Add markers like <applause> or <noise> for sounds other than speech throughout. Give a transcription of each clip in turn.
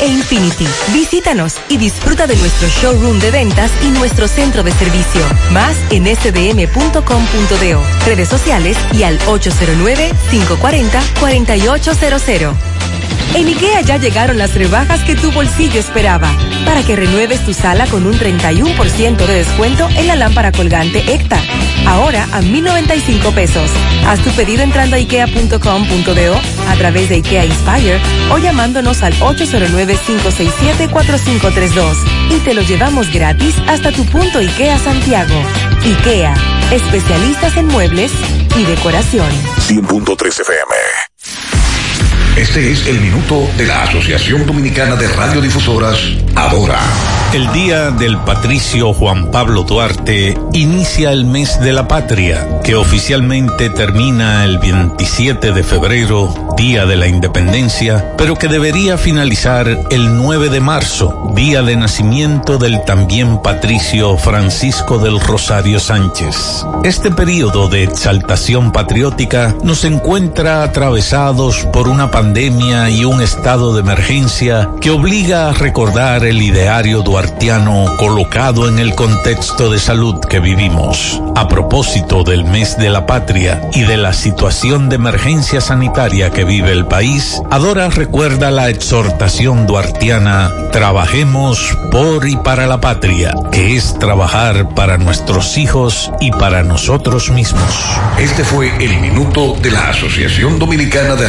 E Infinity. Visítanos y disfruta de nuestro showroom de ventas y nuestro centro de servicio. Más en sdm.com.do, redes sociales y al 809-540-4800. En IKEA ya llegaron las rebajas que tu bolsillo esperaba para que renueves tu sala con un 31% de descuento en la lámpara colgante ECTA. Ahora a 1,095 pesos. Haz tu pedido entrando a ikea.com.do a través de IKEA Inspire o llamándonos al 809-567-4532 y te lo llevamos gratis hasta tu punto IKEA Santiago. IKEA, especialistas en muebles y decoración. 100.3 FM. Este es el minuto de la Asociación Dominicana de Radiodifusoras, Adora. El Día del Patricio Juan Pablo Duarte inicia el mes de la patria, que oficialmente termina el 27 de febrero, Día de la Independencia, pero que debería finalizar el 9 de marzo, día de nacimiento del también patricio Francisco del Rosario Sánchez. Este periodo de exaltación patriótica nos encuentra atravesados por una pandemia y un estado de emergencia que obliga a recordar el ideario duartiano colocado en el contexto de salud que vivimos. A propósito del mes de la patria y de la situación de emergencia sanitaria que vive el país, Adora recuerda la exhortación duartiana Trabajemos por y para la patria, que es trabajar para nuestros hijos y para nosotros mismos. Este fue el minuto de la Asociación Dominicana de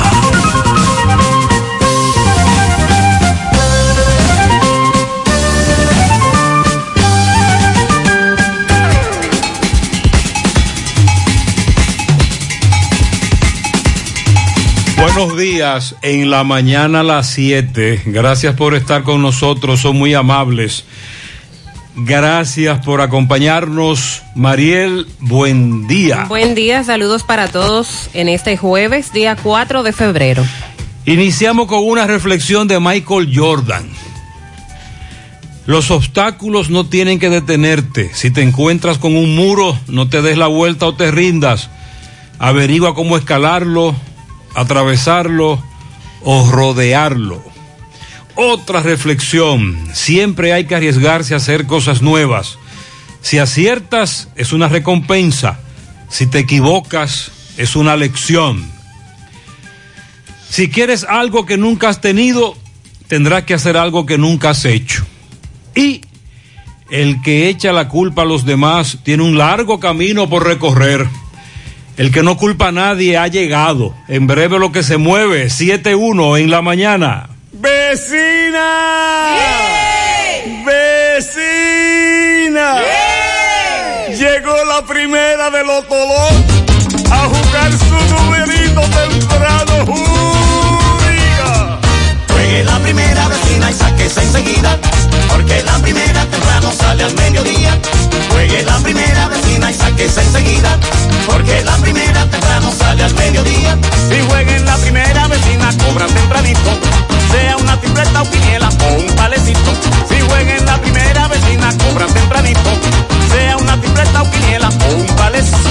Días, en la mañana a las 7. Gracias por estar con nosotros, son muy amables. Gracias por acompañarnos. Mariel, buen día. Buen día, saludos para todos en este jueves, día 4 de febrero. Iniciamos con una reflexión de Michael Jordan. Los obstáculos no tienen que detenerte. Si te encuentras con un muro, no te des la vuelta o te rindas. Averigua cómo escalarlo, atravesarlo o rodearlo. Otra reflexión, siempre hay que arriesgarse a hacer cosas nuevas. Si aciertas es una recompensa, si te equivocas es una lección. Si quieres algo que nunca has tenido, tendrás que hacer algo que nunca has hecho. Y el que echa la culpa a los demás tiene un largo camino por recorrer. El que no culpa a nadie ha llegado. En breve lo que se mueve, 7-1 en la mañana. ¡Vecina! ¡Vecina! Llegó la primera de los Tolón a jugar su numerito temprano. ¡Júriga! Juegue la primera vecina y sáquese enseguida, porque la primera temprano sale al mediodía. Juegue la primera vecina y sáquese enseguida, porque la primera temprano sale al mediodía. Si jueguen la primera vecina, cobran tempranito, sea una tripleta o quiniela o un palecito. Si jueguen la primera vecina, cobran tempranito, sea una tripleta o quiniela o un palecito.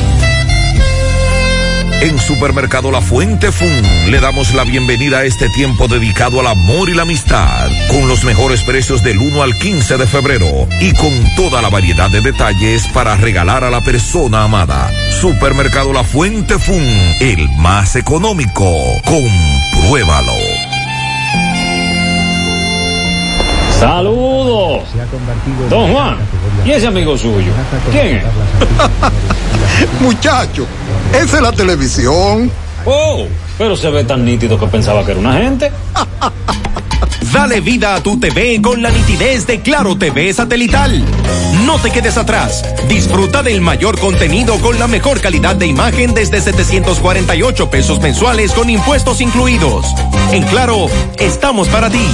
En Supermercado La Fuente Fun le damos la bienvenida a este tiempo dedicado al amor y la amistad, con los mejores precios del 1 al 15 de febrero y con toda la variedad de detalles para regalar a la persona amada. Supermercado La Fuente Fun, el más económico. Compruébalo. Saludos. Don Juan, ¿y ese amigo suyo? ¿Quién es? <laughs> Muchacho, esa es la televisión. Oh, pero se ve tan nítido que pensaba que era una gente. <laughs> Dale vida a tu TV con la nitidez de Claro TV satelital. No te quedes atrás. Disfruta del mayor contenido con la mejor calidad de imagen desde 748 pesos mensuales con impuestos incluidos. En Claro, estamos para ti.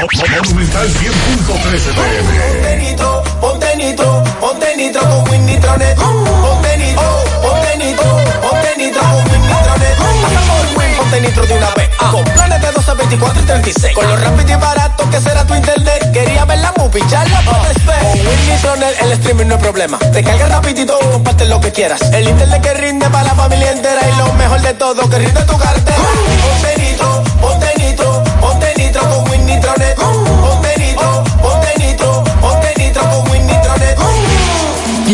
Monumental 100.13 Ponte nitro, ponte nitro, ponte nitro con Win Nitronet. Ponte nitro, ponte nitro, ponte nitro con Win Nitronet. Pasamos el Win, ponte nitro de una vez. Con planes de 12, 24 y 36. Con lo rápido y barato que será tu internet. Quería ver la movie, ya la puedes ver. Con Win Nitronet el streaming no es problema. Te carga rapidito, comparte lo que quieras. El internet que rinde para la familia entera. Y lo mejor de todo, que rinde tu cartera. Nitro, ponte nitro, Nitronet. Nitro,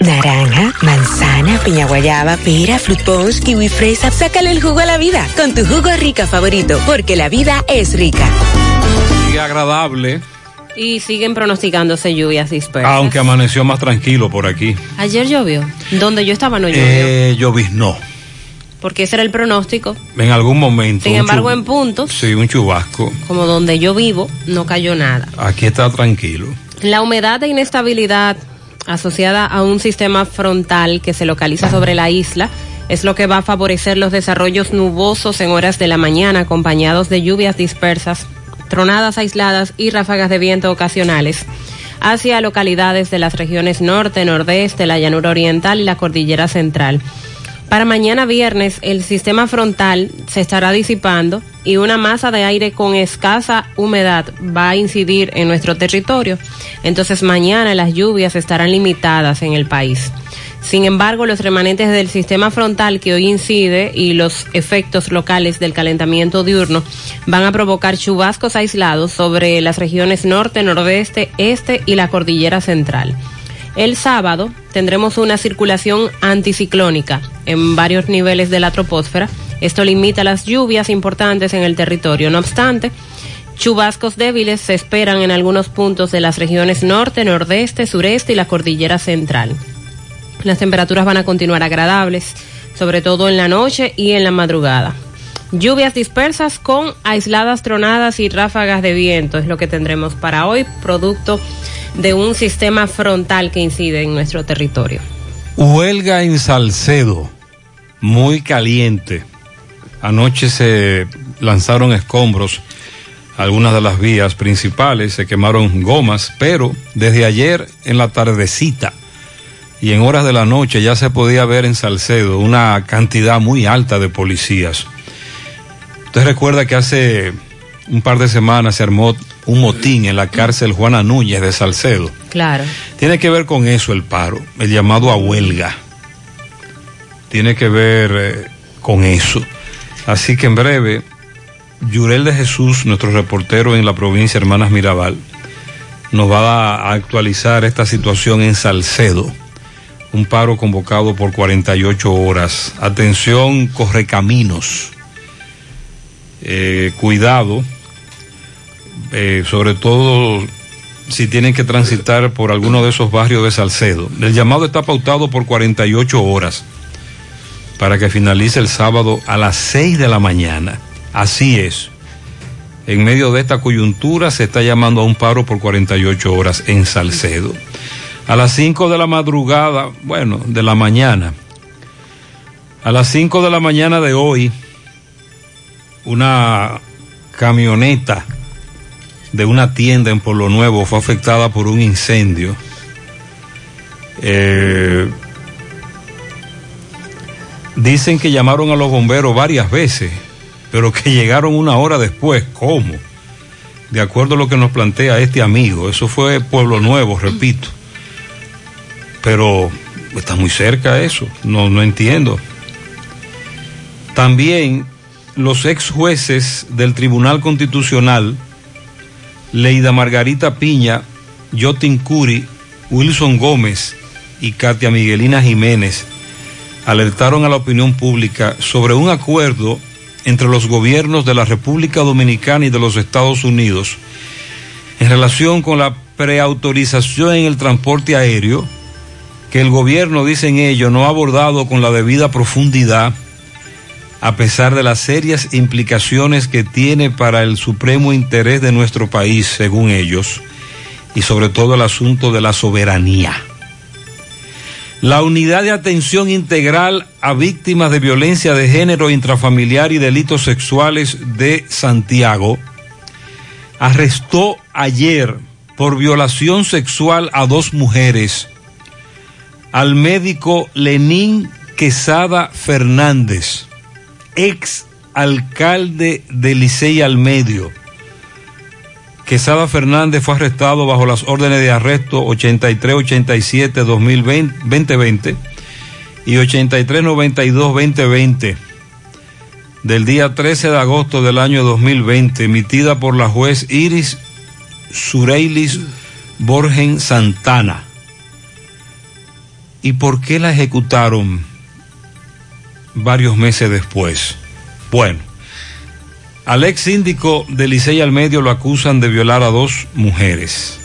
Naranja, manzana, piña guayaba, pera, fruit punch, kiwi fresa. Sácale el jugo a la vida con tu jugo rica favorito, porque la vida es rica. Y agradable, Y siguen pronosticándose lluvias dispersas. aunque amaneció más tranquilo por aquí. Ayer llovió. Donde yo estaba no llovió. Eh, lloviznó. Porque ese era el pronóstico. En algún momento. Sin embargo, en puntos, Sí, un chubasco. como donde yo vivo, no cayó nada. Aquí está tranquilo. La humedad e inestabilidad asociada a un sistema frontal que se localiza sobre la isla es lo que va a favorecer los desarrollos nubosos en horas de la mañana acompañados de lluvias dispersas, tronadas aisladas y ráfagas de viento ocasionales hacia localidades de las regiones norte, nordeste, la llanura oriental y la cordillera central. Para mañana viernes el sistema frontal se estará disipando y una masa de aire con escasa humedad va a incidir en nuestro territorio. Entonces mañana las lluvias estarán limitadas en el país. Sin embargo, los remanentes del sistema frontal que hoy incide y los efectos locales del calentamiento diurno van a provocar chubascos aislados sobre las regiones norte, nordeste, este y la cordillera central. El sábado tendremos una circulación anticiclónica en varios niveles de la troposfera. Esto limita las lluvias importantes en el territorio. No obstante, chubascos débiles se esperan en algunos puntos de las regiones norte, nordeste, sureste y la cordillera central. Las temperaturas van a continuar agradables, sobre todo en la noche y en la madrugada. Lluvias dispersas con aisladas tronadas y ráfagas de viento es lo que tendremos para hoy, producto de un sistema frontal que incide en nuestro territorio. Huelga en Salcedo, muy caliente. Anoche se lanzaron escombros algunas de las vías principales, se quemaron gomas, pero desde ayer en la tardecita y en horas de la noche ya se podía ver en Salcedo una cantidad muy alta de policías. Usted recuerda que hace un par de semanas se armó un motín en la cárcel Juana Núñez de Salcedo. Claro. Tiene que ver con eso el paro, el llamado a huelga. Tiene que ver eh, con eso. Así que en breve, Yurel de Jesús, nuestro reportero en la provincia Hermanas Mirabal, nos va a actualizar esta situación en Salcedo. Un paro convocado por 48 horas. Atención, correcaminos. Eh, cuidado, eh, sobre todo si tienen que transitar por alguno de esos barrios de Salcedo. El llamado está pautado por 48 horas para que finalice el sábado a las 6 de la mañana. Así es. En medio de esta coyuntura se está llamando a un paro por 48 horas en Salcedo. A las 5 de la madrugada, bueno, de la mañana, a las 5 de la mañana de hoy, una camioneta de una tienda en Pueblo Nuevo fue afectada por un incendio. Eh, dicen que llamaron a los bomberos varias veces, pero que <laughs> llegaron una hora después. ¿Cómo? De acuerdo a lo que nos plantea este amigo. Eso fue Pueblo Nuevo, repito. Pero está muy cerca eso. No, no entiendo. También los ex jueces del Tribunal Constitucional, Leida Margarita Piña, Yotin Curi, Wilson Gómez y Katia Miguelina Jiménez, alertaron a la opinión pública sobre un acuerdo entre los gobiernos de la República Dominicana y de los Estados Unidos en relación con la preautorización en el transporte aéreo que el gobierno, dicen ellos, no ha abordado con la debida profundidad a pesar de las serias implicaciones que tiene para el supremo interés de nuestro país, según ellos, y sobre todo el asunto de la soberanía. La unidad de atención integral a víctimas de violencia de género intrafamiliar y delitos sexuales de Santiago arrestó ayer por violación sexual a dos mujeres al médico Lenín Quesada Fernández, ex alcalde de Licey al Medio. Quesada Fernández fue arrestado bajo las órdenes de arresto 83-87-2020 y 83-92-2020 del día 13 de agosto del año 2020, emitida por la juez Iris Sureilis Borgen Santana. ¿Y por qué la ejecutaron varios meses después? Bueno, al ex síndico de Licey al Medio lo acusan de violar a dos mujeres.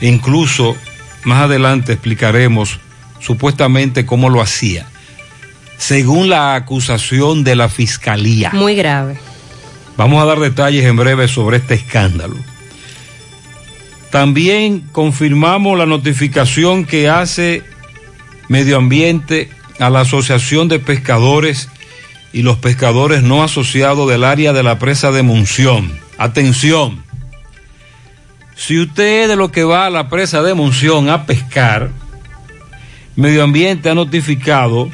Incluso más adelante explicaremos supuestamente cómo lo hacía. Según la acusación de la fiscalía. Muy grave. Vamos a dar detalles en breve sobre este escándalo. También confirmamos la notificación que hace Medio Ambiente a la Asociación de Pescadores y los pescadores no asociados del área de la presa de Munción. Atención, si usted es de lo que va a la presa de Munción a pescar, Medio Ambiente ha notificado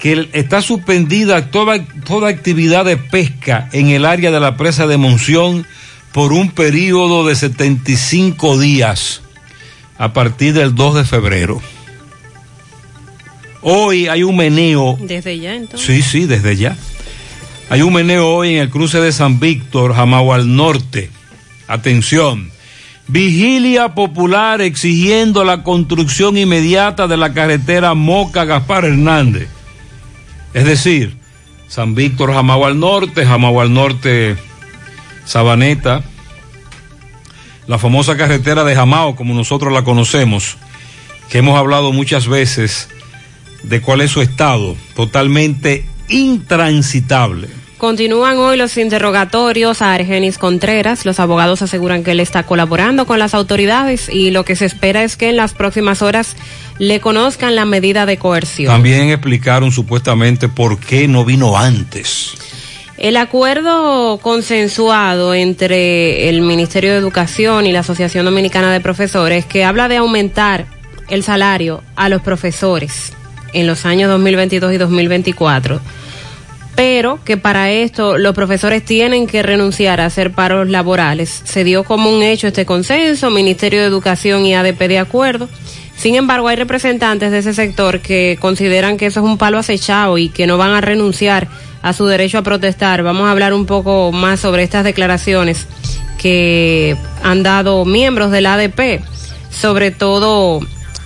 que está suspendida toda, toda actividad de pesca en el área de la presa de Munción por un periodo de 75 días a partir del 2 de febrero. Hoy hay un meneo. Desde ya entonces. Sí, sí, desde ya. Hay un meneo hoy en el cruce de San Víctor, Jamao al norte. Atención. Vigilia popular exigiendo la construcción inmediata de la carretera Moca Gaspar Hernández. Es decir, San Víctor, Jamao al norte, Jamao al norte, Sabaneta, la famosa carretera de Jamao, como nosotros la conocemos, que hemos hablado muchas veces de cuál es su estado, totalmente intransitable. Continúan hoy los interrogatorios a Argenis Contreras. Los abogados aseguran que él está colaborando con las autoridades y lo que se espera es que en las próximas horas le conozcan la medida de coerción. También explicaron supuestamente por qué no vino antes. El acuerdo consensuado entre el Ministerio de Educación y la Asociación Dominicana de Profesores que habla de aumentar el salario a los profesores en los años 2022 y 2024 pero que para esto los profesores tienen que renunciar a hacer paros laborales. Se dio como un hecho este consenso, Ministerio de Educación y ADP de acuerdo. Sin embargo, hay representantes de ese sector que consideran que eso es un palo acechado y que no van a renunciar a su derecho a protestar. Vamos a hablar un poco más sobre estas declaraciones que han dado miembros del ADP, sobre todo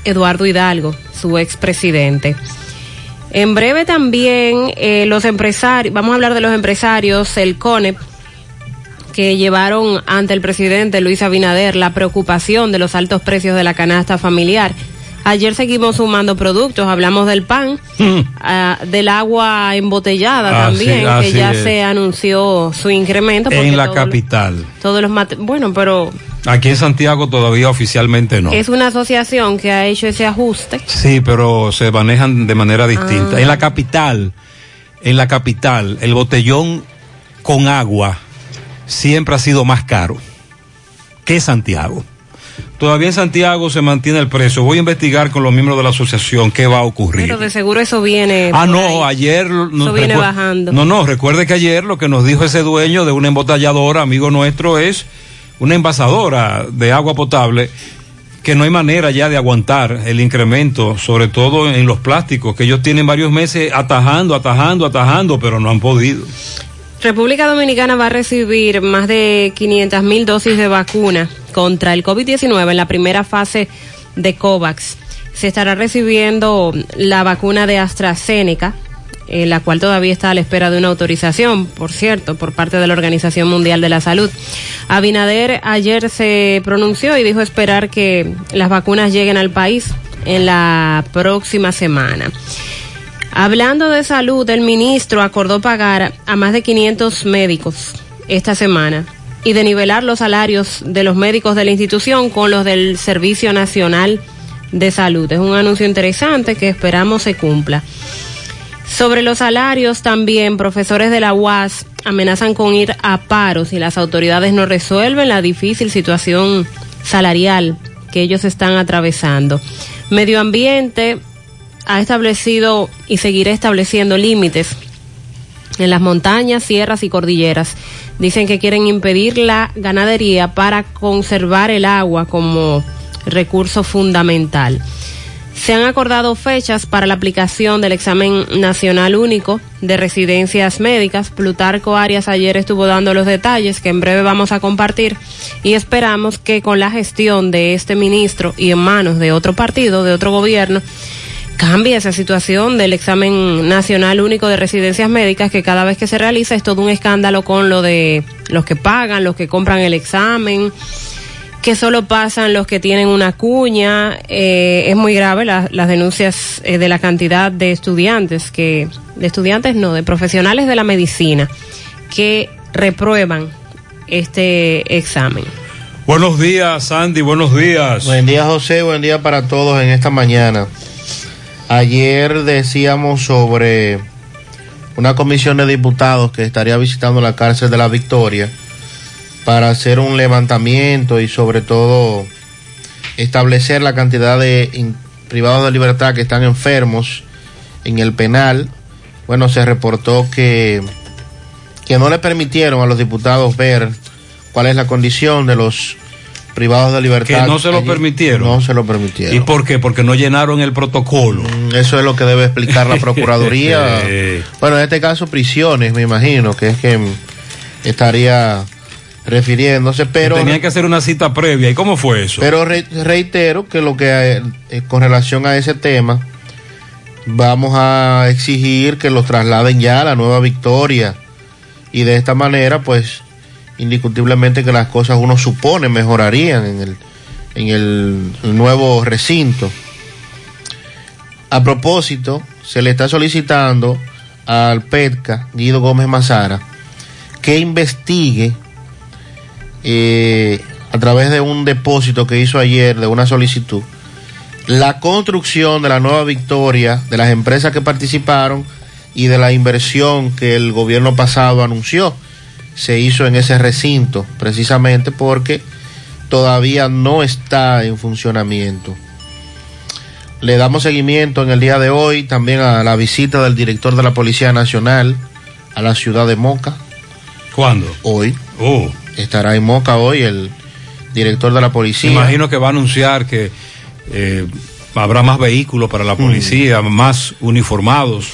Eduardo Hidalgo, su expresidente. En breve también eh, los empresarios, vamos a hablar de los empresarios, el CONEP, que llevaron ante el presidente Luis Abinader la preocupación de los altos precios de la canasta familiar. Ayer seguimos sumando productos, hablamos del pan, ah, del agua embotellada Así- también, que ya es. se anunció su incremento. En la todo- capital. Todos los bueno, pero Aquí en Santiago todavía oficialmente no. es una asociación que ha hecho ese ajuste. Sí, pero se manejan de manera distinta. Ah. En la capital, en la capital, el botellón con agua siempre ha sido más caro que Santiago. Todavía en Santiago se mantiene el precio. Voy a investigar con los miembros de la asociación qué va a ocurrir. Pero de seguro eso viene. Ah, no, ahí. ayer... no, Eso viene bajando. No, no, recuerde que ayer lo que nos dijo ese dueño de una embotelladora, amigo nuestro, es una envasadora de agua potable que no hay manera ya de aguantar el incremento, sobre todo en los plásticos, que ellos tienen varios meses atajando, atajando, atajando, pero no han podido. República Dominicana va a recibir más de 500 mil dosis de vacuna contra el COVID-19 en la primera fase de COVAX. Se estará recibiendo la vacuna de AstraZeneca, eh, la cual todavía está a la espera de una autorización, por cierto, por parte de la Organización Mundial de la Salud. Abinader ayer se pronunció y dijo esperar que las vacunas lleguen al país en la próxima semana. Hablando de salud, el ministro acordó pagar a más de 500 médicos esta semana y de nivelar los salarios de los médicos de la institución con los del Servicio Nacional de Salud. Es un anuncio interesante que esperamos se cumpla. Sobre los salarios también, profesores de la UAS amenazan con ir a paro si las autoridades no resuelven la difícil situación salarial que ellos están atravesando. Medio Ambiente ha establecido y seguirá estableciendo límites en las montañas, sierras y cordilleras. Dicen que quieren impedir la ganadería para conservar el agua como recurso fundamental. Se han acordado fechas para la aplicación del examen nacional único de residencias médicas. Plutarco Arias ayer estuvo dando los detalles que en breve vamos a compartir y esperamos que con la gestión de este ministro y en manos de otro partido, de otro gobierno, cambie esa situación del examen nacional único de residencias médicas que cada vez que se realiza es todo un escándalo con lo de los que pagan, los que compran el examen que solo pasan los que tienen una cuña. Eh, es muy grave la- las denuncias eh, de la cantidad de estudiantes que, de estudiantes no, de profesionales de la medicina que reprueban este examen. Buenos días, Sandy, buenos días. Buen día, José. Buen día para todos en esta mañana. Ayer decíamos sobre una comisión de diputados que estaría visitando la cárcel de la Victoria para hacer un levantamiento y sobre todo establecer la cantidad de privados de libertad que están enfermos en el penal. Bueno, se reportó que, que no le permitieron a los diputados ver cuál es la condición de los privados de libertad. Que no se lo allí. permitieron. No se lo permitieron. ¿Y por qué? Porque no llenaron el protocolo. Mm, Eso es lo que debe explicar la <laughs> Procuraduría. bueno, en este caso prisiones, me imagino, que es que mm, estaría refiriéndose, pero... Tenían que hacer una cita previa. ¿Y cómo fue eso? Pero re- reitero que lo que eh, eh, con relación a ese tema vamos a exigir que los trasladen ya a la nueva victoria y de esta manera pues indiscutiblemente que las cosas uno supone mejorarían en el en el nuevo recinto. A propósito, se le está solicitando al PETCA, Guido Gómez Mazara, que investigue eh, a través de un depósito que hizo ayer, de una solicitud, la construcción de la nueva victoria, de las empresas que participaron y de la inversión que el gobierno pasado anunció, se hizo en ese recinto, precisamente porque todavía no está en funcionamiento. Le damos seguimiento en el día de hoy también a la visita del director de la Policía Nacional a la ciudad de Moca. ¿Cuándo? Hoy. Oh. Estará en Moca hoy el director de la policía. Imagino que va a anunciar que eh, habrá más vehículos para la policía, más uniformados.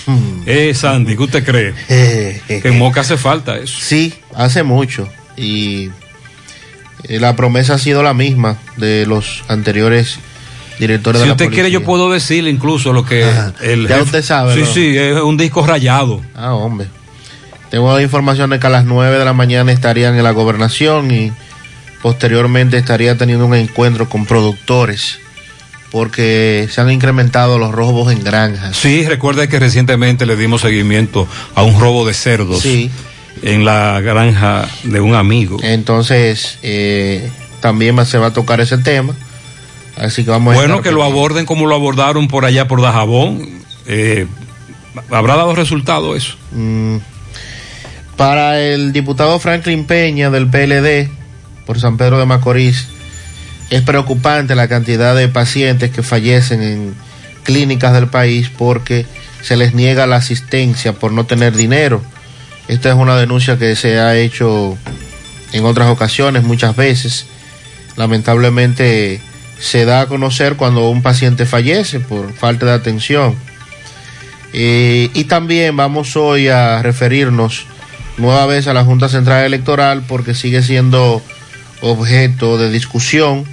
Eh, Sandy, ¿qué usted cree? <laughs> que en Moca hace falta eso. Sí, hace mucho. Y eh, la promesa ha sido la misma de los anteriores directores Si de la usted policía. quiere, yo puedo decirle incluso lo que el ya jefe- usted sabe, Sí, ¿no? sí, es un disco rayado. Ah, hombre. Tengo la información de que a las 9 de la mañana estarían en la gobernación y posteriormente estaría teniendo un encuentro con productores porque se han incrementado los robos en granjas. Sí, recuerda que recientemente le dimos seguimiento a un robo de cerdos Sí. en la granja de un amigo. Entonces, eh, también se va a tocar ese tema. Así que vamos Bueno, que lo aborden como lo abordaron por allá por Dajabón. Eh, ¿Habrá dado resultado eso? Mm, Para el diputado Franklin Peña del PLD por San Pedro de Macorís, es preocupante la cantidad de pacientes que fallecen en clínicas del país porque se les niega la asistencia por no tener dinero. Esta es una denuncia que se ha hecho en otras ocasiones, muchas veces. Lamentablemente se da a conocer cuando un paciente fallece por falta de atención. Eh, y también vamos hoy a referirnos nueva vez a la Junta Central Electoral porque sigue siendo objeto de discusión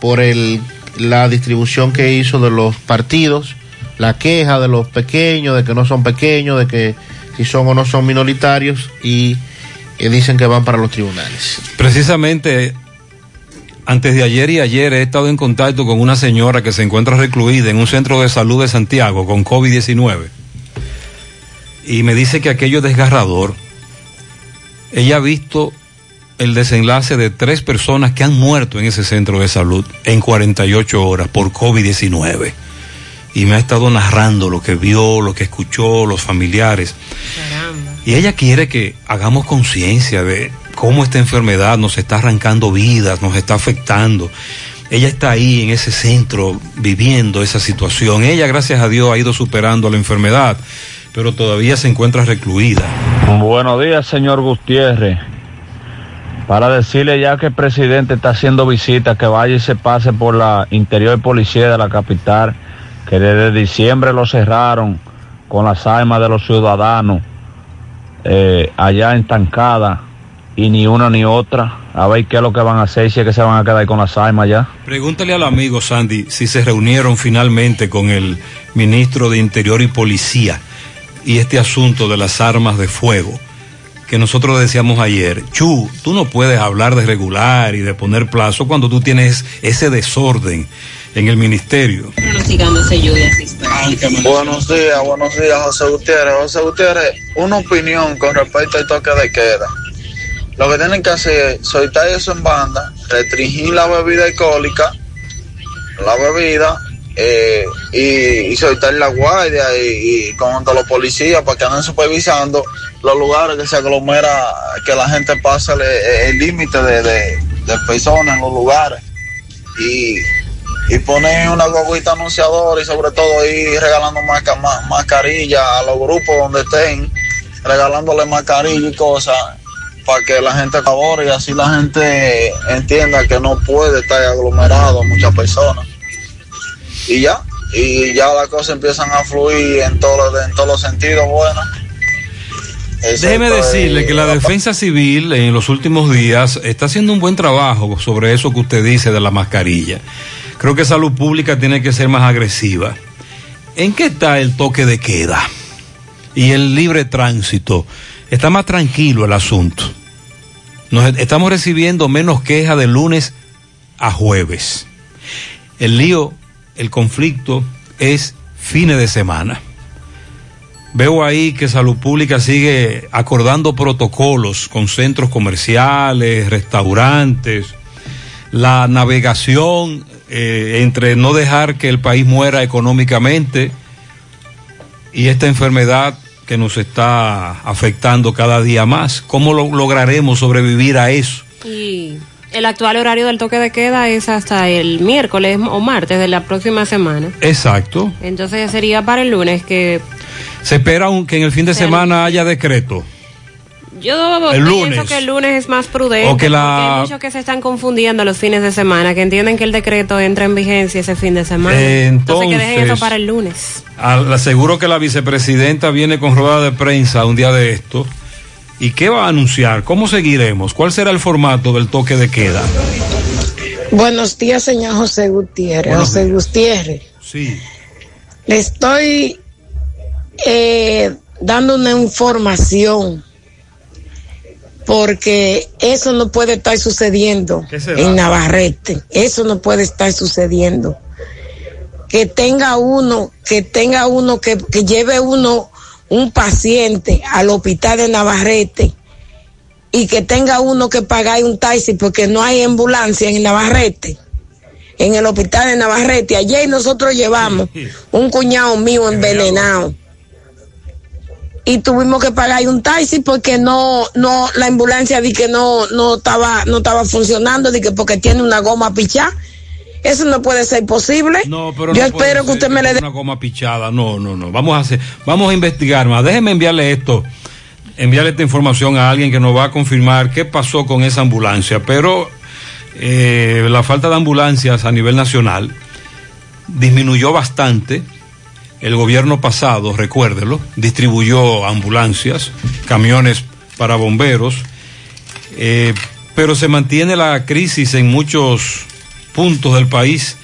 por el, la distribución que hizo de los partidos, la queja de los pequeños, de que no son pequeños, de que si son o no son minoritarios y eh, dicen que van para los tribunales. Precisamente antes de ayer y ayer he estado en contacto con una señora que se encuentra recluida en un centro de salud de Santiago con COVID-19 y me dice que aquello es desgarrador. Ella ha visto el desenlace de tres personas que han muerto en ese centro de salud en 48 horas por COVID-19. Y me ha estado narrando lo que vio, lo que escuchó, los familiares. Y ella quiere que hagamos conciencia de cómo esta enfermedad nos está arrancando vidas, nos está afectando. Ella está ahí en ese centro viviendo esa situación. Ella, gracias a Dios, ha ido superando la enfermedad, pero todavía se encuentra recluida. Buenos días, señor Gutiérrez. Para decirle ya que el presidente está haciendo visitas, que vaya y se pase por la interior policía de la capital, que desde diciembre lo cerraron con las armas de los ciudadanos eh, allá en Tancada y ni una ni otra. A ver qué es lo que van a hacer, si es que se van a quedar con las armas ya. Pregúntale al amigo Sandy si se reunieron finalmente con el ministro de Interior y Policía y este asunto de las armas de fuego que nosotros decíamos ayer. Chu, tú no puedes hablar de regular y de poner plazo cuando tú tienes ese desorden en el ministerio. Buenos días, buenos días, José Gutiérrez. José Gutiérrez, una opinión con respecto al toque de queda. Lo que tienen que hacer es soltar eso en banda, restringir la bebida alcohólica, la bebida, eh, y, y soltar la guardia y, y con los policías para que anden supervisando los lugares que se aglomera, que la gente pase el- límite de, de, personas en los lugares. Y, y poner una guaguita anunciadora y sobre todo ir regalando masca- ma- mascarillas a los grupos donde estén, regalándole mascarillas y cosas para que la gente favore y así la gente entienda que no puede estar aglomerado muchas personas. Y ya, y ya las cosas empiezan a fluir en todos en todos los sentidos Déjeme decirle que la defensa civil en los últimos días está haciendo un buen trabajo sobre eso que usted dice de la mascarilla. Creo que salud pública tiene que ser más agresiva. ¿En qué está el toque de queda? Y el libre tránsito. Está más tranquilo el asunto. Nos estamos recibiendo menos quejas de lunes a jueves. El lío, el conflicto es fines de semana. Veo ahí que Salud Pública sigue acordando protocolos con centros comerciales, restaurantes, la navegación eh, entre no dejar que el país muera económicamente y esta enfermedad que nos está afectando cada día más. ¿Cómo lo lograremos sobrevivir a eso? Y el actual horario del toque de queda es hasta el miércoles o martes de la próxima semana. Exacto. Entonces sería para el lunes que Se espera un- que en el fin de semana haya decreto. Yo El pienso lunes. que el lunes es más prudente. O que la- porque hay muchos que se están confundiendo los fines de semana, que entienden que el decreto entra en vigencia ese fin de semana. Eh, que dejen eso entonces- para el lunes. Al- aseguro que la vicepresidenta viene con rueda de prensa un día de esto. ¿Y qué va a anunciar? ¿Cómo seguiremos? ¿Cuál será el formato del toque de queda? Buenos días, señor José Gutiérrez. Buenos José Gutiérrez, Sí. le estoy eh, dando una información porque eso no puede estar sucediendo en Navarrete. Eso no puede estar sucediendo. Que tenga uno, que tenga uno, que, que lleve uno un paciente al hospital de Navarrete y que tenga uno que pagar un taxi porque no hay ambulancia en Navarrete, en el hospital de Navarrete. Ayer nosotros llevamos un cuñado mío envenenado y tuvimos que pagar un taxi porque no, no, la ambulancia di que no, no estaba, no estaba funcionando, di que porque tiene una goma pichá. Eso no puede ser posible. No, pero Yo no espero que usted me le dé una goma pichada. No, no, no. Vamos a hacer, vamos a investigar más. Déjeme enviarle esto, enviarle esta información a alguien que nos va a confirmar qué pasó con esa ambulancia. Pero eh, la falta de ambulancias a nivel nacional disminuyó bastante. El gobierno pasado, recuérdelo, distribuyó ambulancias, camiones para bomberos, eh, pero se mantiene la crisis en muchos puntos del país.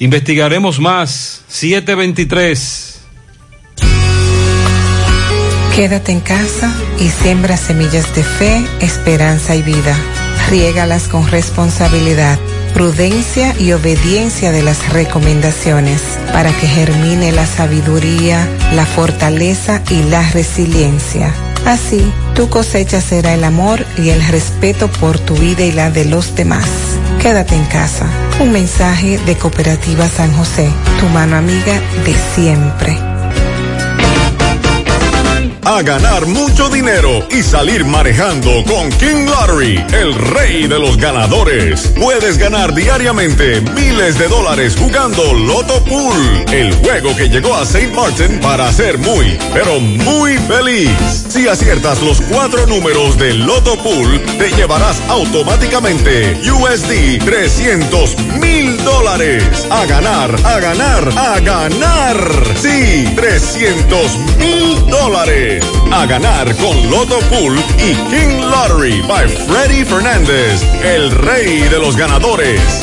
Investigaremos más. 723. Quédate en casa y siembra semillas de fe, esperanza y vida. Riégalas con responsabilidad, prudencia y obediencia de las recomendaciones para que germine la sabiduría, la fortaleza y la resiliencia. Así, tu cosecha será el amor y el respeto por tu vida y la de los demás. Quédate en casa. Un mensaje de Cooperativa San José, tu mano amiga de siempre. A ganar mucho dinero y salir manejando con King Lottery, el rey de los ganadores. Puedes ganar diariamente miles de dólares jugando Loto Pool, el juego que llegó a St. Martin para ser muy, pero muy feliz. Si aciertas los cuatro números del Loto Pool, te llevarás automáticamente USD 300 mil dólares. A ganar, a ganar, a ganar. Sí, 300 mil dólares. A ganar con Loto Pool y King Lottery by Freddy Fernández, el rey de los ganadores.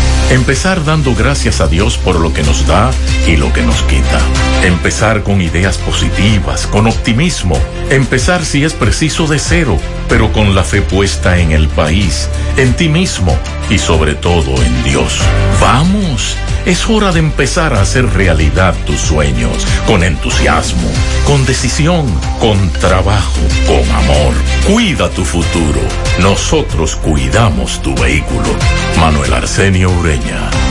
Empezar dando gracias a Dios por lo que nos da y lo que nos quita. Empezar con ideas positivas, con optimismo. Empezar si es preciso de cero, pero con la fe puesta en el país, en ti mismo y sobre todo en Dios. Vamos, es hora de empezar a hacer realidad tus sueños, con entusiasmo, con decisión, con trabajo, con amor. Cuida tu futuro. Nosotros cuidamos tu vehículo. Manuel Arsenio Ureña.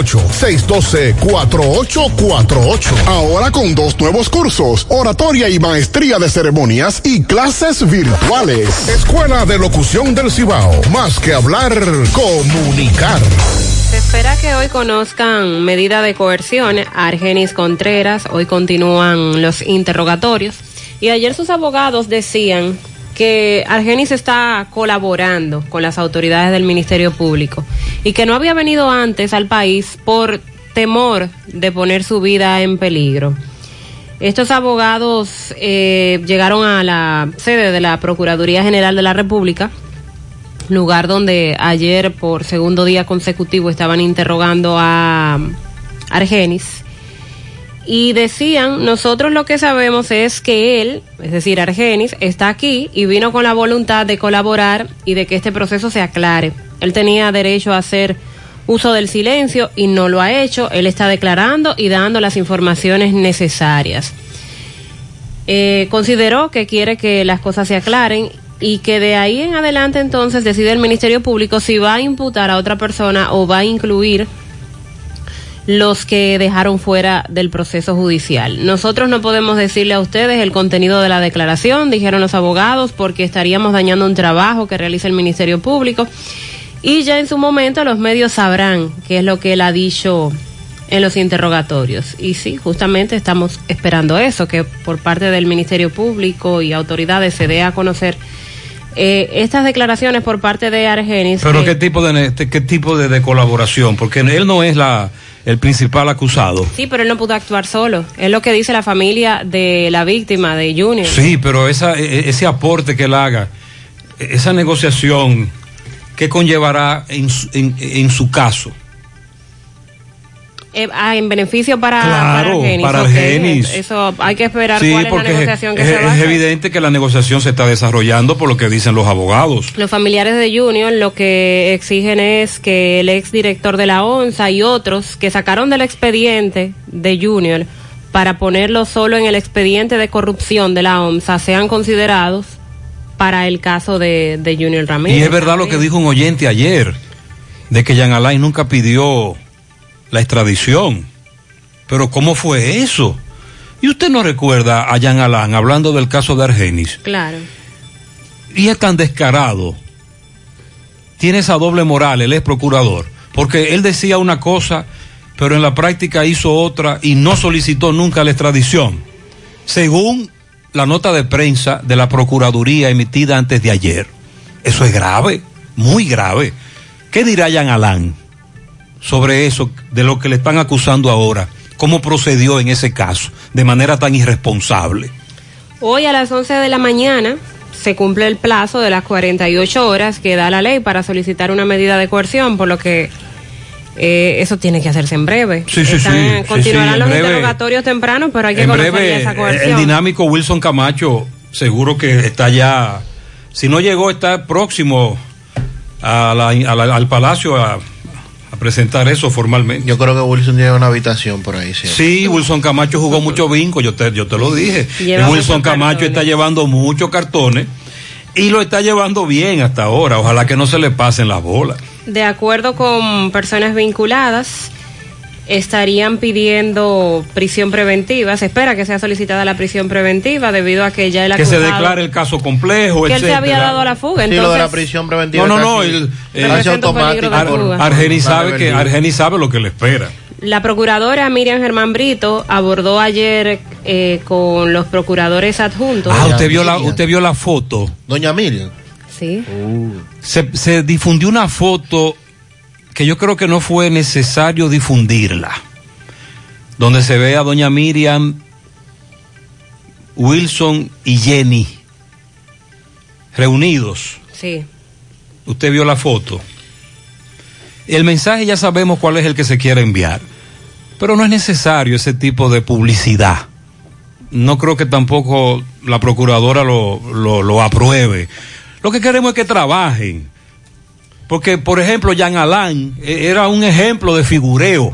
612-4848. Ahora con dos nuevos cursos, oratoria y maestría de ceremonias y clases virtuales. Escuela de Locución del Cibao. Más que hablar, comunicar. Se espera que hoy conozcan medida de coerción a Argenis Contreras. Hoy continúan los interrogatorios. Y ayer sus abogados decían que Argenis está colaborando con las autoridades del Ministerio Público y que no había venido antes al país por temor de poner su vida en peligro. Estos abogados eh, llegaron a la sede de la Procuraduría General de la República, lugar donde ayer por segundo día consecutivo estaban interrogando a Argenis y decían, nosotros lo que sabemos es que él, es decir, Argenis, está aquí y vino con la voluntad de colaborar y de que este proceso se aclare. Él tenía derecho a hacer uso del silencio y no lo ha hecho. Él está declarando y dando las informaciones necesarias. Eh, consideró que quiere que las cosas se aclaren y que de ahí en adelante entonces decide el Ministerio Público si va a imputar a otra persona o va a incluir los que dejaron fuera del proceso judicial. Nosotros no podemos decirle a ustedes el contenido de la declaración, dijeron los abogados, porque estaríamos dañando un trabajo que realiza el Ministerio Público. Y ya en su momento los medios sabrán qué es lo que él ha dicho en los interrogatorios. Y sí, justamente estamos esperando eso, que por parte del Ministerio Público y autoridades se dé a conocer eh, estas declaraciones por parte de Argenis. Pero qué tipo de qué tipo de, de colaboración, porque él no es la el principal acusado. Sí, pero él no pudo actuar solo. Es lo que dice la familia de la víctima, de Junior. Sí, pero esa, e, ese aporte que él haga, esa negociación, ¿qué conllevará en su, en, en su caso? Eh, ah, en beneficio para, claro, para Argenis. Okay. Eso hay que esperar sí, cuál es la negociación que es, se es evidente que la negociación se está desarrollando por lo que dicen los abogados. Los familiares de Junior lo que exigen es que el ex director de la ONSA y otros que sacaron del expediente de Junior para ponerlo solo en el expediente de corrupción de la ONSA sean considerados para el caso de, de Junior Ramírez. Y es verdad lo que dijo un oyente ayer, de que Jean Alain nunca pidió la extradición. Pero ¿cómo fue eso? Y usted no recuerda a Jean Alain hablando del caso de Argenis. Claro. Y es tan descarado. Tiene esa doble moral, él es procurador. Porque él decía una cosa, pero en la práctica hizo otra y no solicitó nunca la extradición. Según la nota de prensa de la Procuraduría emitida antes de ayer. Eso es grave, muy grave. ¿Qué dirá Jean Alain sobre eso, de lo que le están acusando ahora? ¿Cómo procedió en ese caso de manera tan irresponsable? Hoy a las 11 de la mañana se cumple el plazo de las 48 horas que da la ley para solicitar una medida de coerción, por lo que eh, eso tiene que hacerse en breve. Sí, sí, Están- sí, Continuarán los breve. interrogatorios temprano, pero hay que en conocer breve, esa el coerción. dinámico Wilson Camacho seguro que está ya, si no llegó, está próximo a la- a la- al Palacio a presentar eso formalmente. Yo creo que Wilson tiene una habitación por ahí. Sí. Sí, Wilson Camacho jugó mucho bingo, yo te, yo te lo dije. Lleva Wilson Camacho está llevando muchos cartones y lo está llevando bien hasta ahora. Ojalá que no se le pasen las bolas. De acuerdo con personas vinculadas, estarían pidiendo prisión preventiva. Se espera que sea solicitada la prisión preventiva debido a que ya el Que se acusado- declare el caso complejo, que él se había dado a la fuga. Sí, lo Entonces, de la prisión preventiva. No, no, no. casi- el- automático. Ar- Argeni sabe que. Argeni sabe lo que le espera. La procuradora Miriam Germán Brito abordó ayer eh, con los procuradores adjuntos. Ah, usted vio la, usted vio la foto. Doña Miriam. Sí. Se, se difundió una foto que yo creo que no fue necesario difundirla. Donde se ve a doña Miriam, Wilson y Jenny reunidos. Sí. Usted vio la foto. El mensaje ya sabemos cuál es el que se quiere enviar. Pero no es necesario ese tipo de publicidad. No creo que tampoco la procuradora lo, lo, lo apruebe. Lo que queremos es que trabajen. Porque, por ejemplo, Jean Alain eh, era un ejemplo de figureo.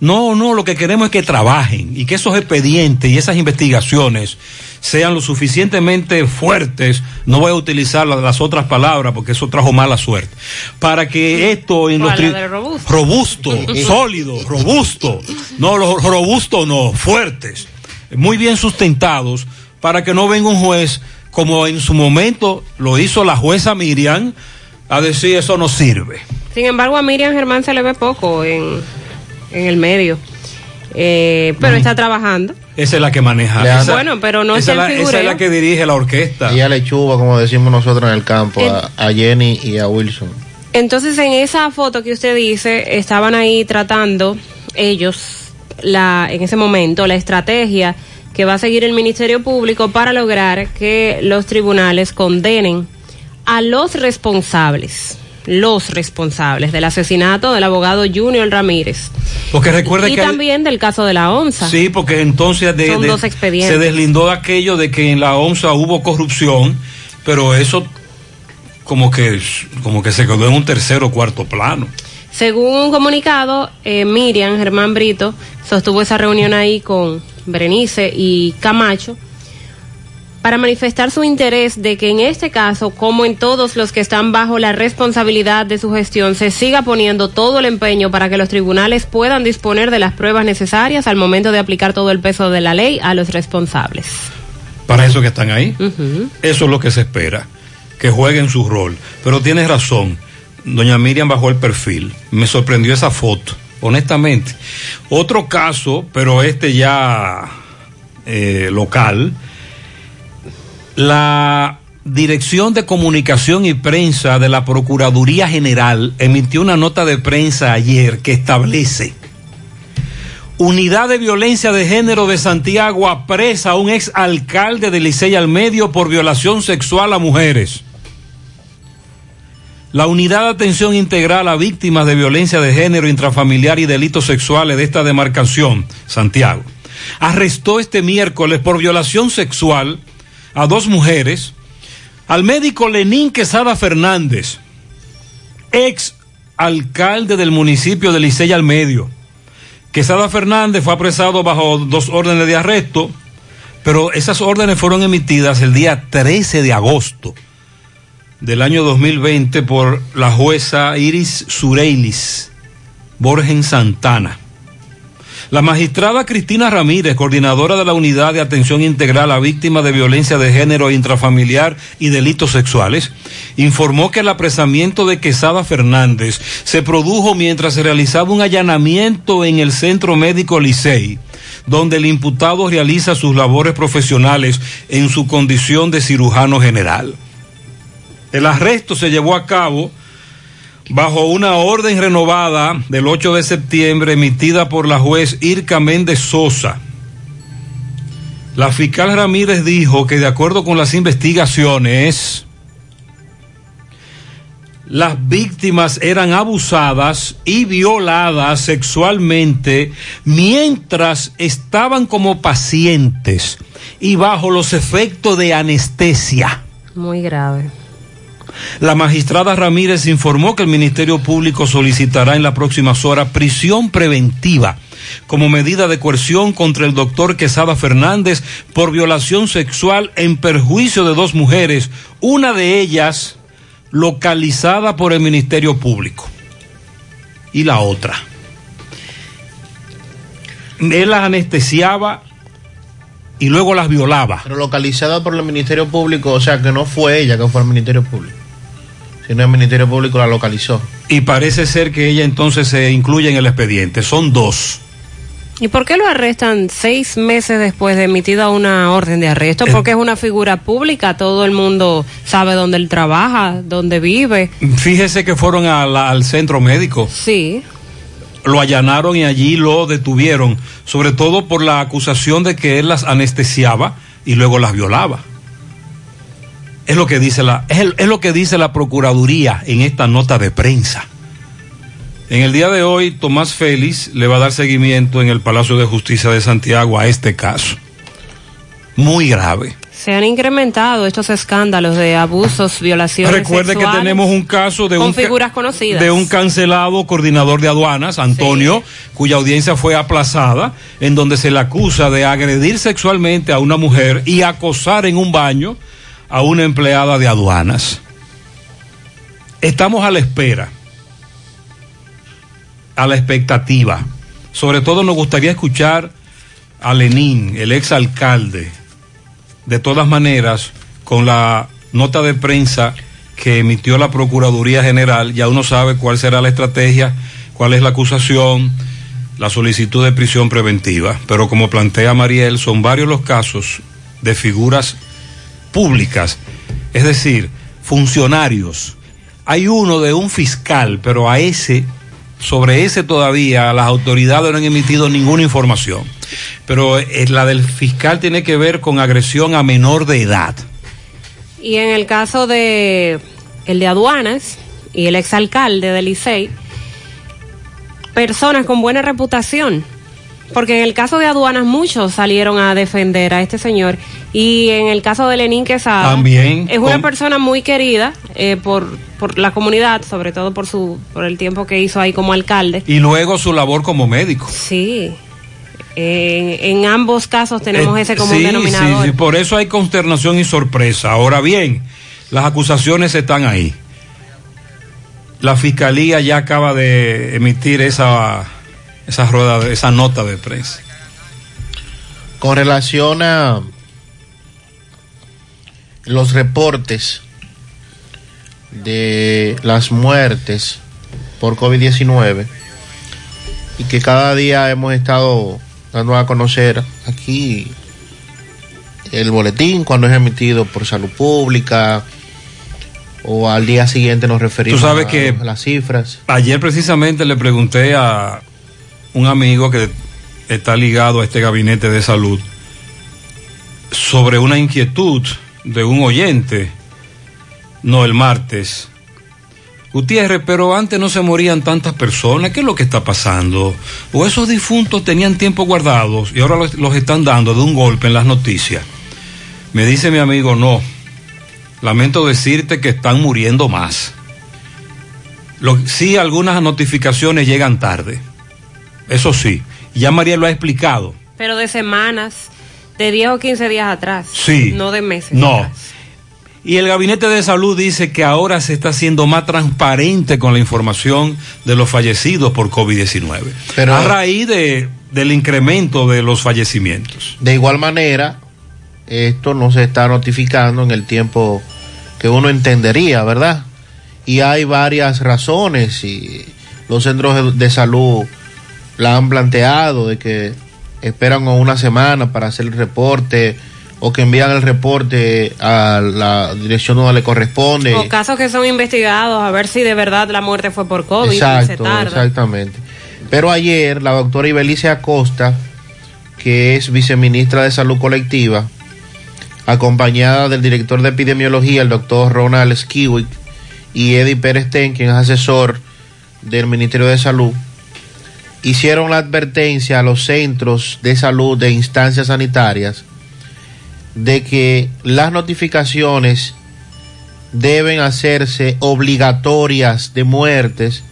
No, no, lo que queremos es que trabajen y que esos expedientes y esas investigaciones sean lo suficientemente fuertes, no voy a utilizar la- las otras palabras porque eso trajo mala suerte, para que esto en los ¿Cuál, la tri- de robusto? robusto, <laughs> sólido, robusto, no, los robusto no, fuertes, muy bien sustentados, para que no venga un juez como en su momento lo hizo la jueza Miriam a decir eso no sirve. Sin embargo, a Miriam Germán se le ve poco en, en el medio. Eh, pero está trabajando. Esa es la que maneja. Esa- Bueno, pero no es esa, la, esa es la que dirige la orquesta. Ella le chuba, como decimos nosotros en el campo, a, a Jenny y a Wilson. Entonces, en esa foto que usted dice, estaban ahí tratando ellos, la, en ese momento, la estrategia que va a seguir el Ministerio Público para lograr que los tribunales condenen a los responsables, los responsables del asesinato del abogado Junior Ramírez. Porque recuerde y que... también del caso de la ONSA. Sí, porque entonces de- Son de- dos expedientes. se deslindó de aquello de que en la OMSA hubo corrupción, pero eso como que, como que se quedó en un tercer o cuarto plano. Según un comunicado, eh, Miriam Germán Brito sostuvo esa reunión ahí con Berenice y Camacho para manifestar su interés de que en este caso, como en todos los que están bajo la responsabilidad de su gestión, se siga poniendo todo el empeño para que los tribunales puedan disponer de las pruebas necesarias al momento de aplicar todo el peso de la ley a los responsables. Para eso que están ahí. Eso es lo que se espera, que jueguen su rol. Pero tienes razón, doña Miriam bajó el perfil. Me sorprendió esa foto, honestamente. Otro caso, pero este ya eh, local, la Dirección de Comunicación y Prensa de la Procuraduría General emitió una nota de prensa ayer que establece Unidad de Violencia de Género de Santiago apresa a un ex alcalde de Licey al Medio por violación sexual a mujeres. La Unidad de Atención Integral a Víctimas de Violencia de Género intrafamiliar y delitos sexuales de esta demarcación, Santiago, arrestó este miércoles por violación sexual a dos mujeres al médico Lenín Quesada Fernández, ex alcalde del municipio de Licey al Medio. Quesada Fernández fue apresado bajo dos órdenes de arresto, pero esas órdenes fueron emitidas el día 13 de agosto del año 2020 por la jueza Iris Sureilis Borgen Santana. La magistrada Cristina Ramírez, coordinadora de la Unidad de Atención Integral a Víctimas de Violencia de Género Intrafamiliar y Delitos Sexuales, informó que el apresamiento de Quesada Fernández se produjo mientras se realizaba un allanamiento en el Centro Médico Licey, donde el imputado realiza sus labores profesionales en su condición de cirujano general. El arresto se llevó a cabo bajo una orden renovada del 8 de septiembre emitida por la juez Irka Méndez Sosa. La fiscal Ramírez dijo que de acuerdo con las investigaciones, las víctimas eran abusadas y violadas sexualmente mientras estaban como pacientes y bajo los efectos de anestesia. Muy grave. La magistrada Ramírez informó que el Ministerio Público solicitará en las próximas horas prisión preventiva como medida de coerción contra el doctor Quesada Fernández por violación sexual en perjuicio de dos mujeres, una de ellas localizada por el Ministerio Público y la otra. Él las anestesiaba y luego las violaba. Pero localizada por el Ministerio Público, o sea que no fue ella que fue al Ministerio Público, sino el Ministerio Público la localizó. Y parece ser que ella entonces se incluye en el expediente. Son dos. ¿Y por qué lo arrestan seis meses después de emitida una orden de arresto? Porque es una figura pública, todo el mundo sabe dónde él trabaja, dónde vive. Fíjese que fueron a la- al centro médico. Sí. Lo allanaron y allí lo detuvieron, sobre todo por la acusación de que él las anestesiaba y luego las violaba. Es lo que dice la, es, el- es lo que dice la Procuraduría en esta nota de prensa. En el día de hoy, Tomás Félix le va a dar seguimiento en el Palacio de Justicia de Santiago a este caso. Muy grave. Se han incrementado estos escándalos de abusos, violaciones. Recuerde que tenemos un caso de con un figuras conocidas. de un cancelado coordinador de aduanas, Antonio, cuya audiencia fue aplazada, en donde se le acusa de agredir sexualmente a una mujer y acosar en un baño a una empleada de aduanas. Estamos a la espera, a la expectativa. Sobre todo nos gustaría escuchar a Lenín, el ex alcalde. De todas maneras, con la nota de prensa que emitió la Procuraduría General, ya uno sabe cuál será la estrategia, cuál es la acusación, la solicitud de prisión preventiva. Pero como plantea Mariel, son varios los casos de figuras públicas, es decir, funcionarios. Hay uno de un fiscal, pero a ese, sobre ese todavía las autoridades no han emitido ninguna información. Pero eh, la del fiscal tiene que ver con agresión a menor de edad. Y en el caso de el de aduanas y el exalcalde de Licey, personas con buena reputación. Porque en el caso de aduanas muchos salieron a defender a este señor y en el caso de Lenín Quesada También, es una con- persona muy querida eh, por, por la comunidad, sobre todo por su por el tiempo que hizo ahí como alcalde. Y luego su labor como médico. Sí. En, en ambos casos tenemos Eh, ese común sí, denominador. Sí, sí, por eso hay consternación y sorpresa. Ahora bien, las acusaciones están ahí. La fiscalía ya acaba de emitir esa, esa rueda, de- esa nota de prensa. Con relación a los reportes de las muertes por COVID-19 y que cada día hemos estado dando a conocer aquí el boletín cuando es emitido por salud pública o al día siguiente nos referimos Tú sabes a, que- a las cifras. Ayer precisamente le pregunté a un amigo que está ligado a este gabinete de salud sobre una inquietud de un oyente, no el martes. Gutiérrez, pero antes no se morían tantas personas, ¿qué es lo que está pasando? O esos difuntos tenían tiempo guardados y ahora los, están dando de un golpe en las noticias. Me dice mi amigo, no, lamento decirte que están muriendo más. Lo, sí, algunas notificaciones llegan tarde. Eso sí. Ya María lo ha explicado. Pero de semanas, de 10 o 15 días atrás. Sí. No de meses. No. Y el Gabinete de Salud dice que ahora se está haciendo más transparente con la información de los fallecidos por COVID-19. Pero- a raíz de, del incremento de los fallecimientos. De igual manera, esto no se está notificando en el tiempo que uno entendería, ¿verdad? Y hay varias razones y los centros de salud la han planteado de que esperan una semana para hacer el reporte o que envían el reporte a la dirección donde le corresponde. O casos que son investigados a ver si de verdad la muerte fue por COVID y se Exacto, tarda. exactamente. Pero ayer la doctora Ibelice Acosta, que es viceministra de Salud Colectiva, acompañada del director de epidemiología, el doctor Ronald Skiwick, y Eddie Pérez Ten, quien es asesor del Ministerio de Salud, hicieron la advertencia a los centros de salud de instancias sanitarias de que las notificaciones deben hacerse obligatorias de muertes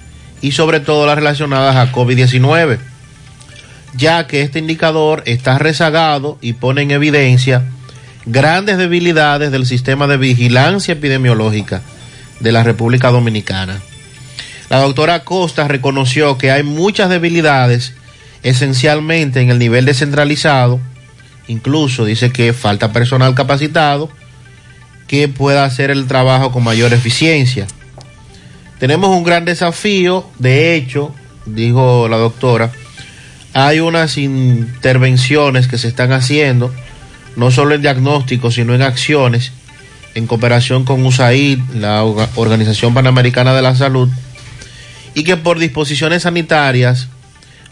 y sobre todo las relacionadas a COVID-19, ya que este indicador está rezagado y pone en evidencia grandes debilidades del sistema de vigilancia epidemiológica de la República Dominicana. La doctora Costa reconoció que hay muchas debilidades, esencialmente en el nivel descentralizado, incluso dice que falta personal capacitado que pueda hacer el trabajo con mayor eficiencia. Tenemos un gran desafío, de hecho, dijo la doctora, hay unas intervenciones que se están haciendo, no solo en diagnóstico, sino en acciones, en cooperación con USAID, la Orga- Organización Panamericana de la Salud, y que por disposiciones sanitarias,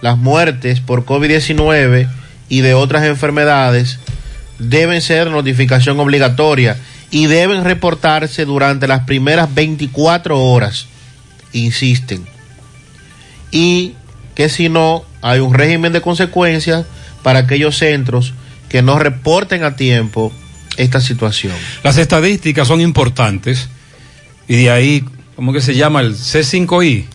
las muertes por COVID-19 y de otras enfermedades deben ser notificación obligatoria y deben reportarse durante las primeras 24 horas, insisten. Y que si no, hay un régimen de consecuencias para aquellos centros que no reporten a tiempo esta situación. Las estadísticas son importantes y de ahí, ¿cómo que se llama? El C5I.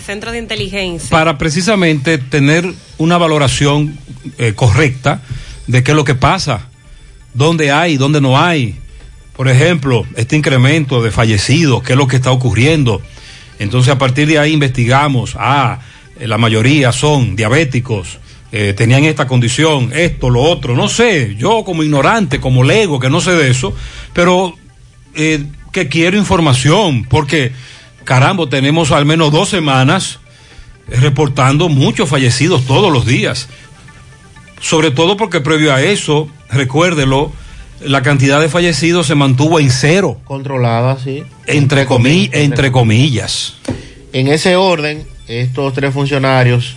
Centro de inteligencia. para precisamente tener una valoración eh, correcta de qué es lo que pasa, dónde hay, dónde no hay. Por ejemplo, este incremento de fallecidos, qué es lo que está ocurriendo. Entonces, a partir de ahí investigamos, ah, eh, la mayoría son diabéticos, eh, tenían esta condición, esto, lo otro, no sé, yo como ignorante, como lego, que no sé de eso, pero que quiero información, porque caramba, tenemos al menos dos semanas reportando muchos fallecidos todos los días. Sobre todo porque previo a eso, recuérdelo, la cantidad de fallecidos se mantuvo en cero. Controlada, sí. Entre, comi- entre comillas. En ese orden, estos tres funcionarios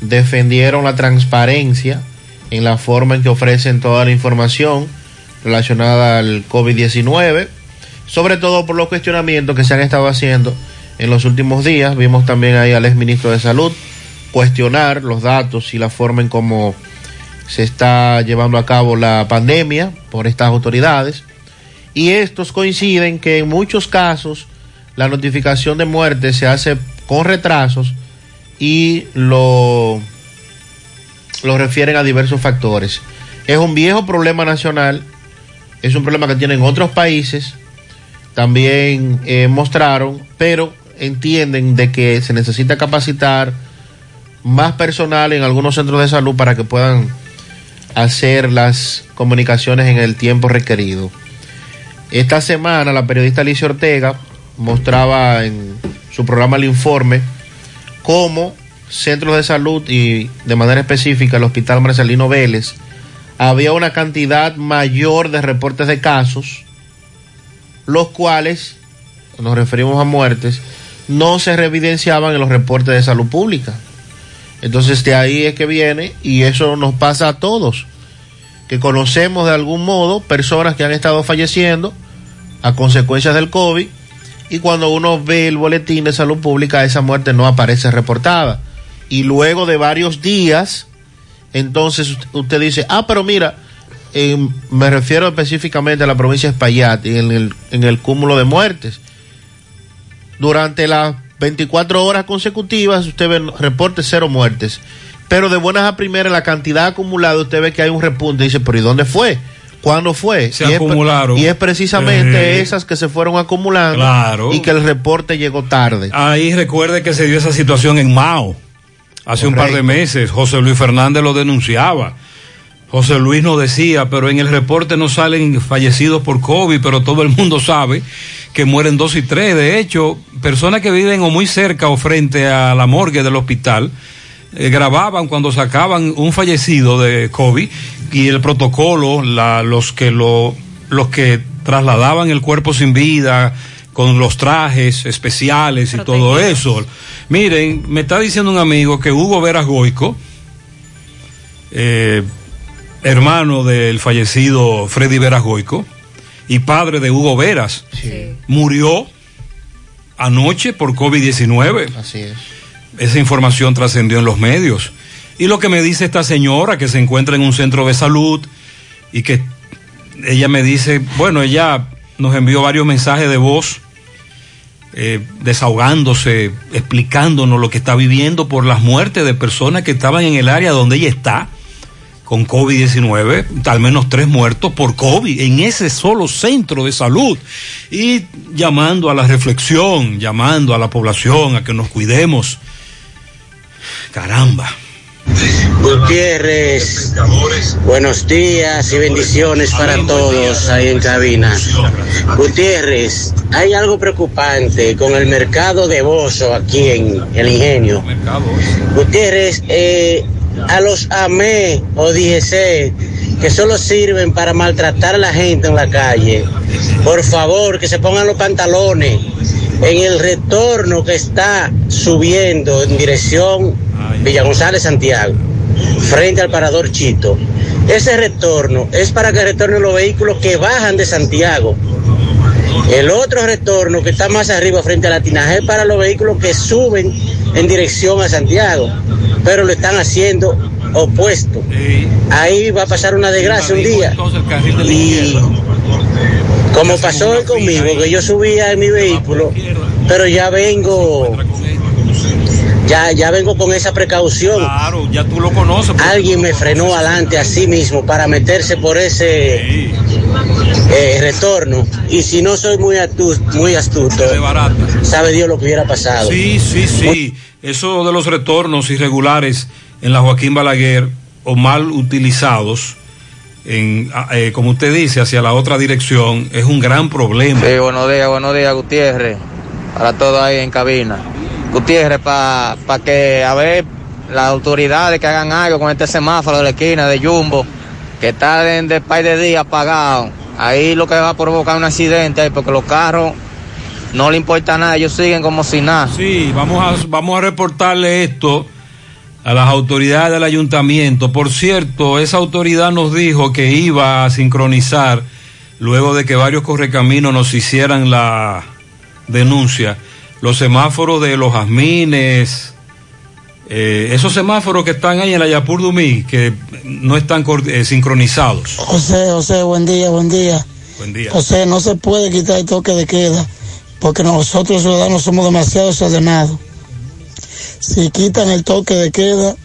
defendieron la transparencia en la forma en que ofrecen toda la información relacionada al COVID-19, sobre todo por los cuestionamientos que se han estado haciendo en los últimos días. Vimos también ahí al exministro de Salud cuestionar los datos y la forma en cómo se está llevando a cabo la pandemia por estas autoridades. Y estos coinciden que en muchos casos la notificación de muerte se hace con retrasos y lo, lo refieren a diversos factores. Es un viejo problema nacional, es un problema que tienen otros países, también eh, mostraron, pero entienden de que se necesita capacitar más personal en algunos centros de salud para que puedan hacer las comunicaciones en el tiempo requerido. Esta semana la periodista Alicia Ortega mostraba en su programa El Informe cómo centros de salud y de manera específica el Hospital Marcelino Vélez había una cantidad mayor de reportes de casos, los cuales, nos referimos a muertes, no se reevidenciaban en los reportes de salud pública. Entonces de ahí es que viene y eso nos pasa a todos, que conocemos de algún modo personas que han estado falleciendo a consecuencias del COVID y cuando uno ve el boletín de salud pública esa muerte no aparece reportada. Y luego de varios días, entonces usted dice, ah, pero mira, me refiero específicamente a la provincia de Espaillat en el, en el cúmulo de muertes. Durante las 24 horas consecutivas usted ve reporte cero muertes. Pero de buenas a primeras, la cantidad acumulada, usted ve que hay un repunte dice, pero ¿y dónde fue? ¿Cuándo fue? Se y, es, acumularon. y es precisamente Eh. esas que se fueron acumulando Claro. y que el reporte llegó tarde. Ahí recuerde que se dio esa situación en Mao hace un par de meses. José Luis Fernández lo denunciaba. José Luis nos decía, pero en el reporte no salen fallecidos por COVID, pero todo el mundo sabe que mueren dos y tres. De hecho, personas que viven o muy cerca o frente a la morgue del hospital eh, grababan cuando sacaban un fallecido de COVID y el protocolo, la- los que lo, los que trasladaban el cuerpo sin vida con los trajes especiales y todo eso. Miren, me está diciendo un amigo que Hugo Veras Goico, eh, hermano del fallecido Freddy Veras Goico y padre de Hugo Veras, murió anoche por COVID-19. Así es. Esa información trascendió en los medios. Y lo que me dice esta señora que se encuentra en un centro de salud y que ella me dice, bueno, ella nos envió varios mensajes de voz eh, desahogándose, explicándonos lo que está viviendo por las muertes de personas que estaban en el área donde ella está con COVID-19, al menos tres muertos por COVID en ese solo centro de salud. Y llamando a la reflexión, llamando a la población a que nos cuidemos. Caramba. Gutiérrez, buenos días y bendiciones para todos ahí en cabina. Gutiérrez, hay algo preocupante con el mercado de Bozo aquí en el ingenio. Gutiérrez, eh, a los AME o DGC que solo sirven para maltratar a la gente en la calle, por favor que se pongan los pantalones en el retorno que está subiendo en dirección Villa González Santiago, frente al parador Chito. Ese retorno es para que retornen los vehículos que bajan de Santiago. El otro retorno que está más arriba frente a la tinaje es para los vehículos que suben en dirección a Santiago, pero lo están haciendo opuesto. Ahí va a pasar una desgracia un día. Y como pasó hoy conmigo, que yo subía en mi vehículo, pero ya vengo, ya, ya vengo con esa precaución. Claro, ya tú lo conoces. Alguien me frenó adelante a sí mismo para meterse por ese eh, retorno. Y si no soy muy astuto, muy astuto, sabe Dios lo que hubiera pasado. Sí, sí, sí. Eso de los retornos irregulares en la Joaquín Balaguer o mal utilizados, en, eh, como usted dice, hacia la otra dirección, es un gran problema. Sí, buenos días, buenos días, Gutiérrez. Para todos ahí en cabina. Gutiérrez, para que, a ver, las autoridades que hagan algo con este semáforo de la esquina de Jumbo, que está de, de par de días apagado. Ahí lo que va a provocar un accidente, porque los carros no le importa nada, ellos siguen como si nada. Sí, vamos a, vamos a reportarle esto a las autoridades del ayuntamiento. Por cierto, esa autoridad nos dijo que iba a sincronizar, luego de que varios correcaminos nos hicieran la denuncia, los semáforos de los jazmines, eh, esos semáforos que están ahí en la Yapur Dumí, que no están eh, sincronizados. José, José, buen día, buen día. Buen día. José, no se puede quitar el toque de queda porque nosotros los ciudadanos somos demasiado desordenados. Si quitan el toque de queda,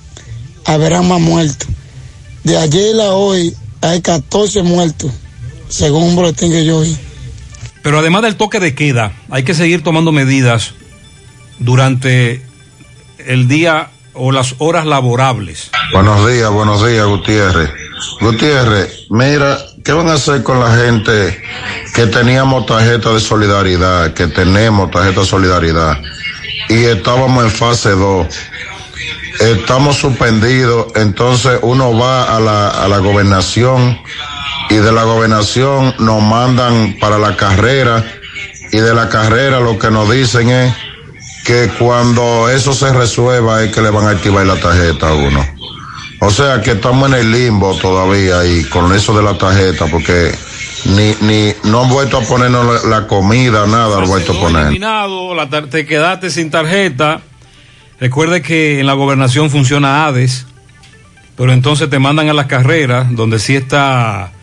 habrán más muertos. De ayer a hoy hay 14 muertos, según un boletín que yo vi. Pero además del toque de queda, hay que seguir tomando medidas durante el día o las horas laborables. Buenos días, buenos días, Gutiérrez. Gutiérrez, mira, ¿qué van a hacer con la gente que teníamos tarjeta de solidaridad, que tenemos tarjeta de solidaridad y estábamos en fase 2? Estamos suspendidos, entonces uno va a la, a la gobernación y de la gobernación nos mandan para la carrera y de la carrera lo que nos dicen es que cuando eso se resuelva es que le van a activar la tarjeta a uno. O sea que estamos en el limbo todavía y con eso de la tarjeta porque ni, ni, no han vuelto a ponernos la, la comida, nada, han vuelto a poner. Eliminado, la te quedaste sin tarjeta. Recuerde que en la gobernación funciona ADES, pero entonces te mandan a las carreras donde sí está,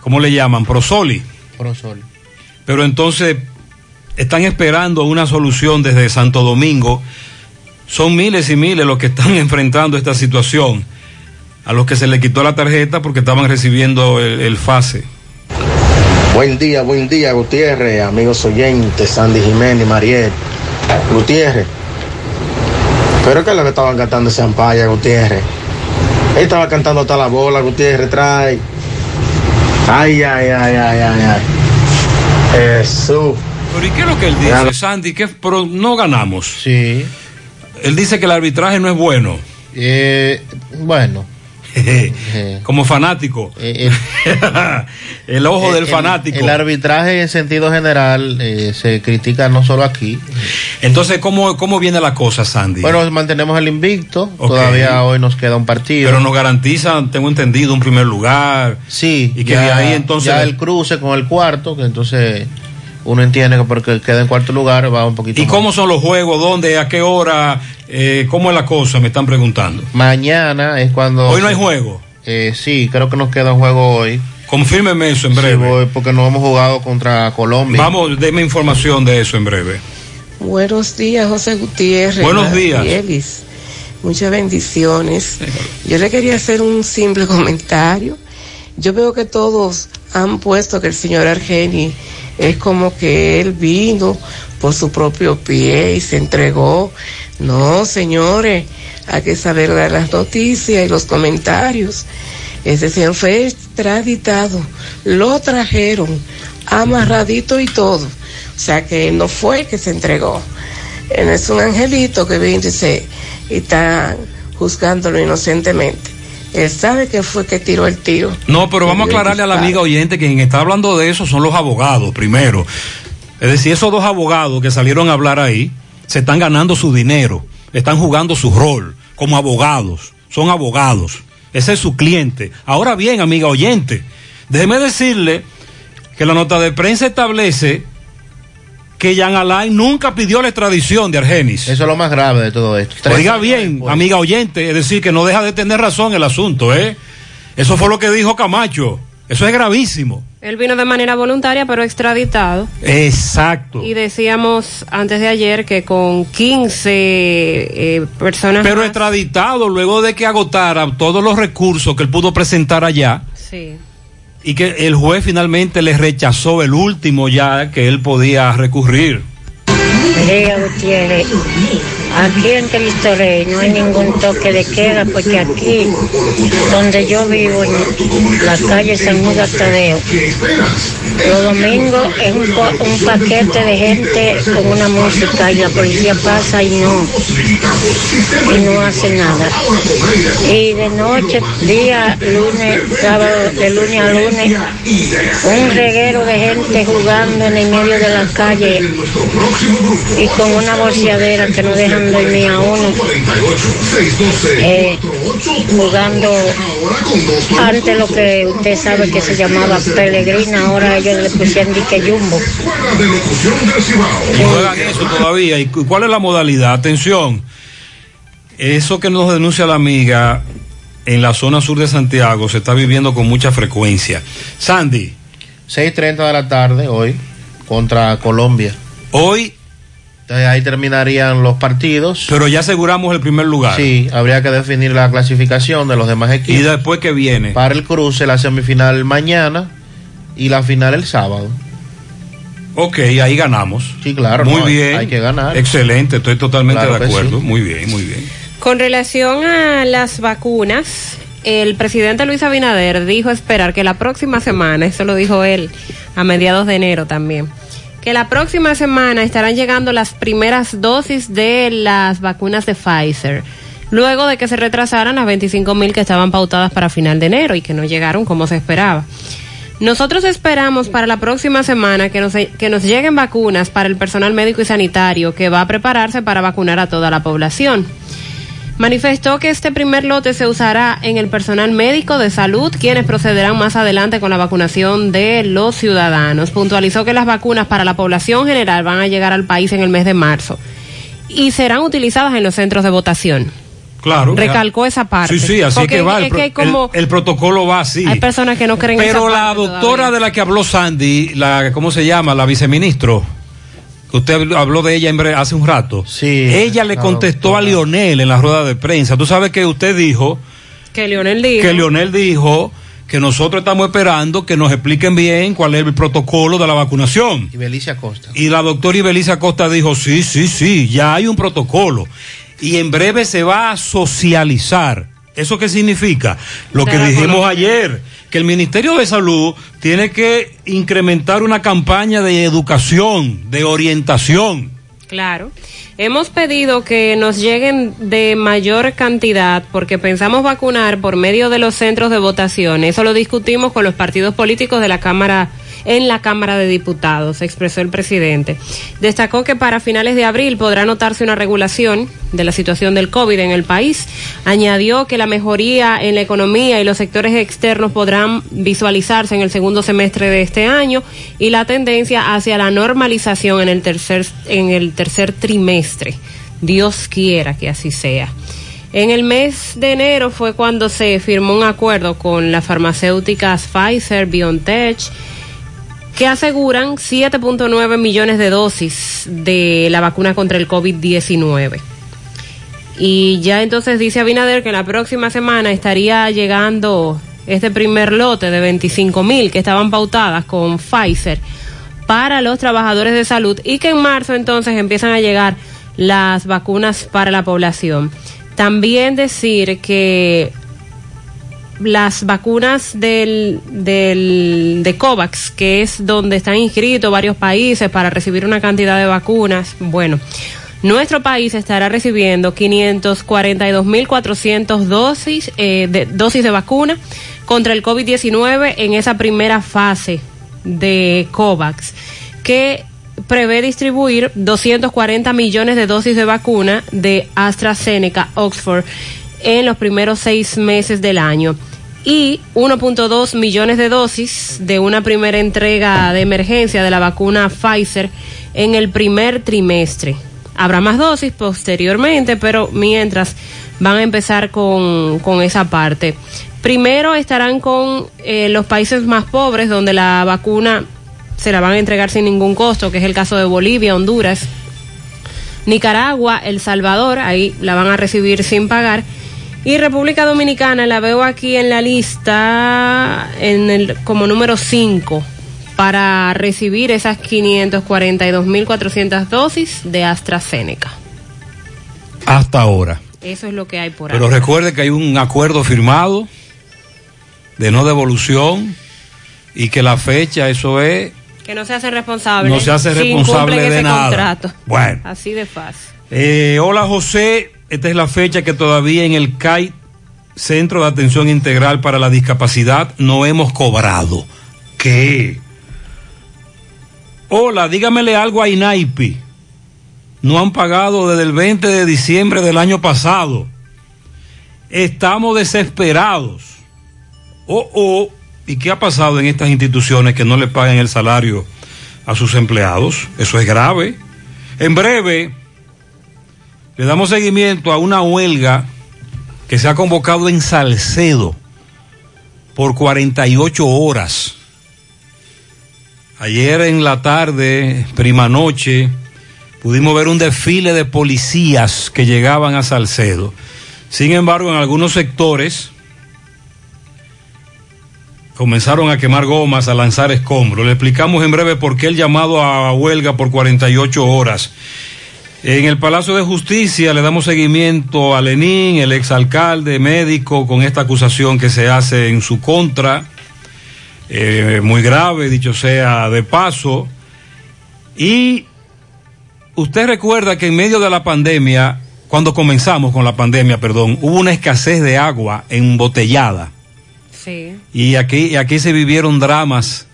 ¿cómo le llaman? Prosoli. Prosoli. Pero entonces están esperando una solución desde Santo Domingo. Son miles y miles los que están <laughs> enfrentando esta situación. a los que se le quitó la tarjeta porque estaban recibiendo el, fase. Buen día, buen día, Gutiérrez, amigos oyentes, Sandy Jiménez, Mariel. Gutiérrez. Pero que es lo que estaban cantando ese ampaya, Gutiérrez. Él estaba cantando hasta la bola, Gutiérrez, trae. Ay, ay, ay, ay, ay, ay. Jesús. Pero ¿y qué es lo que él dice, Sandy? Que pero no ganamos. Sí. Él dice que el arbitraje no es bueno. Eh, bueno. <laughs> Como fanático. <laughs> el ojo del fanático. El, arbitraje en sentido general eh, se critica no solo aquí. Entonces, ¿cómo, ¿cómo viene la cosa, Sandy? Bueno, mantenemos el invicto. Todavía hoy nos queda un partido. Pero nos garantizan, tengo entendido, un primer lugar. Sí. Y que de ahí entonces. Ya el cruce con el cuarto, que entonces uno entiende que porque queda en cuarto lugar va un poquito ¿Y cómo son los juegos? ¿Dónde? ¿A qué hora? Eh, ¿Cómo es la cosa? Me están preguntando. Mañana es cuando... ¿Hoy no hay juego? Eh, sí, creo que nos queda un juego hoy. Confírmeme eso en breve. Sí, voy, porque no hemos jugado contra Colombia. Vamos, deme información de eso en breve. Buenos días, José Gutiérrez. Buenos días. Elis. Muchas bendiciones. Yo le quería hacer un simple <laughs> comentario. Yo veo que todos han puesto que el señor Argeni es como que él vino por su propio pie y se entregó. No, señores, hay que saber dar las noticias y los comentarios. Ese señor fue extraditado, lo trajeron, amarradito y todo. O sea que no fue que se entregó. Él es un angelito que viene y, se, y está juzgándolo inocentemente. Él sabe que fue que tiró el tiro. No, pero vamos a aclararle a la amiga oyente que quien está hablando de eso son los abogados, primero. Es decir, esos dos abogados que salieron a hablar ahí se están ganando su dinero, están jugando su rol como abogados, son abogados. Ese es su cliente. Ahora bien, amiga oyente, déjeme decirle que la nota de prensa establece que Jan Alain nunca pidió la extradición de Argenis. Eso es lo más grave de todo esto. Oiga bien, amiga oyente, es decir, que no deja de tener razón el asunto, ¿eh? Eso fue lo que dijo Camacho. Eso es gravísimo. Él vino de manera voluntaria, pero extraditado. Exacto. Y decíamos antes de ayer que con 15 eh, personas. Pero extraditado luego de que agotara todos los recursos que él pudo presentar allá. Sí. Y que el juez finalmente le rechazó el último ya que él podía recurrir. Aquí en Cristo Rey no hay ningún toque de queda porque aquí, donde yo vivo, en la calle San Judas Tadeo, los domingos es un, paquete de gente con una música y la policía pasa y no, y no hace nada. Y de noche, día, lunes, sábado, de lunes a lunes, un reguero de gente jugando en el medio de la calle y con una bolseadera que no dejan dormir a uno, eh, jugando antes lo que usted sabe que se llamaba Pellegrina, ahora ellos le pusieron dique Jumbo. Y juegan eso todavía. ¿Y cu- cuál es la modalidad? Atención. Eso que nos denuncia la amiga en la zona sur de Santiago se está viviendo con mucha frecuencia. Sandy. 6.30 de la tarde hoy contra Colombia. Hoy. Entonces ahí terminarían los partidos. Pero ya aseguramos el primer lugar. Sí, habría que definir la clasificación de los demás equipos. ¿Y después que viene? Para el cruce, la semifinal mañana y la final el sábado. Ok, ahí ganamos. Sí, claro. Muy no, bien. Hay que ganar. Excelente, estoy totalmente Claro de acuerdo. sí. Muy bien, muy bien. Con relación a las vacunas, el presidente Luis Abinader dijo esperar que la próxima semana, eso lo dijo él a mediados de enero también, que la próxima semana estarán llegando las primeras dosis de las vacunas de Pfizer. Luego de que se retrasaran las 25 mil que estaban pautadas para final de enero y que no llegaron como se esperaba. Nosotros esperamos para la próxima semana que nos, que nos lleguen vacunas para el personal médico y sanitario que va a prepararse para vacunar a toda la población. Manifestó que este primer lote se usará en el personal médico de salud, quienes procederán más adelante con la vacunación de los ciudadanos. Puntualizó que las vacunas para la población general van a llegar al país en el mes de marzo y serán utilizadas en los centros de votación. Claro. Recalcó esa parte. Sí, sí, así Porque que va. El, es que hay pro- como- el- el protocolo va así. Hay personas que no creen en Pero esa la parte doctora todavía. de la que habló Sandy, la ¿cómo se llama? La viceministro, usted habló- de ella hace un rato. Sí. Ella le contestó a Lionel en la rueda de prensa. Tú sabes que usted dijo Que Leonel dijo. que Leonel dijo que nosotros estamos esperando que nos expliquen bien cuál es el protocolo de la vacunación. Y Belicia Costa. Y la doctora Ibeliza Costa dijo, sí, sí, sí, ya hay un protocolo. Y en breve se va a socializar. ¿Eso qué significa? Lo que dijimos ayer, que el Ministerio de Salud tiene que incrementar una campaña de educación, de orientación. Claro. Hemos pedido que nos lleguen de mayor cantidad porque pensamos vacunar por medio de los centros de votación. Eso lo discutimos con los partidos políticos de la Cámara en la Cámara de Diputados, expresó el presidente. Destacó que para finales de abril podrá notarse una regulación de la situación del COVID en el país. Añadió que la mejoría en la economía y los sectores externos podrán visualizarse en el segundo semestre de este año y la tendencia hacia la normalización en el tercer, en el tercer trimestre. Dios quiera que así sea. En el mes de enero fue cuando se firmó un acuerdo con las farmacéuticas Pfizer, BioNTech, que aseguran 7.9 millones de dosis de la vacuna contra el COVID-19. Y ya entonces dice Abinader que la próxima semana estaría llegando este primer lote de 25 mil que estaban pautadas con Pfizer para los trabajadores de salud y que en marzo entonces empiezan a llegar las vacunas para la población. También decir que las vacunas del, del, de COVAX, que es donde están inscritos varios países para recibir una cantidad de vacunas, bueno, nuestro país estará recibiendo 542.400 dosis, eh, de, dosis de vacuna contra el COVID-19 en esa primera fase de COVAX, que prevé distribuir 240 millones de dosis de vacuna de AstraZeneca Oxford en los primeros seis meses del año y 1.2 millones de dosis de una primera entrega de emergencia de la vacuna Pfizer en el primer trimestre. Habrá más dosis posteriormente, pero mientras van a empezar con, con esa parte. Primero estarán con eh, los países más pobres donde la vacuna se la van a entregar sin ningún costo, que es el caso de Bolivia, Honduras, Nicaragua, El Salvador, ahí la van a recibir sin pagar. Y República Dominicana la veo aquí en la lista en el, como número 5 para recibir esas 542.400 dosis de AstraZeneca. Hasta ahora. Eso es lo que hay por Pero ahora. recuerde que hay un acuerdo firmado de no devolución y que la fecha, eso es, Que no se hace responsable. No se hace responsable de ese nada. contrato. Bueno. Así de fácil. Eh, hola José, esta es la fecha que todavía en el CAI, Centro de Atención Integral para la Discapacidad, no hemos cobrado. ¿Qué? Hola, dígamele algo a INAIPI. No han pagado desde el 20 de diciembre del año pasado. Estamos desesperados. Oh, oh. ¿Y qué ha pasado en estas instituciones que no le pagan el salario a sus empleados? Eso es grave. En breve, le damos seguimiento a una huelga que se ha convocado en Salcedo por 48 horas. Ayer en la tarde, prima noche, pudimos ver un desfile de policías que llegaban a Salcedo. Sin embargo, en algunos sectores comenzaron a quemar gomas, a lanzar escombros. Le explicamos en breve por qué el llamado a huelga por 48 horas. En el Palacio de Justicia le damos seguimiento a Lenín, el exalcalde médico, con esta acusación que se hace en su contra, eh, muy grave, dicho sea de paso. Y usted recuerda que en medio de la pandemia, cuando comenzamos con la pandemia, perdón, hubo una escasez de agua embotellada. Sí. Y aquí, y aquí se vivieron dramas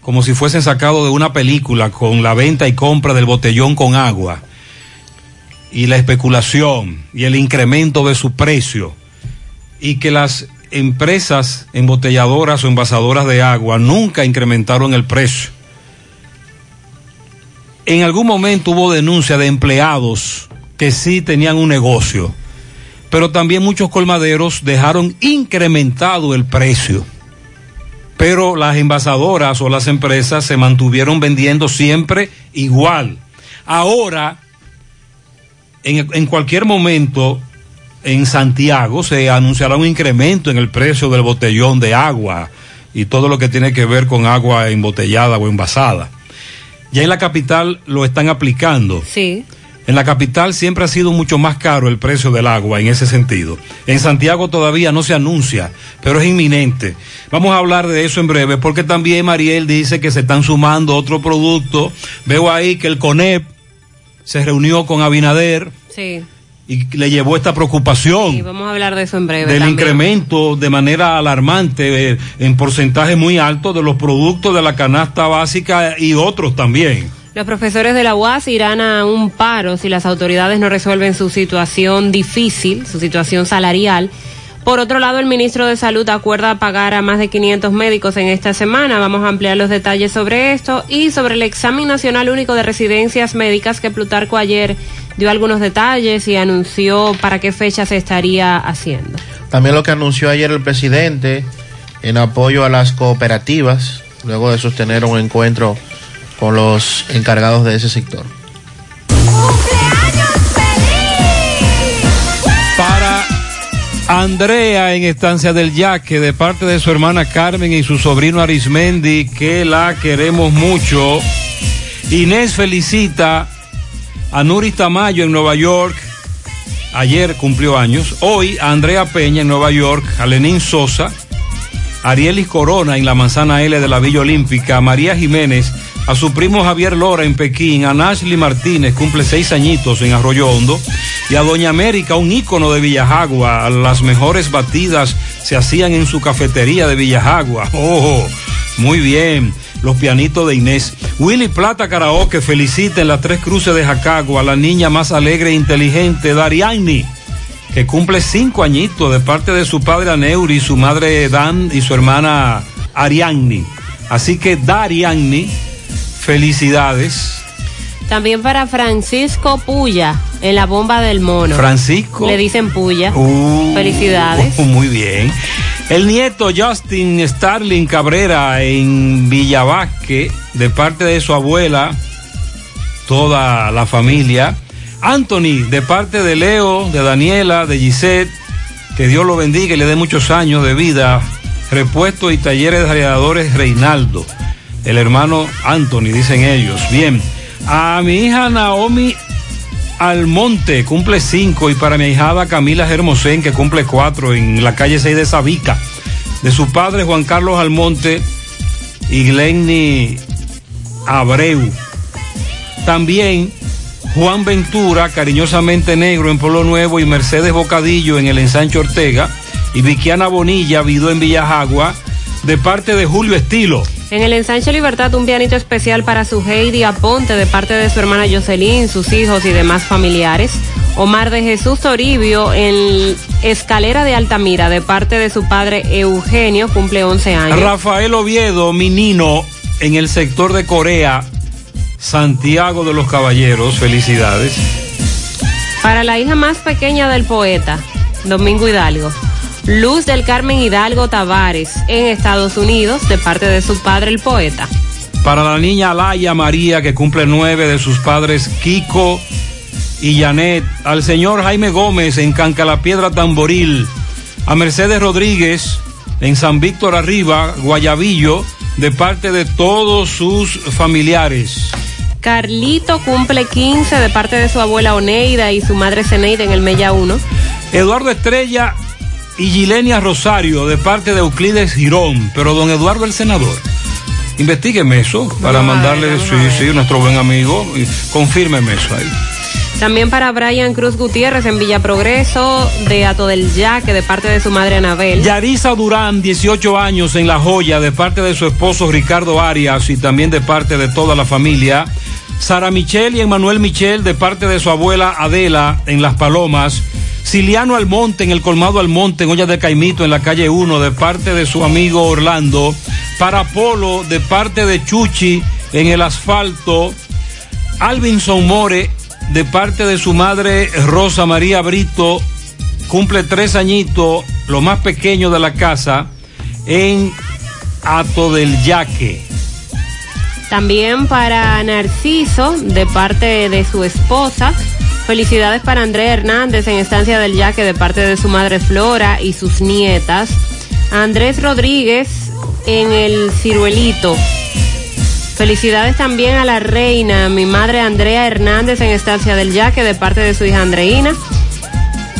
como si fuesen sacados de una película con la venta y compra del botellón con agua y la especulación y el incremento de su precio y que las empresas embotelladoras o envasadoras de agua nunca incrementaron el precio. En algún momento hubo denuncia de empleados que sí tenían un negocio, pero también muchos colmaderos dejaron incrementado el precio. Pero las envasadoras o las empresas se mantuvieron vendiendo siempre igual. Ahora, en, en cualquier momento, en Santiago se anunciará un incremento en el precio del botellón de agua y todo lo que tiene que ver con agua embotellada o envasada. Ya en la capital lo están aplicando. Sí. En la capital siempre ha sido mucho más caro el precio del agua en ese sentido. En Santiago todavía no se anuncia, pero es inminente. Vamos a hablar de eso en breve porque también Mariel dice que se están sumando otros productos. Veo ahí que el CONEP se reunió con Abinader Sí. y le llevó esta preocupación Sí, vamos a hablar de eso en breve. del también. incremento de manera alarmante eh, en porcentaje muy alto de los productos de la canasta básica y otros también. Los profesores de la UAS irán a un paro si las autoridades no resuelven su situación difícil, su situación salarial. Por otro lado, el ministro de Salud acuerda pagar a más de 500 médicos en esta semana. Vamos a ampliar los detalles sobre esto y sobre el examen nacional único de residencias médicas que Plutarco ayer dio algunos detalles y anunció para qué fecha se estaría haciendo. También lo que anunció ayer el presidente en apoyo a las cooperativas, luego de sostener un encuentro con los encargados de ese sector. Andrea en Estancia del Yaque, de parte de su hermana Carmen y su sobrino Arismendi, que la queremos mucho. Inés felicita a Nuris Tamayo en Nueva York. Ayer cumplió años. Hoy a Andrea Peña en Nueva York, a Lenín Sosa, Arielis Corona en la Manzana L de la Villa Olímpica, María Jiménez, a su primo Javier Lora en Pekín, a Nashley Martínez, cumple seis añitos en Arroyo Hondo, y a Doña América, un ícono de Villajagua. Las mejores batidas se hacían en su cafetería de Villajagua. <laughs> Oh, muy bien. Los pianitos de Inés. Willy Plata Karaoke felicita en las tres cruces de Jacagua a la niña más alegre e inteligente, Dariani que cumple cinco añitos de parte de su padre Aneuri, su madre Dan y su hermana Arianni. Así que Darianni, felicidades. También para Francisco Puya en la bomba del mono. Francisco. Le dicen Puya. Uh, Felicidades. <laughs> Muy bien. El nieto Justin Starling Cabrera en Villavasque, de parte de su abuela, toda la familia. Anthony, de parte de Leo, de Daniela, de Gisette, que Dios lo bendiga y le dé muchos años de vida. Repuesto y talleres de radiadores Reinaldo. El hermano Anthony, dicen ellos. Bien. A mi hija Naomi Almonte, cumple cinco. Y para mi hijada Camila Hermosén, que cumple cuatro en la calle 6 de Sabica. De su padre Juan Carlos Almonte y Glenny Abreu. También Juan Ventura, cariñosamente negro en Polo Nuevo, y Mercedes Bocadillo en el ensanche Ortega, y Viquiana Bonilla, vido en Villajagua, de parte de Julio Estilo. En el ensanche Libertad, un pianito especial para su Heidi Aponte de parte de su hermana Jocelyn, sus hijos y demás familiares. Omar de Jesús Toribio en Escalera de Altamira de parte de su padre Eugenio, cumple 11 años. Rafael Oviedo, mi nino, en el sector de Corea, Santiago de los Caballeros, felicidades. Para la hija más pequeña del poeta, Domingo Hidalgo. Luz del Carmen Hidalgo Tavares en Estados Unidos de parte de su padre el poeta. Para la niña Alaya María, que cumple nueve de sus padres Kiko y Janet. Al señor Jaime Gómez en Cancalapiedra Tamboril. A Mercedes Rodríguez en San Víctor Arriba, Guayabillo, de parte de todos sus familiares. Carlito cumple 15 de parte de su abuela Oneida y su madre Zeneida en el Mella 1. Eduardo Estrella y Gilenia Rosario de parte de Euclides Girón, pero don Eduardo el senador. Investígueme eso para mandarle, sí, sí, nuestro buen amigo, y confírmeme eso ahí. También para Brian Cruz Gutiérrez en Villa Progreso de Ato del Yaque de parte de su madre Anabel. Yarisa Durán, 18 años en La Joya, de parte de su esposo Ricardo Arias y también de parte de toda la familia. Sara Michel y Emanuel Michel, de parte de su abuela Adela en Las Palomas. Ciliano Almonte en el Colmado Almonte, en Olla de Caimito, en la calle 1, de parte de su amigo Orlando. Para Polo, de parte de Chuchi, en el asfalto. Alvinson More, de parte de su madre Rosa María Brito, cumple tres añitos, lo más pequeño de la casa, en Ato del Yaque. También para Narciso de parte de su esposa Felicidades para Andrea Hernández en Estancia del Yaque de parte de su madre Flora y sus nietas. Andrés Rodríguez en el Ciruelito. Felicidades también a la reina, mi madre Andrea Hernández en Estancia del Yaque de parte de su hija Andreina.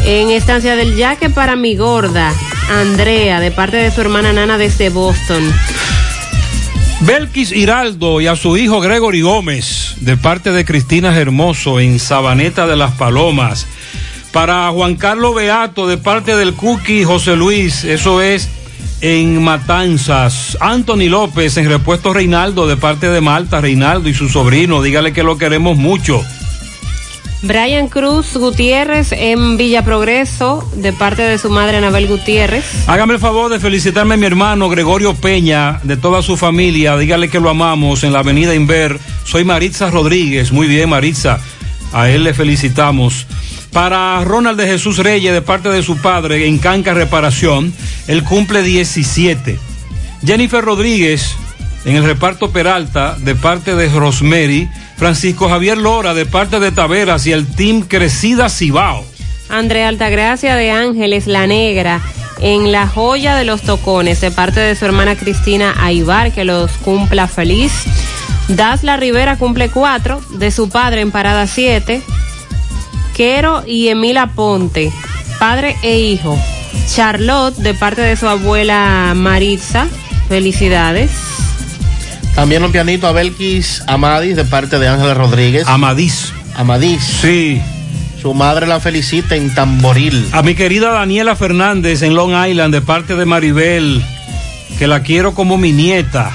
En Estancia del Yaque para mi gorda, Andrea, de parte de su hermana Nana desde Boston. Belkis Hiraldo y a su hijo Gregory Gómez, de parte de Cristina Hermoso en Sabaneta de las Palomas. Para Juan Carlos Beato, de parte del Cookie José Luis, eso es en Matanzas. Anthony López en Repuesto Reinaldo, de parte de Malta, Reinaldo y su sobrino, dígale que lo queremos mucho. Brian Cruz Gutiérrez en Villa Progreso, de parte de su madre Anabel Gutiérrez. Hágame el favor de felicitarme a mi hermano Gregorio Peña, de toda su familia. Dígale que lo amamos en la avenida Inver. Soy Maritza Rodríguez. Muy bien, Maritza. A él le felicitamos. Para Ronald de Jesús Reyes, de parte de su padre, en Canca Reparación, él cumple 17. Jennifer Rodríguez, en el reparto Peralta, de parte de Rosemary. Francisco Javier Lora, de parte de Taveras y el Team Crecida Cibao. Andrea Altagracia de Ángeles La Negra en La Joya de los Tocones, de parte de su hermana Cristina Aibar, que los cumpla feliz. Dasla Rivera cumple cuatro, de su padre en Parada 7. Quero y Emila Ponte, padre e hijo. Charlotte, de parte de su abuela Maritza, felicidades. También un pianito a Belkis Amadis de parte de Ángeles Rodríguez. Amadís. Amadís. Sí. Su madre la felicita en Tamboril. A mi querida Daniela Fernández en Long Island de parte de Maribel, que la quiero como mi nieta.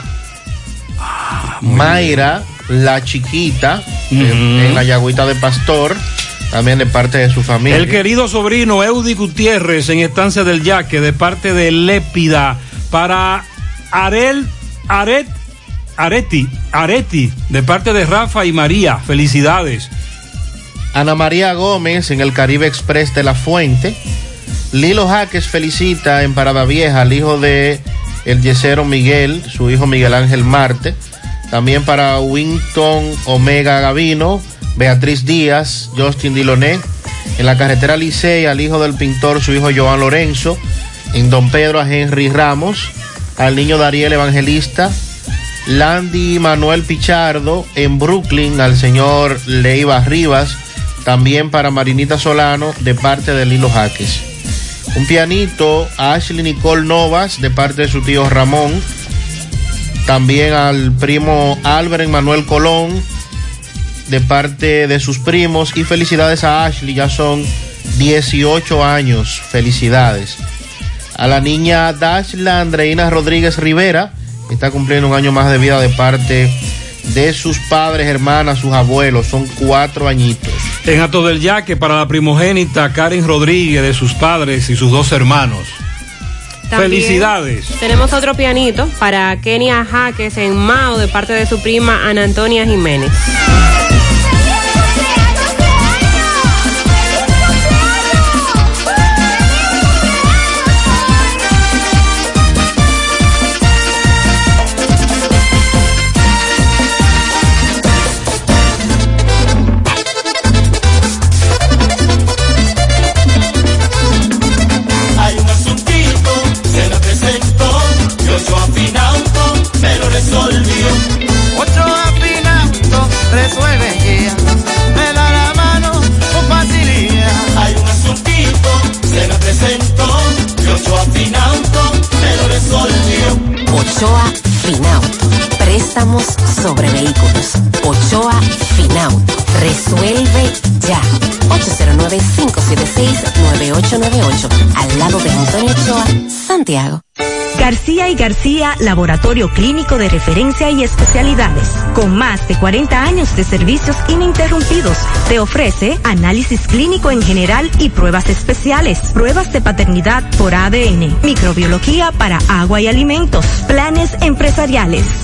Ah, Mayra, la chiquita, uh -huh. en la yagüita de Pastor, también de parte de su familia. El querido sobrino Eudi Gutiérrez en Estancia del Yaque de parte de Lépida para Arel Aret Areti, Areti, de parte de Rafa y María. Felicidades. Ana María Gómez en el Caribe Express de la Fuente. Lilo Jaques felicita en Parada Vieja al hijo de el yesero Miguel, su hijo Miguel Ángel Marte. También para Winton Omega Gavino, Beatriz Díaz, Justin Diloné. En la carretera Licey al hijo del pintor, su hijo Joan Lorenzo. En Don Pedro a Henry Ramos. Al niño Dariel Evangelista. Landy Manuel Pichardo en Brooklyn al señor Leiva Rivas, también para Marinita Solano de parte de Lilo Jaques. Un pianito a Ashley Nicole Novas de parte de su tío Ramón, también al primo Álvaro Manuel Colón de parte de sus primos y felicidades a Ashley, ya son 18 años, felicidades. A la niña Dashla Andreina Rodríguez Rivera, está cumpliendo un año más de vida de parte de sus padres, hermanas, sus abuelos. Son cuatro añitos. En Ato del Yaque, para la primogénita Karen Rodríguez, de sus padres y sus dos hermanos. También Felicidades. Tenemos otro pianito para Kenia Jaques en Mao, de parte de su prima Ana Antonia Jiménez. Laboratorio clínico de referencia y especialidades. Con más de 40 años de servicios ininterrumpidos, te ofrece análisis clínico en general y pruebas especiales, pruebas de paternidad por ADN, microbiología para agua y alimentos, planes empresariales,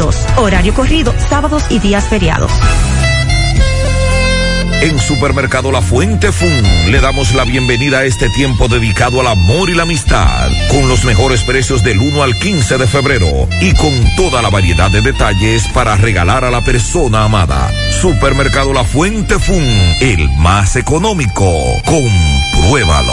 1-210-22. Horario corrido, sábados y días feriados. En Supermercado La Fuente Fun le damos la bienvenida a este tiempo dedicado al amor y la amistad, con los mejores precios del 1 al 15 de febrero y con toda la variedad de detalles para regalar a la persona amada. Supermercado La Fuente Fun, el más económico. Compruébalo.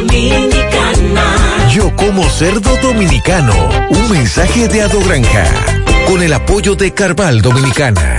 dominicana. Yo como cerdo dominicano. Un mensaje de Ado Granja. Con el apoyo de Carval Dominicana.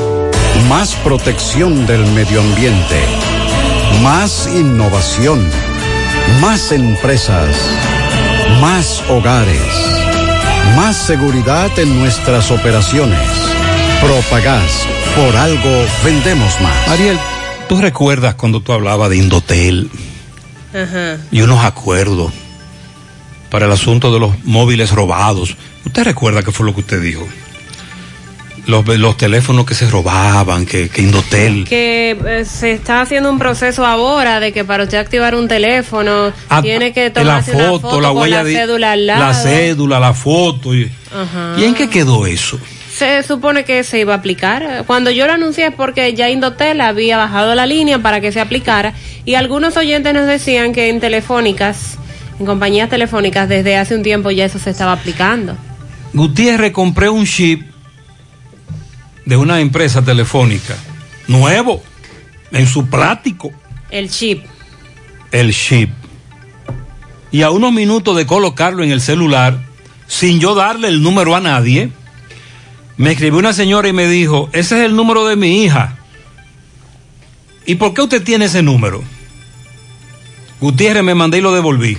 Más protección del medio ambiente. Más innovación. Más empresas. Más hogares. Más seguridad en nuestras operaciones. Propagás. Por algo vendemos más. Ariel, ¿tú recuerdas cuando tú hablabas de Indotel Ajá. y unos acuerdos para el asunto de los móviles robados? ¿Usted recuerda qué fue lo que usted dijo? Los, los teléfonos que se robaban, que, que Indotel... Que eh, se está haciendo un proceso ahora de que para usted activar un teléfono Ah, tiene que la tomarse una foto, la con huella la de- cédula al lado. La cédula, la foto. Y, Ajá. ¿Y en qué quedó eso? Se supone que se iba a aplicar. Cuando yo lo anuncié es porque ya Indotel había bajado la línea para que se aplicara y algunos oyentes nos decían que en telefónicas, en compañías telefónicas, desde hace un tiempo ya eso se estaba aplicando. Gutiérrez compré un chip de una empresa telefónica nuevo en su plástico. El chip. El chip. Y a unos minutos de colocarlo en el celular, sin yo darle el número a nadie, me escribió una señora y me dijo, ese es el número de mi hija. ¿Y por qué usted tiene ese número? Gutiérrez me mandé y lo devolví.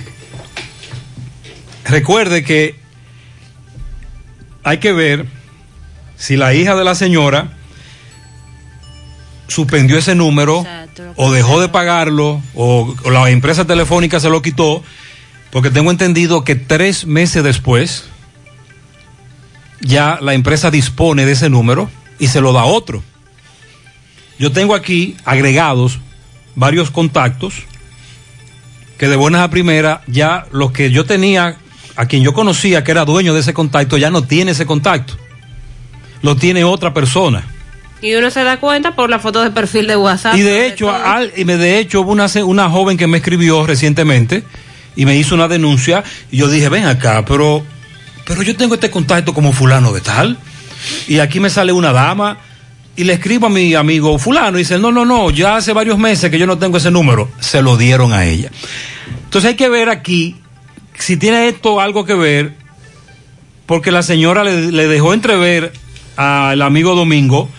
Recuerde que hay que ver si la hija de la señora suspendió ese número o dejó de pagarlo o, o la empresa telefónica se lo quitó, porque tengo entendido que tres meses después ya la empresa dispone de ese número y se lo da a otro. Yo tengo aquí agregados varios contactos que de buenas a primera ya los que yo tenía, a quien yo conocía que era dueño de ese contacto, ya no tiene ese contacto. Lo tiene otra persona. Y uno se da cuenta por la foto de perfil de WhatsApp. Y de hecho, al- y de hecho hubo una, una joven que me escribió recientemente y me hizo una denuncia y yo dije, ven acá, pero, pero yo tengo este contacto como fulano de tal y aquí me sale una dama y le escribo a mi amigo fulano y dice, no, no, no, ya hace varios meses que yo no tengo ese número. Se lo dieron a ella. Entonces hay que ver aquí si tiene esto algo que ver porque la señora le, le dejó entrever al amigo Domingo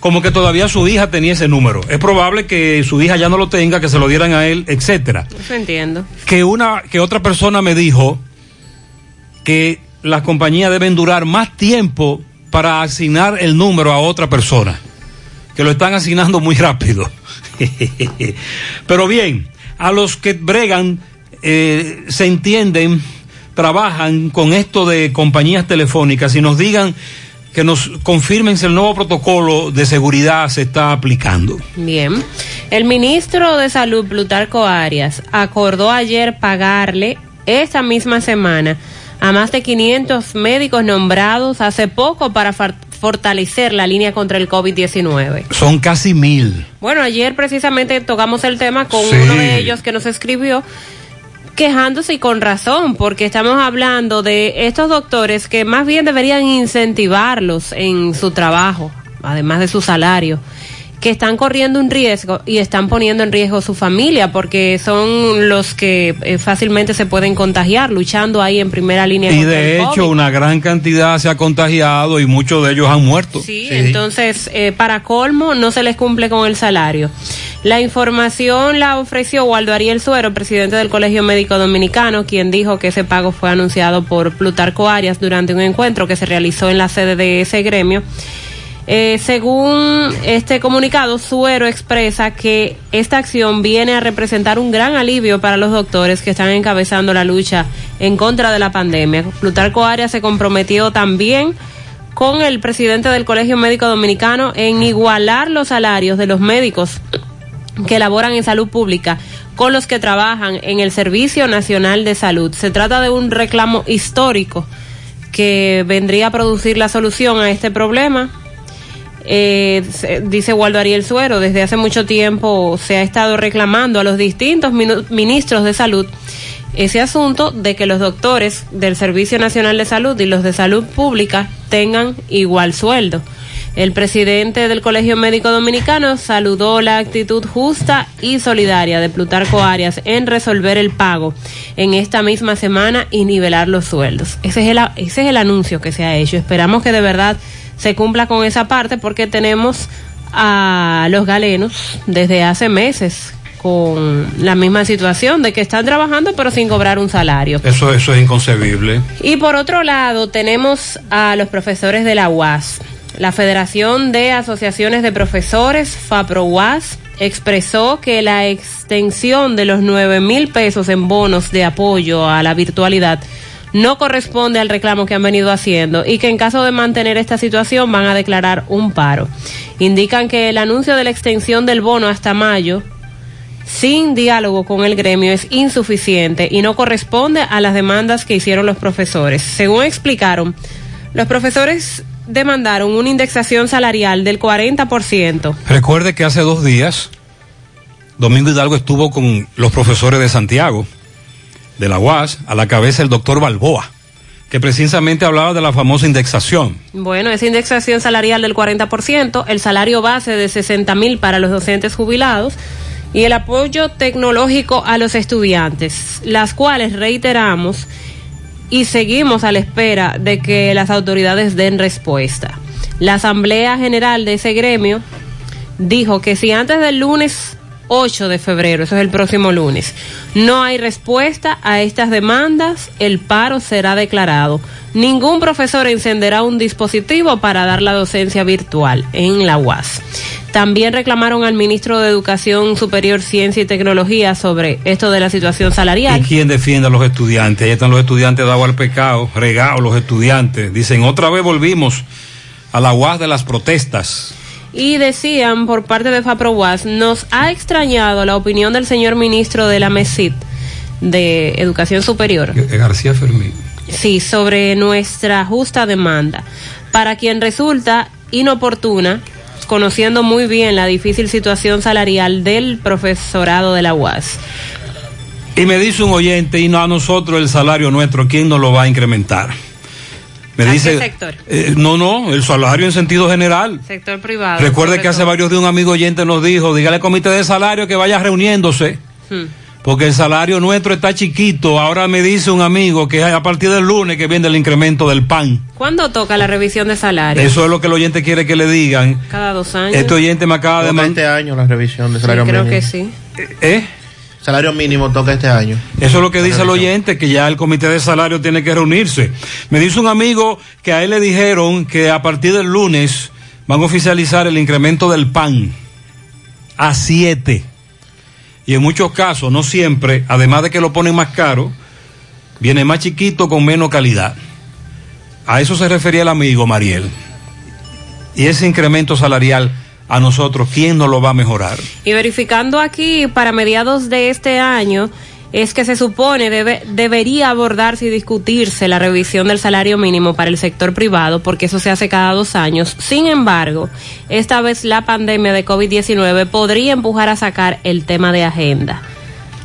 como que todavía su hija tenía ese número. Es probable que su hija ya no lo tenga, que se lo dieran a él, etcétera. Eso entiendo. Que una, que otra persona me dijo que las compañías deben durar más tiempo para asignar el número a otra persona. Que lo están asignando muy rápido. <laughs> Pero bien, a los que bregan, eh, se entienden, trabajan con esto de compañías telefónicas y nos digan que nos confirmen si el nuevo protocolo de seguridad se está aplicando. Bien. El ministro de Salud, Plutarco Arias, acordó ayer pagarle esta misma semana a más de 500 médicos nombrados hace poco para fortalecer la línea contra el COVID-19. Son casi mil. Bueno, ayer precisamente tocamos el tema con Sí. uno de ellos que nos escribió quejándose y con razón, porque estamos hablando de estos doctores que más bien deberían incentivarlos en su trabajo, además de su salario, que están corriendo un riesgo y están poniendo en riesgo su familia, porque son los que eh, fácilmente se pueden contagiar, luchando ahí en primera línea. Y de hecho, COVID. una gran cantidad se ha contagiado y muchos de ellos han muerto. Sí, entonces, eh, para colmo, no se les cumple con el salario. La información la ofreció Waldo Ariel Suero, presidente del Colegio Médico Dominicano, quien dijo que ese pago fue anunciado por Plutarco Arias durante un encuentro que se realizó en la sede de ese gremio. Eh, según este comunicado, Suero expresa que esta acción viene a representar un gran alivio para los doctores que están encabezando la lucha en contra de la pandemia. Plutarco Arias se comprometió también con el presidente del Colegio Médico Dominicano en igualar los salarios de los médicos que laboran en salud pública con los que trabajan en el Servicio Nacional de Salud. Se trata de un reclamo histórico que vendría a producir la solución a este problema. Eh, dice Waldo Ariel Suero, desde hace mucho tiempo se ha estado reclamando a los distintos ministros de salud ese asunto de que los doctores del Servicio Nacional de Salud y los de Salud Pública tengan igual sueldo. El presidente del Colegio Médico Dominicano saludó la actitud justa y solidaria de Plutarco Arias en resolver el pago en esta misma semana y nivelar los sueldos. Ese es el, ese es el anuncio que se ha hecho. Esperamos que de verdad se cumpla con esa parte porque tenemos a los galenos desde hace meses con la misma situación de que están trabajando pero sin cobrar un salario. Eso, eso es inconcebible. Y por otro lado, tenemos a los profesores de la UAS. La Federación de Asociaciones de Profesores, FAPRO-UAS, expresó que la extensión de los 9 mil pesos en bonos de apoyo a la virtualidad no corresponde al reclamo que han venido haciendo y que en caso de mantener esta situación van a declarar un paro. Indican que el anuncio de la extensión del bono hasta mayo sin diálogo con el gremio es insuficiente y no corresponde a las demandas que hicieron los profesores. Según explicaron, los profesores demandaron una indexación salarial del 40%. Recuerde que hace dos días Domingo Hidalgo estuvo con los profesores de Santiago, de la UAS, a la cabeza el doctor Balboa, que precisamente hablaba de la famosa indexación. Bueno, esa indexación salarial del 40%, el salario base de 60 mil para los docentes jubilados y el apoyo tecnológico a los estudiantes, las cuales reiteramos y seguimos a la espera de que las autoridades den respuesta. La Asamblea General de ese gremio dijo que si antes del lunes 8 de febrero, eso es el próximo lunes, no hay respuesta a estas demandas, el paro será declarado. Ningún profesor encenderá un dispositivo para dar la docencia virtual en la UAS. También reclamaron al ministro de Educación Superior, Ciencia y Tecnología sobre esto de la situación salarial. ¿Y quién defiende a los estudiantes? Ahí están los estudiantes dados al pecado, regados los estudiantes. Dicen, otra vez volvimos a la UAS de las protestas. Y decían por parte de FAPROWAS, nos ha extrañado la opinión del señor ministro de la MESID de Educación Superior. García Fermín. Sí, sobre nuestra justa demanda, para quien resulta inoportuna, conociendo muy bien la difícil situación salarial del profesorado de la UAS. Y me dice un oyente, y no a nosotros el salario nuestro, ¿quién nos lo va a incrementar? Me ¿A qué dice, sector? eh, no, no, el salario en sentido general. Sector privado. Recuerde que hace todo. varios días un amigo oyente nos dijo, dígale al comité de salario que vaya reuniéndose, Hmm. porque el salario nuestro está chiquito. Ahora me dice un amigo que a partir del lunes que viene el incremento del pan. ¿Cuándo toca la revisión de salario? Eso es lo que el oyente quiere que le digan. Cada dos años. Este oyente me acaba de este año la revisión de Sí, salario creo mínimo. que sí. ¿Eh? Salario mínimo toca este año. Eso es lo que dice el oyente, que ya el comité de salario tiene que reunirse. Me dice un amigo que a él le dijeron que a partir del lunes van a oficializar el incremento del pan a 7. Y en muchos casos, no siempre, además de que lo ponen más caro, viene más chiquito con menos calidad. A eso se refería el amigo Mariel. Y ese incremento salarial a nosotros, ¿quién nos lo va a mejorar? Y verificando aquí para mediados de este año, es que se supone debe, debería abordarse y discutirse la revisión del salario mínimo para el sector privado, porque eso se hace cada dos años. Sin embargo, esta vez la pandemia de COVID-19 podría empujar a sacar el tema de agenda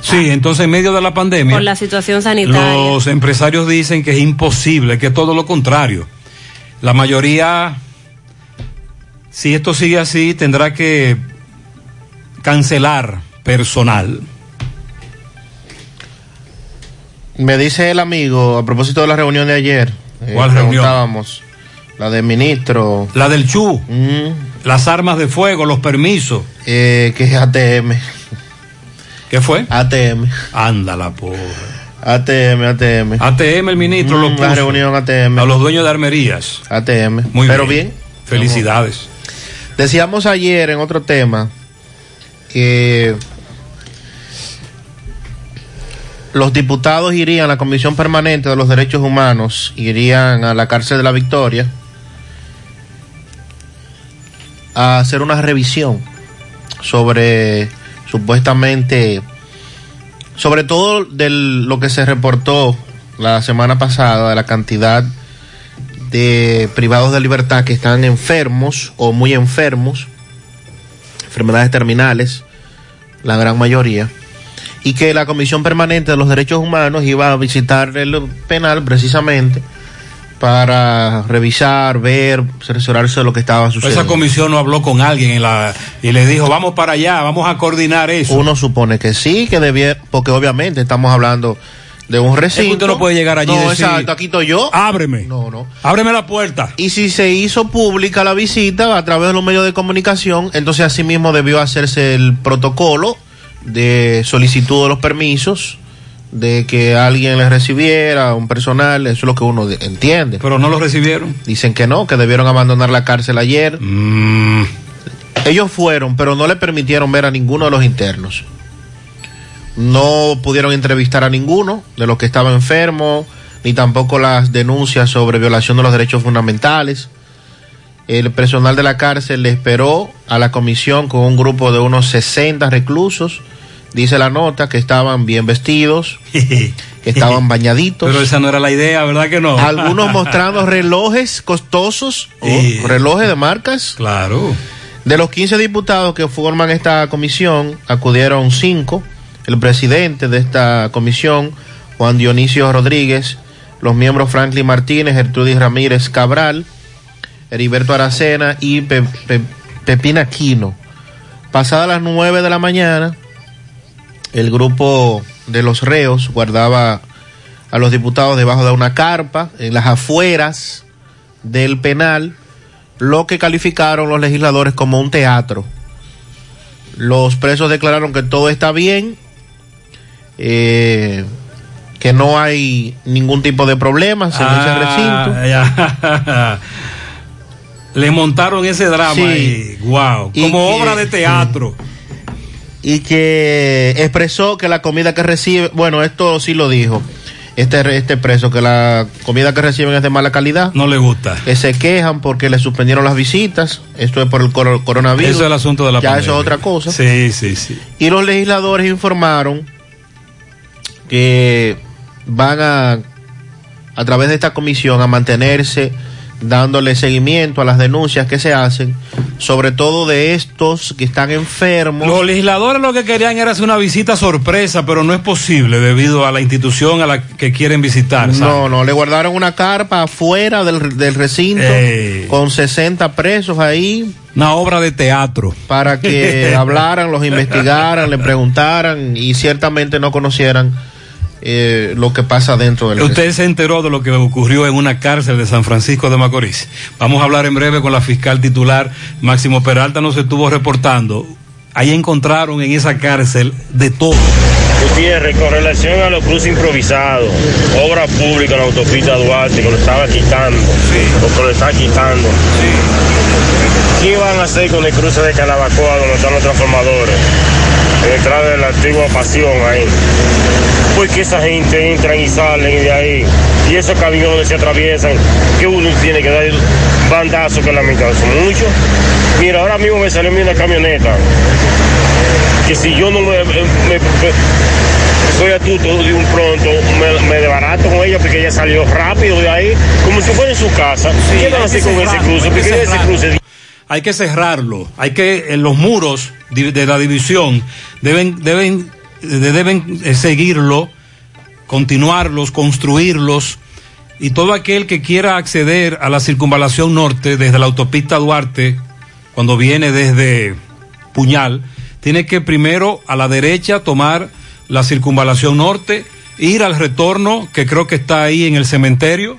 Sí, entonces en medio de la pandemia... por la situación sanitaria. Los empresarios dicen que es imposible, que es todo lo contrario. La mayoría, si esto sigue así, tendrá que cancelar personal. Me dice el amigo, a propósito de la reunión de ayer. eh, ¿Cuál reunión? La del ministro. La del CHU, las armas de fuego, los permisos. Eh, que es ATM. ¿Qué fue? ATM. Ándala, pobre. ATM, ATM. ATM, el ministro Mm, lo La reunión ATM. A los dueños de armerías. ATM. Muy Pero bien. bien. Felicidades. Decíamos ayer en otro tema que los diputados irían a la Comisión Permanente de los Derechos Humanos, irían a la cárcel de la Victoria a hacer una revisión sobre supuestamente, sobre todo de lo que se reportó la semana pasada, de la cantidad de privados de libertad que están enfermos o muy enfermos, enfermedades terminales, la gran mayoría, y que la Comisión Permanente de los Derechos Humanos iba a visitar el penal precisamente para revisar, ver, cerciorarse de lo que estaba sucediendo. Esa comisión no habló con alguien en la, y le dijo, vamos para allá, vamos a coordinar eso. Uno supone que sí, que debía, porque obviamente estamos hablando de un recinto. Es que usted no puede llegar allí y No, decir, exacto, aquí estoy yo. Ábreme. No, no. Ábreme la puerta. Y si se hizo pública la visita a través de los medios de comunicación, entonces asimismo debió hacerse el protocolo de solicitud de los permisos, de que alguien les recibiera, un personal, eso es lo que uno de- entiende. Pero no lo recibieron. Dicen que no, que debieron abandonar la cárcel ayer. Mm. Ellos fueron, pero no le permitieron ver a ninguno de los internos. No pudieron entrevistar a ninguno de los que estaban enfermos, ni tampoco las denuncias sobre violación de los derechos fundamentales. El personal de la cárcel le esperó a la comisión con un grupo de unos 60 reclusos. Dice la nota que estaban bien vestidos que <laughs> estaban bañaditos. Pero esa no era la idea, ¿verdad que no? Algunos <laughs> mostrando relojes costosos, o relojes de marcas. Claro. De los 15 diputados que forman esta comisión, acudieron cinco. El presidente de esta comisión, Juan Dionisio Rodríguez, los miembros Franklin Martínez, Gertrudis Ramírez Cabral, Heriberto Aracena y Pe- Pe- Pepina Aquino. Pasadas las 9 de la mañana, el grupo de los reos guardaba a los diputados debajo de una carpa en las afueras del penal, lo que calificaron los legisladores como un teatro. Los presos declararon que todo está bien, eh, que no hay ningún tipo de problemas en ese recinto. Ah, ya. <laughs> Le montaron ese drama Sí. ahí. Wow. Y Como que- obra de teatro. y que expresó que la comida que recibe, bueno, esto sí lo dijo este, este preso, que la comida que reciben es de mala calidad. No le gusta. Que se quejan porque le suspendieron las visitas, esto es por el coro- coronavirus. Eso es el asunto de la Ya pandemia. eso es otra cosa. Sí, sí, sí. Y los legisladores informaron que van a, a través de esta comisión, a mantenerse dándole seguimiento a las denuncias que se hacen, sobre todo de estos que están enfermos. Los legisladores lo que querían era hacer una visita sorpresa, pero no es posible debido a la institución a la que quieren visitar. ¿sabes? No, no, le guardaron una carpa afuera del, del recinto Ey. con 60 presos ahí Una obra de teatro. para que <laughs> hablaran, los investigaran, le preguntaran y ciertamente no conocieran eh, lo que pasa dentro del Usted se enteró de lo que ocurrió en una cárcel de San Francisco de Macorís. Vamos a hablar en breve con la fiscal titular. Máximo Peralta nos estuvo reportando. Ahí encontraron en esa cárcel de todo. Gutiérrez, con relación a los cruces improvisados, obra pública en la autopista Duarte, que lo estaba quitando, o que lo está quitando. ¿Qué van a hacer con el cruce de Calabacoa, donde están los transformadores? Entrada de la antigua pasión ahí. Porque esa gente entra y salen de ahí. Y esos camiones se atraviesan, que uno tiene que dar bandazos que la mitad son muchos. Mira, ahora mismo me salió una camioneta que si yo no me, me- me- soy astuto de un pronto, me, desbarato con ella porque ella salió rápido de ahí, como si fuera en su casa. ¿Qué van a hacer con ese cruce? que Porque ese cerrarlo. cruce Hay que cerrarlo. Hay que los muros de la división deben deben de- deben eh, seguirlo, continuarlos, construirlos y todo aquel que quiera acceder a la circunvalación norte desde la autopista Duarte cuando viene desde Puñal tiene que primero a la derecha tomar la circunvalación norte, ir al retorno que creo que está ahí en el cementerio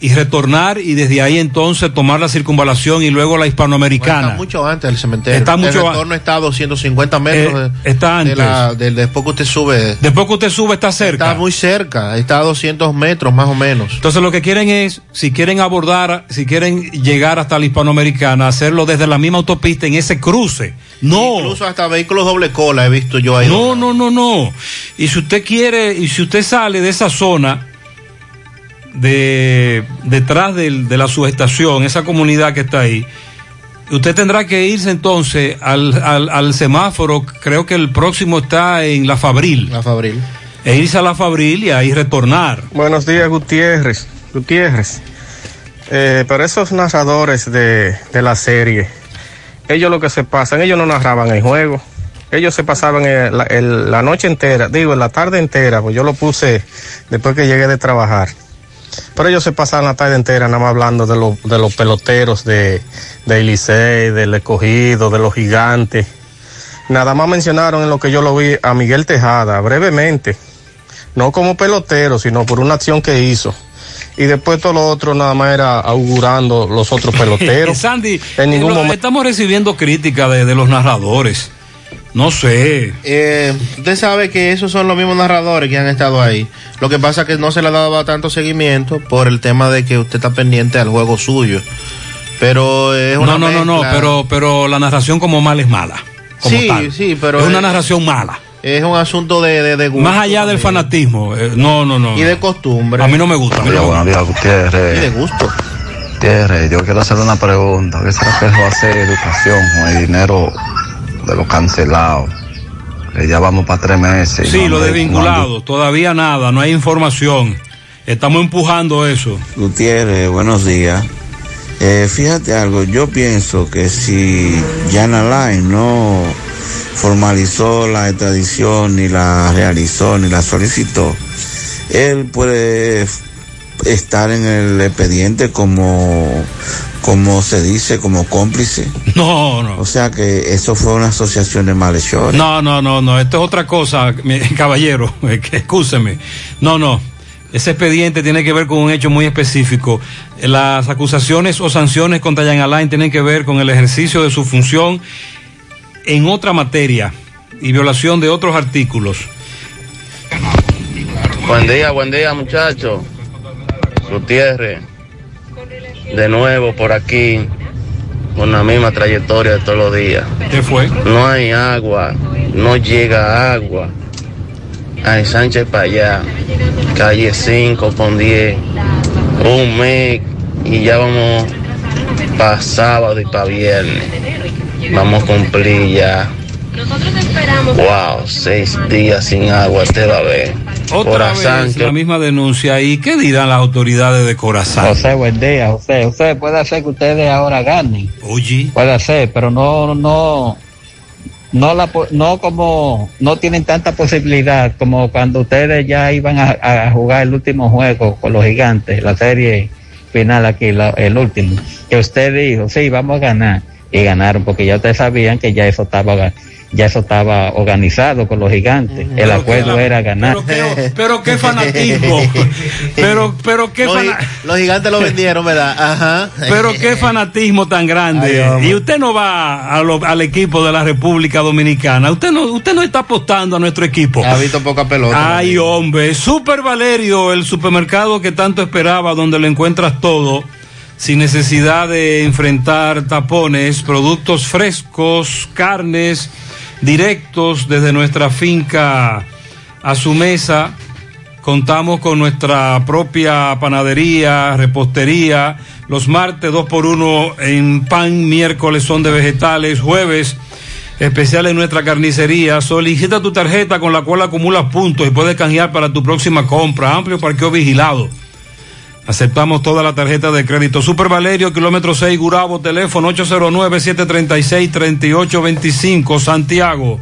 y retornar y desde ahí entonces tomar la circunvalación y luego la hispanoamericana. Está mucho antes del cementerio. Está mucho el retorno está a 250 metros. Eh, de- está de antes. la- del- después que usted sube. Después que usted sube está cerca. Está muy cerca. Está a 200 metros más o menos. Entonces lo que quieren es, si quieren abordar, si quieren llegar hasta la hispanoamericana, hacerlo desde la misma autopista en ese cruce. No. Incluso hasta vehículos doble cola he visto yo ahí. No, no, no, no. Y si usted quiere, y si usted sale de esa zona, de detrás del- de la subestación, esa comunidad que está ahí, usted tendrá que irse entonces al, al, al semáforo, creo que el próximo está en La Fabril. La Fabril. E irse a La Fabril y ahí retornar. Buenos días, Gutiérrez. Gutiérrez. Eh, pero esos narradores de, de la serie, ellos lo que se pasan, ellos no narraban el juego. Ellos se pasaban el- la, el- la noche entera, digo, la tarde entera, pues yo lo puse después que llegué de trabajar. Pero ellos se pasaban la tarde entera nada más hablando de, los de los peloteros de, de Licey, del escogido, de los gigantes. Nada más mencionaron en lo que yo lo vi a Miguel Tejada, brevemente no como pelotero, sino por una acción que hizo. Y después todo lo otro nada más era augurando los otros <laughs> peloteros. Sandy, en ningún lo- momento. estamos recibiendo crítica de, de los narradores. No sé. Eh, usted sabe que esos son los mismos narradores que han estado ahí. Lo que pasa es que no se le daba tanto seguimiento por el tema de que usted está pendiente al juego suyo. Pero es una No, no, no, no, pero, pero la narración como mal es mala. Como Sí, tal. sí, pero Es una es- narración mala. Es un asunto de, de, de gusto Más allá del fanatismo. eh, no, no, no. Y de costumbre. A mí no me gusta. Buenos gusta. días, Gutiérrez. Y de gusto. Gutiérrez, yo quiero hacerle una pregunta. ¿Qué será que eso va a ser educación con el dinero de los cancelados? que ya vamos para tres meses. Sí, No lo desvinculado, todavía nada, no hay información. Estamos empujando eso. Gutiérrez, buenos días. Eh, fíjate algo, yo pienso que si Jan Alain no formalizó la extradición, ni la realizó, ni la solicitó, él puede estar en el expediente como, como se dice, como cómplice. No, no. O sea que eso fue una asociación de malhechores. No, no, no, no, esto es otra cosa, mi- <laughs> caballero, que excúseme. No, no, ese expediente tiene que ver con un hecho muy específico. Las acusaciones o sanciones contra Jan Alain tienen que ver con el ejercicio de su función en otra materia y violación de otros artículos. Buen día, buen día muchachos. Gutiérrez, de nuevo por aquí, con la misma trayectoria de todos los días. ¿Qué fue? No hay agua, no llega agua. Hay Sánchez para allá, calle 5 con 10, un mes y ya vamos para sábado y para viernes. Vamos a cumplir ya. Wow, seis días sin agua, te va a ver. Otra Corazán, vez que- la misma denuncia. ¿Y qué dirán las autoridades de Corazán? José, buen día, José. José, puede hacer que ustedes ahora ganen. Oye. Puede hacer, pero no, no, no la, no como, no tienen tanta posibilidad como cuando ustedes ya iban a, a jugar el último juego con los gigantes, la serie final aquí, la- el último, que usted dijo, sí, vamos a ganar. Y ganaron, porque ya ustedes sabían que ya eso estaba, ya eso estaba organizado con los gigantes. El acuerdo era ganar. Pero qué fanatismo. <laughs> Pero, pero qué Los, fana- los gigantes lo vendieron, ¿verdad? Ajá. Pero qué fanatismo tan grande. Ay, y usted no va a lo- al equipo de la República Dominicana. Usted no, usted no está apostando a nuestro equipo. Ha visto poca pelota. Ay, hombre. Super Valerio, el supermercado que tanto esperaba, donde lo encuentras todo, sin necesidad de enfrentar tapones, productos frescos, carnes, directos desde nuestra finca a su mesa. Contamos con nuestra propia panadería, repostería. Los martes dos por uno en pan, miércoles son de vegetales, jueves especial en nuestra carnicería. Solicita tu tarjeta con la cual acumulas puntos y puedes canjear para tu próxima compra. Amplio parqueo vigilado. Aceptamos toda la tarjeta de crédito. Super Valerio, kilómetro 6, Gurabo, teléfono 809-736-3825, Santiago.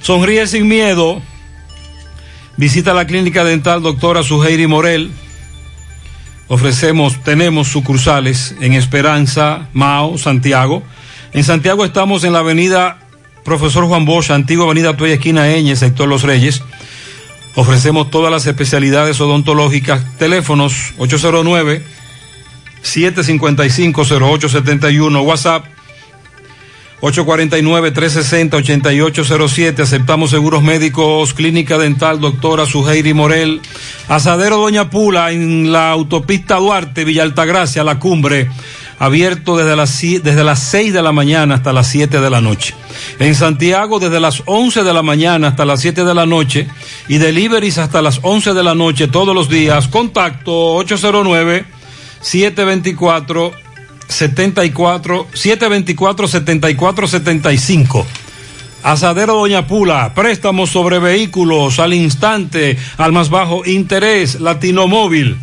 Sonríe sin miedo. Visita la clínica dental doctora Suheiri Morel. Ofrecemos, tenemos sucursales en Esperanza, Mao, Santiago. En Santiago estamos en la avenida Profesor Juan Bosch, antigua avenida Toya Esquina Eñe, sector Los Reyes. Ofrecemos todas las especialidades odontológicas. Teléfonos 809 755 0871, WhatsApp 849-360-8807. Aceptamos seguros médicos, clínica dental, doctora Suheiri Morel. Asadero Doña Pula en la autopista Duarte, Villa Altagracia, la cumbre. Abierto desde las, desde las 6 de la mañana hasta las 7 de la noche. En Santiago desde las 11 de la mañana hasta las 7 de la noche. Y deliveries hasta las 11 de la noche todos los días. Contacto 809 724 74 724 74 75. Asadero Doña Pula, préstamos sobre vehículos al instante, al más bajo interés, Latino Móvil.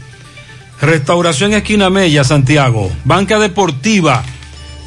Restauración Esquina Mella, Santiago. Banca Deportiva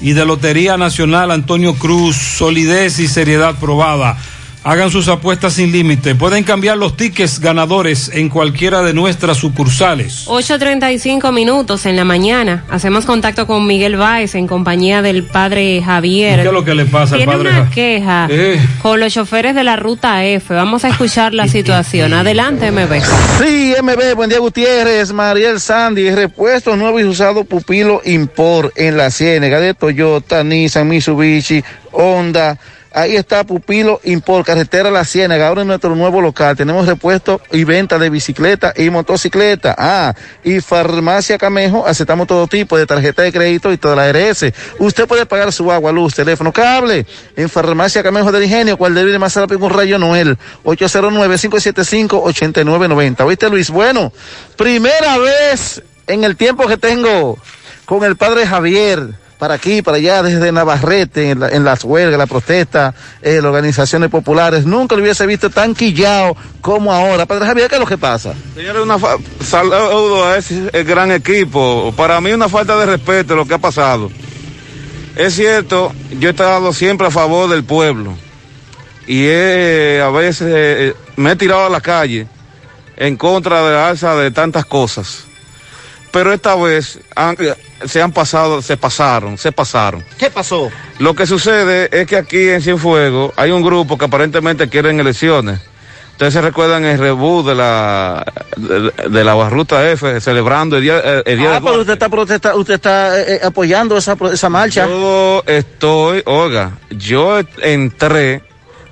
y de Lotería Nacional Antonio Cruz, solidez y seriedad probada. Hagan sus apuestas sin límite. Pueden cambiar los tickets ganadores en cualquiera de nuestras sucursales. 8.35 minutos en la mañana. Hacemos contacto con Miguel Báez en compañía del padre Javier. ¿Qué es lo que le pasa al Tiene padre? una Ja- queja Eh. con los choferes de la ruta F. Vamos a escuchar la <laughs> situación. Adelante, MB. Sí, MB, buen día Gutiérrez, Mariel Sandy, repuesto nuevo y usado Pupilo Import en la Ciénega de Toyota, Nissan, Mitsubishi, Honda. Ahí está Pupilo Import, carretera La Ciénaga. Ahora en nuestro nuevo local tenemos repuesto y venta de bicicleta y motocicleta. Ah, y Farmacia Camejo, aceptamos todo tipo de tarjeta de crédito y toda la RS. Usted puede pagar su agua, luz, teléfono, cable en Farmacia Camejo del Ingenio, cual debe más rápido con Rayo Noel, 809-575-8990. ¿Oíste, Luis? Bueno, primera vez en el tiempo que tengo con el padre Javier para aquí, para allá, desde Navarrete, en, la- en las huelgas, la protesta, eh, las organizaciones populares. Nunca lo hubiese visto tan quillado como ahora. Padre Javier, ¿qué es lo que pasa? Señores, fa- saludo a ese gran equipo. Para mí una falta de respeto lo que ha pasado. Es cierto, yo he estado siempre a favor del pueblo y a veces eh, me he tirado a la calle en contra de la alza de tantas cosas. Pero esta vez han- se han pasado, se pasaron, se pasaron. ¿Qué pasó? Lo que sucede es que aquí en Cienfuegos hay un grupo que aparentemente quieren elecciones. Ustedes se recuerdan el reboot de la de, de la ruta F celebrando el día, el día Ah, pero usted está, protesta, usted está eh, eh, apoyando esa, esa marcha. Yo estoy, oiga, yo entré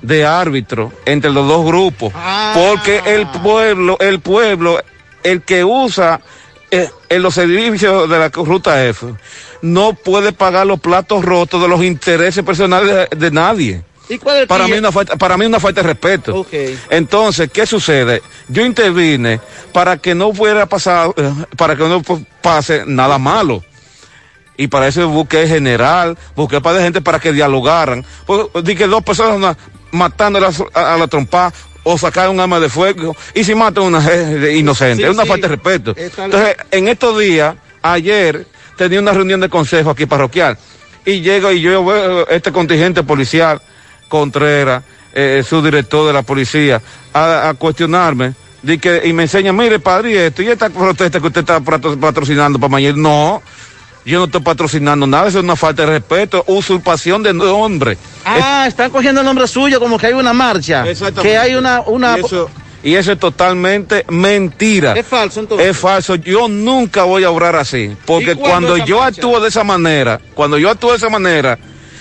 de árbitro entre los dos grupos porque el pueblo, el pueblo, el que usa en los servicios de la ruta F no puede pagar los platos rotos de los intereses personales de, nadie. ¿Y cuál Para mí, una falta, para mí una falta de respeto. Entonces, ¿qué sucede? Yo intervine para que no fuera pasado, eh, para que no pase nada malo. Y para eso busqué general, busqué para de gente para que dialogaran. Pues, di que dos personas matando a la, a la trompa o sacar un arma de fuego y si matan a una <laughs> gente inocente. Sí, es una sí. falta de respeto. Entonces, en estos días, ayer, tenía una reunión de consejo aquí parroquial y llego y yo veo este contingente policial, Contreras, eh, su director de la policía, a, a cuestionarme. que, y me enseña, mire, padre, esto, y esta protesta que usted está patro- patrocinando para mañana. No, yo no estoy patrocinando nada, eso es una falta de respeto, usurpación de nombre. Ah, están cogiendo el nombre suyo como que hay una marcha. Que hay una... una... Y eso, y eso es totalmente mentira. Es falso entonces. Es falso. Yo nunca voy a obrar así. Porque ¿Y cuándo cuando yo marcha? actúo de esa manera, cuando yo actúo de esa manera,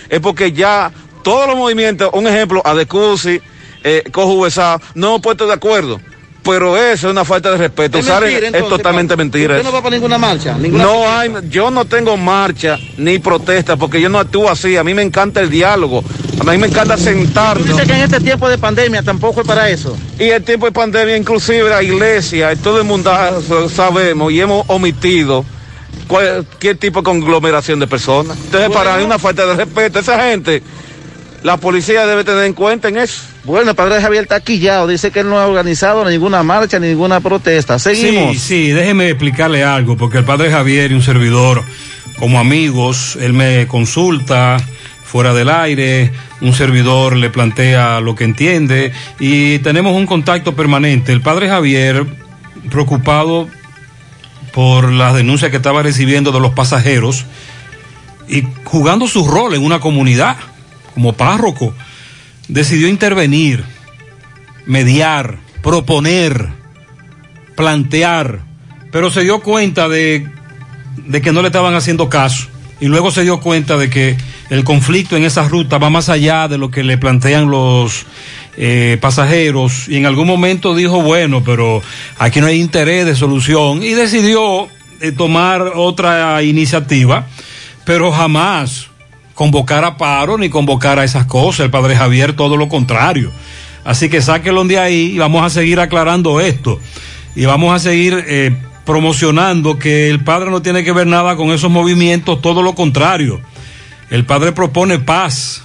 es porque ya todos los movimientos, un ejemplo, Adecusi, eh, Cojo no he puesto de acuerdo. Pero eso es una falta de respeto. Es es totalmente mentira. Usted no va para ninguna marcha. Ninguna No hay, yo no tengo marcha ni protesta porque yo no actúo así. A mí me encanta el diálogo. A mí me encanta sentarnos. Dice que en este tiempo de pandemia tampoco es para eso. Y el tiempo de pandemia, inclusive la iglesia, todo el mundo sabemos y hemos omitido cualquier tipo de conglomeración de personas. Entonces, para mí una falta de respeto. Esa gente, la policía debe tener en cuenta en eso. Bueno, el padre Javier está quillado. Dice que él no ha organizado ninguna marcha, ni ninguna protesta. Seguimos. Sí, sí, déjeme explicarle algo, porque el padre Javier y un servidor, como amigos, él me consulta fuera del aire, un servidor le plantea lo que entiende y tenemos un contacto permanente. El padre Javier, preocupado por las denuncias que estaba recibiendo de los pasajeros y jugando su rol en una comunidad como párroco, decidió intervenir, mediar, proponer, plantear, pero se dio cuenta de, que no le estaban haciendo caso. Y luego se dio cuenta de que el conflicto en esa ruta va más allá de lo que le plantean los eh, pasajeros. Y en algún momento dijo, bueno, pero aquí no hay interés de solución. Y decidió eh, tomar otra iniciativa, pero jamás convocar a paro ni convocar a esas cosas. El padre Javier, todo lo contrario. Así que sáquenlo de ahí y vamos a seguir aclarando esto. Y vamos a seguir eh, promocionando que el padre no tiene que ver nada con esos movimientos, todo lo contrario. El padre propone paz,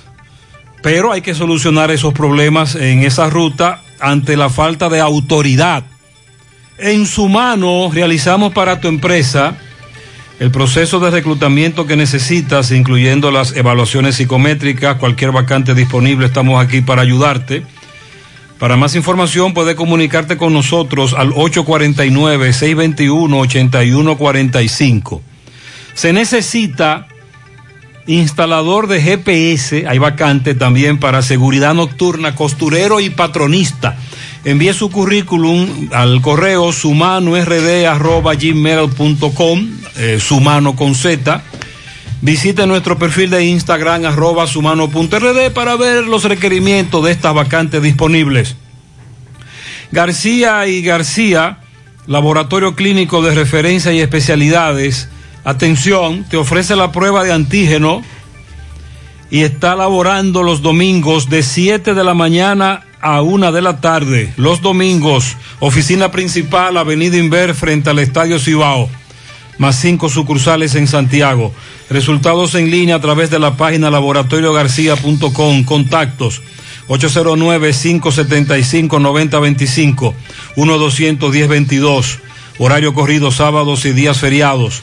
pero hay que solucionar esos problemas en esa ruta ante la falta de autoridad. En su mano realizamos para tu empresa el proceso de reclutamiento que necesitas, incluyendo las evaluaciones psicométricas, cualquier vacante disponible, estamos aquí para ayudarte. Para más información puede comunicarte con nosotros al 849-621-8145. Se necesita instalador de GPS, hay vacante también para seguridad nocturna, costurero y patronista. Envíe su currículum al correo sumanord.gmail.com, eh, sumano con Z. Visite nuestro perfil de Instagram arroba sumano.rd para ver los requerimientos de estas vacantes disponibles. García y García, Laboratorio Clínico de Referencia y Especialidades. Atención, te ofrece la prueba de antígeno y está laborando los domingos de 7 de la mañana a 1 de la tarde. Los domingos, oficina principal, Avenida Inver, frente al Estadio Cibao. más cinco sucursales en Santiago. Resultados en línea a través de la página laboratoriogarcia.com. Contactos 809-575-9025, 1-210-22. Horario corrido sábados y días feriados.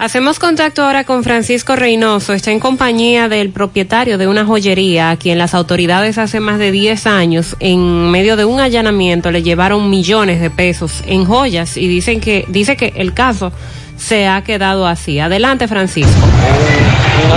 Hacemos contacto ahora con Francisco Reynoso. Está en compañía del propietario de una joyería a quien las autoridades hace más de 10 años, en medio de un allanamiento, le llevaron millones de pesos en joyas y dicen que, dice que el caso se ha quedado así. Adelante, Francisco.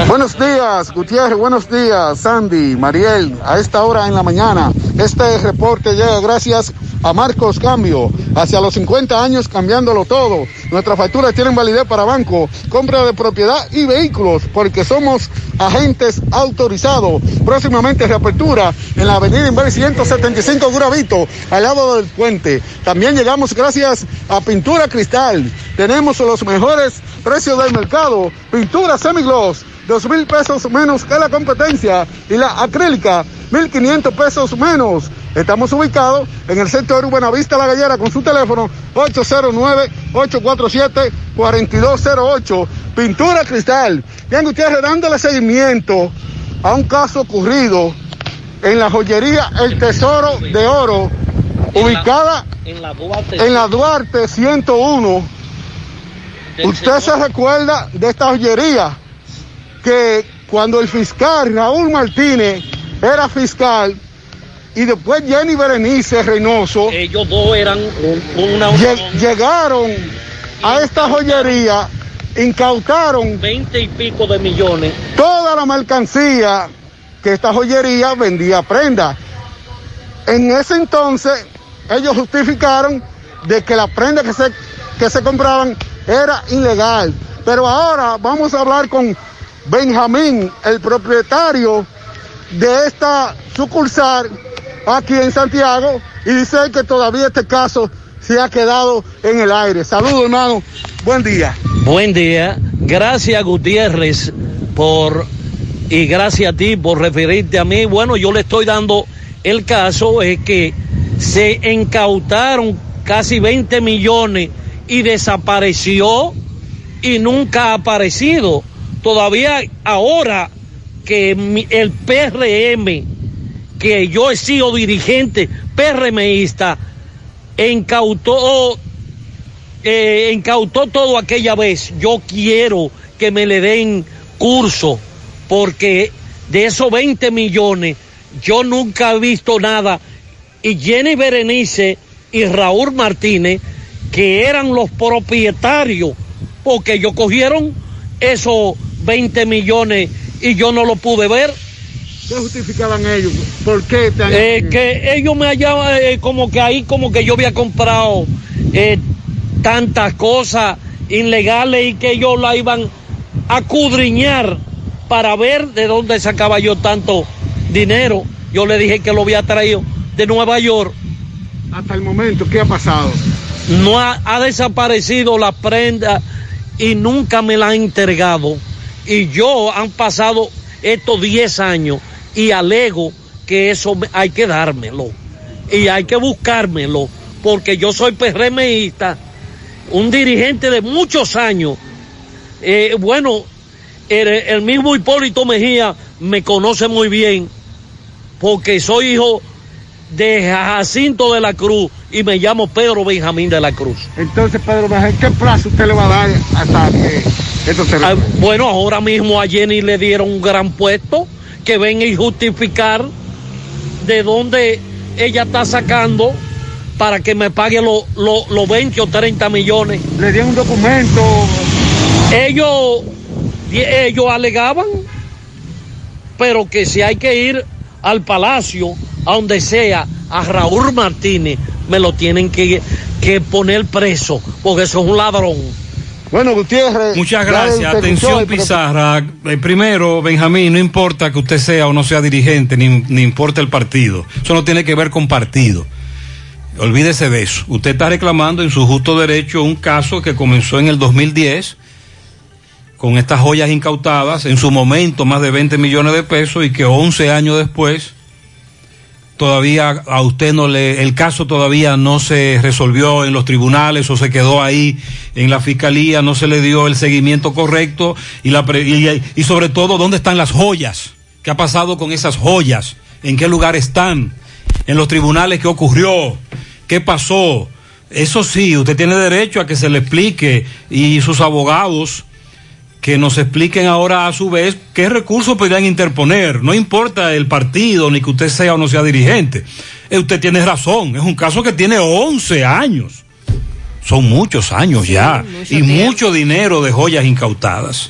Buenos días, Gutiérrez, buenos días, Sandy, Mariel, a esta hora en la mañana. Este reporte llega gracias a Marcos Cambio, hacia los 50 años cambiándolo todo. Nuestras facturas tienen validez para banco, compra de propiedad y vehículos, porque somos agentes autorizados. Próximamente reapertura en la avenida Inver 175 Guravito, al lado del puente. También llegamos gracias a Pintura Cristal. Tenemos los mejores precios del mercado. Pintura semigloss, dos mil pesos menos que la competencia. Y la acrílica, mil quinientos pesos menos. Estamos ubicados en el sector Buenavista La Gallera con su teléfono 809-847-4208. Pintura Cristal. Bien, ustedes dándole seguimiento a un caso ocurrido en la joyería El Tesoro de Oro, ubicada En la Duarte. en la Duarte 101. Usted se recuerda de esta joyería que cuando el fiscal Raúl Martínez era fiscal y después Jenny Berenice Reynoso Ellos dos eran un- una. lle- llegaron a esta joyería, incautaron Veinte y pico de millones. toda la mercancía que esta joyería vendía prenda. En ese entonces ellos justificaron de que la prenda que se, que se compraban era ilegal. Pero ahora vamos a hablar con Benjamín, el propietario de esta sucursal aquí en Santiago, y dice que todavía este caso se ha quedado en el aire. Saludos, hermano. Buen día. Buen día. Gracias, Gutiérrez, por. Y gracias a ti por referirte a mí. Bueno, yo le estoy dando el caso, es que se incautaron casi 20 millones y desapareció y nunca ha aparecido. Todavía ahora que el PRM, que yo he sido dirigente PRMista, incautó eh, incautó todo aquella vez. Yo quiero que me le den curso, porque de esos 20 millones yo nunca he visto nada. Y Jenny Berenice y Raúl Martínez, que eran los propietarios, porque ellos cogieron esos 20 millones y yo no lo pude ver. ¿Qué justificaban ellos? ¿Por qué te han- Eh, que ellos me hallaban eh, como que ahí como que yo había comprado eh, tantas cosas ilegales y que ellos la iban a cudriñar para ver de dónde sacaba yo tanto dinero. Yo le dije que lo había traído de Nueva York. Hasta el momento, ¿qué ha pasado? No ha, ha desaparecido la prenda y nunca me la han entregado. Y yo han pasado estos 10 años y alego que eso hay que dármelo. Y hay que buscármelo. Porque yo soy PRMista, un dirigente de muchos años. Eh, bueno, el, el mismo Hipólito Mejía me conoce muy bien. Porque soy hijo de Jacinto de la Cruz y me llamo Pedro Benjamín de la Cruz. Entonces, Pedro Mejía, ¿qué plazo usted le va a dar hasta que esto se Ah, bueno, ahora mismo a Jenny le dieron un gran puesto que venga y justificar de dónde ella está sacando para que me pague los lo, los 20 o 30 millones. Le dieron un documento. Ellos, ellos alegaban, pero que si hay que ir al palacio, a donde sea, a Raúl Martínez, me lo tienen que, que poner preso, porque eso es un ladrón. Bueno, Gutiérrez. Muchas gracias. Atención, Pizarra. Eh, primero, Benjamín, no importa que usted sea o no sea dirigente, ni, ni importa el partido. Eso no tiene que ver con partido. Olvídese de eso. Usted está reclamando en su justo derecho un caso que comenzó en el 2010 con estas joyas incautadas, en su momento más de 20 millones de pesos y que 11 años después todavía a usted no le, el caso todavía no se resolvió en los tribunales o se quedó ahí en la fiscalía, no se le dio el seguimiento correcto y, la, y, y sobre todo dónde están las joyas, qué ha pasado con esas joyas, en qué lugar están, en los tribunales qué ocurrió, qué pasó. Eso sí, usted tiene derecho a que se le explique y sus abogados que nos expliquen ahora a su vez qué recursos podrían interponer. No importa el partido ni que usted sea o no sea dirigente. Eh, usted tiene razón, es un caso que tiene 11 años. Son muchos años ya y mucho dinero de joyas incautadas.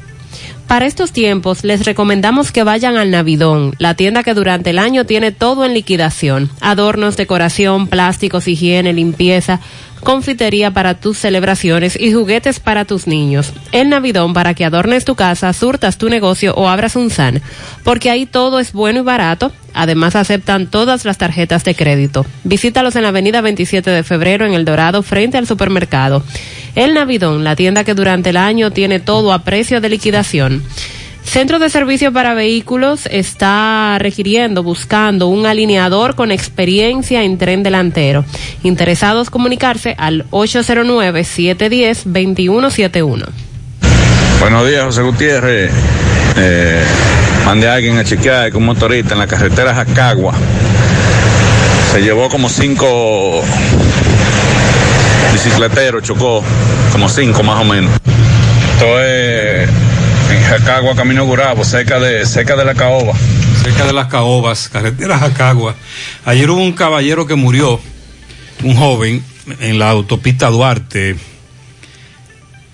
Para estos tiempos les recomendamos que vayan al Navidón, la tienda que durante el año tiene todo en liquidación. Adornos, decoración, plásticos, higiene, limpieza, confitería para tus celebraciones y juguetes para tus niños. El Navidón para que adornes tu casa, surtas tu negocio o abras un SAN, porque ahí todo es bueno y barato. Además aceptan todas las tarjetas de crédito. Visítalos en la avenida 27 de febrero en El Dorado frente al supermercado. El Navidón, la tienda que durante el año tiene todo a precio de liquidación. Centro de Servicio para Vehículos está requiriendo, buscando un alineador con experiencia en tren delantero. Interesados comunicarse al 809-710-2171. Buenos días, José Gutiérrez. Eh, mandé a alguien a chequear con motorista en la carretera Jacagua. Se llevó como cinco bicicleteros, chocó como cinco más o menos. Esto es en Jacagua, Camino Gurabo, cerca de, cerca de la caoba. cerca de las caobas, carretera Jacagua. Ayer hubo un caballero que murió, un joven, en la autopista Duarte,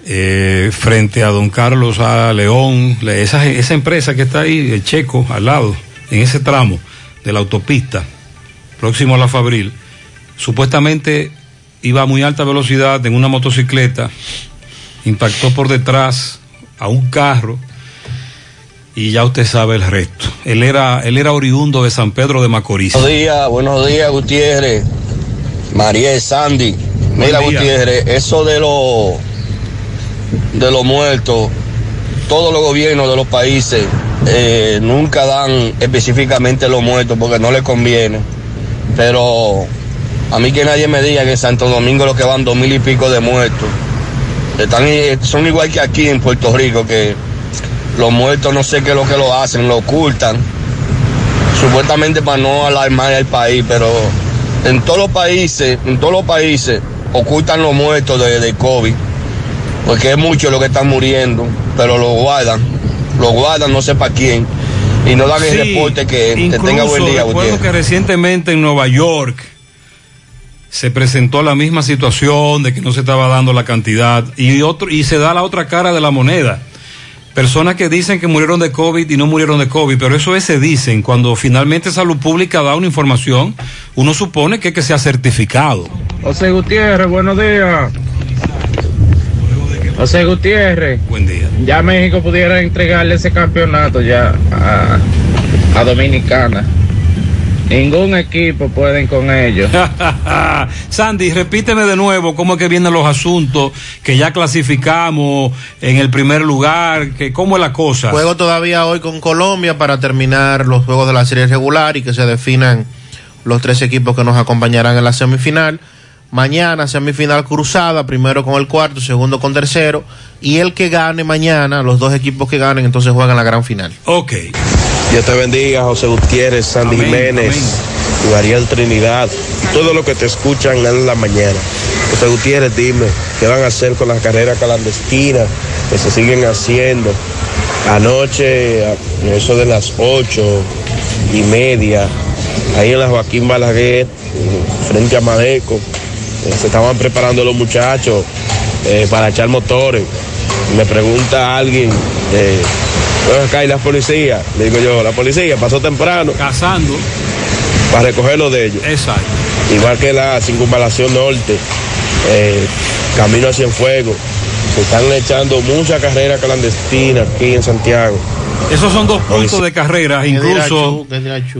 eh, frente a don Carlos A. León, esa, esa empresa que está ahí, el Checo, al lado, en ese tramo de la autopista, próximo a la Fabril, supuestamente iba a muy alta velocidad en una motocicleta, impactó por detrás a un carro y ya usted sabe el resto. Él era, él era oriundo de San Pedro de Macorís. Buenos días, buenos días, Gutiérrez. María Sandy. Mira. Gutiérrez, eso de los de los muertos, todos los gobiernos de los países eh, nunca dan específicamente los muertos porque no les conviene. Pero a mí que nadie me diga que en Santo Domingo lo que van dos mil y pico de muertos. Están, son igual que aquí en Puerto Rico, que los muertos no sé qué es lo que lo hacen, lo ocultan supuestamente para no alarmar al país, pero en todos los países, en todos los países ocultan los muertos de, de COVID, porque es mucho lo que están muriendo, pero lo guardan, lo guardan no sé para quién, y no dan el reporte que, que tenga buen día, recuerdo Gutiérrez. que recientemente en Nueva York se presentó la misma situación de que no se estaba dando la cantidad y otro y se da la otra cara de la moneda. Personas que dicen que murieron de COVID y no murieron de COVID, pero eso es se dicen. Cuando finalmente Salud Pública da una información, uno supone que, que sea certificado. José Gutiérrez, buenos días. José Gutiérrez. Buen día. Ya México pudiera entregarle ese campeonato ya a, a Dominicana. Ningún equipo pueden con ellos. <laughs> Sandy, repíteme de nuevo cómo es que vienen los asuntos, que ya clasificamos en el primer lugar, que cómo es la cosa. Juego todavía hoy con Colombia para terminar los juegos de la serie regular y que se definan los tres equipos que nos acompañarán en la semifinal. Mañana semifinal cruzada, primero con el cuarto, segundo con tercero. Y el que gane mañana, los dos equipos que ganen, entonces juegan la gran final. Ok. Dios te bendiga, José Gutiérrez, Sandy Amén, Jiménez y Mariel Trinidad y todo lo que te escuchan en la mañana. José Gutiérrez, dime, ¿qué van a hacer con las carreras clandestinas que se siguen haciendo? Anoche, eso de las ocho y media, ahí en la Joaquín Balaguer, frente a Madeco, eh, se estaban preparando los muchachos eh, para echar motores. Me pregunta alguien, eh, "Ven acá y las policías, le digo yo, la policía pasó temprano. Cazando. Para recoger lo de ellos. Exacto. Igual que la circunvalación norte, eh, camino hacia fuego. Se están echando muchas carreras clandestinas aquí en Santiago. Esos son dos puntos de carrera, ¿Qué dirá incluso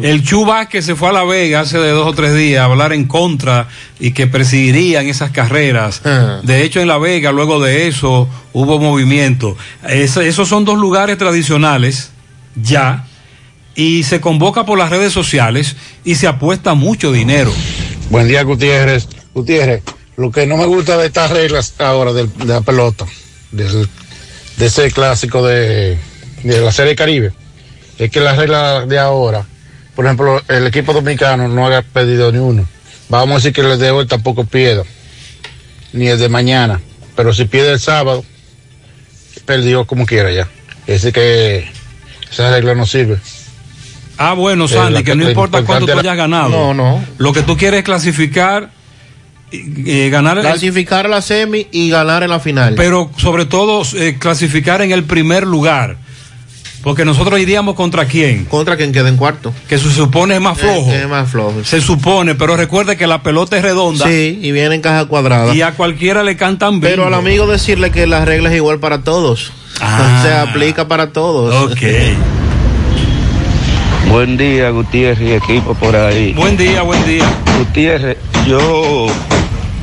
el Chu Vázquez se fue a La Vega hace de dos o tres días a hablar en contra y que presidirían esas carreras. Ah. De hecho, en La Vega, luego de eso, hubo movimiento. Es- esos son dos lugares tradicionales, ya, y se convoca por las redes sociales y se apuesta mucho dinero. Buen día, Gutiérrez. Gutiérrez, lo que no me gusta de estas reglas ahora del- de, la pelota, de ese clásico de, de la Serie Caribe, es que las reglas de ahora, por ejemplo, el equipo dominicano no haga pedido ni uno. Vamos a decir que el de hoy tampoco pierda, ni el de mañana, pero si pierde el sábado, perdió como quiera ya. Es decir que esa regla no sirve. Ah, bueno, Eh, Sandy, la- que no la importa cuánto tú hayas ganado. No, no. Lo que tú quieres es clasificar, eh, ganar el- Clasificar a la semi y ganar en la final. pero sobre todo eh, clasificar en el primer lugar. Porque nosotros iríamos contra quién? Contra quien quede en cuarto. Que se supone es más flojo. Es, es más flojo. Se supone, pero recuerde que la pelota es redonda. Sí, y viene en caja cuadrada. Y a cualquiera le cantan bien. Pero al amigo decirle que la regla es igual para todos. Ah. Se aplica para todos. Ok. <laughs> Buen día, Gutiérrez y equipo por ahí. Buen día, buen día. Gutiérrez, yo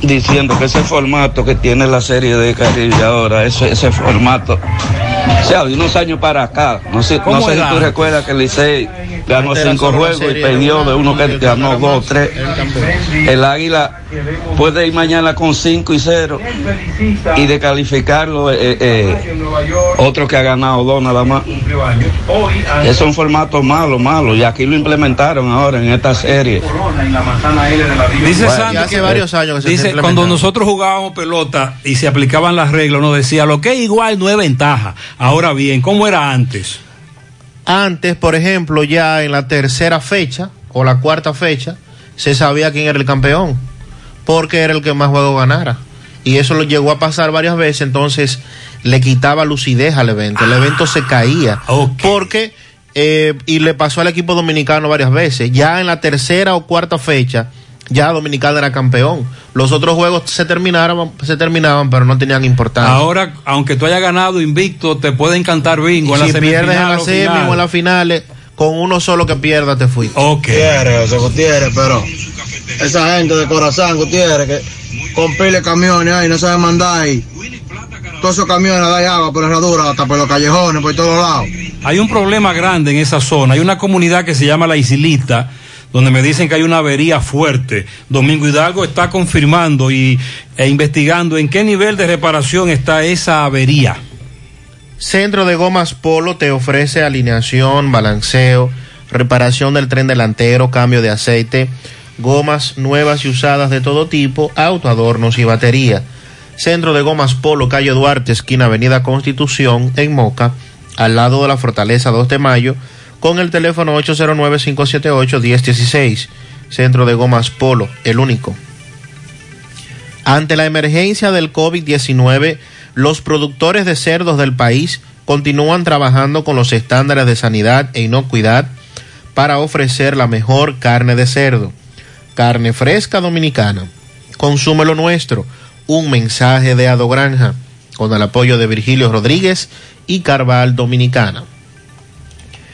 diciendo que ese formato que tiene la serie de Caribe ahora, ese, ese formato, o sea, de unos años para acá, no sé, no ¿Cómo sé si tú recuerdas que el Licey ganó era cinco juegos y perdió de uno que ganó dos, tres. El Águila puede ir mañana con cinco y cero y de calificarlo eh, eh, otro que ha ganado dos nada más. Es un formato malo, malo, y aquí lo implementaron ahora en esta serie. Dice Sandy hace que- varios años que se dice, cuando nosotros jugábamos pelota y se aplicaban las reglas, nos decía lo que es igual no es ventaja. Ahora bien, ¿cómo era antes? Antes, por ejemplo, ya en la tercera fecha o la cuarta fecha, se sabía quién era el campeón, porque era el que más juegos ganara. Y eso lo llegó a pasar varias veces, entonces le quitaba lucidez al evento. El evento se caía. Porque, eh, y le pasó al equipo dominicano varias veces. Ya en la tercera o cuarta fecha, ya Dominicana era campeón. Los otros juegos se terminaban, se terminaban, pero no tenían importancia. Ahora, aunque tú hayas ganado invicto, te puede encantar bingo en la si pierdes en la semi o en las finales, con uno solo que pierda te fuiste. Ok. Gutiérrez, José Gutiérrez, pero esa gente de corazón, Gutiérrez, que con pile camiones ahí, no saben mandar ahí. Todos esos camiones dan agua por la herradura, hasta por los callejones, por todos lados. Hay un problema grande en esa zona. Hay una comunidad que se llama La Isilita, donde me dicen que hay una avería fuerte. Domingo Hidalgo está confirmando y, e investigando en qué nivel de reparación está esa avería. Centro de Gomas Polo te ofrece alineación, balanceo, reparación del tren delantero, cambio de aceite, gomas nuevas y usadas de todo tipo, auto, adornos y batería. Centro de Gomas Polo, calle Duarte, esquina Avenida Constitución, en Moca, al lado de la Fortaleza 2 de Mayo, con el teléfono 809-578-1016. Centro de Gomas Polo, el único. Ante la emergencia del COVID-19, los productores de cerdos del país continúan trabajando con los estándares de sanidad e inocuidad para ofrecer la mejor carne de cerdo. Carne fresca dominicana. Consume lo nuestro. Un mensaje de Ado Granja con el apoyo de Virgilio Rodríguez y Carval Dominicana.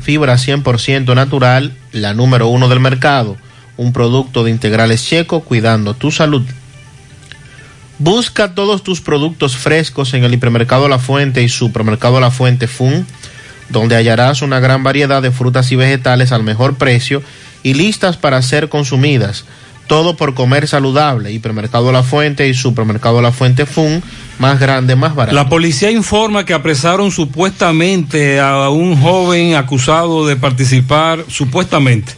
fibra 100% natural, la número uno del mercado. Un producto de integrales checo cuidando tu salud. Busca todos tus productos frescos en el hipermercado La Fuente y supermercado La Fuente Fun, donde hallarás una gran variedad de frutas y vegetales al mejor precio y listas para ser consumidas. Todo por comer saludable. Hipermercado La Fuente y Supermercado La Fuente Fun, más grande, más barato. La policía informa que apresaron supuestamente a un joven acusado de participar, supuestamente,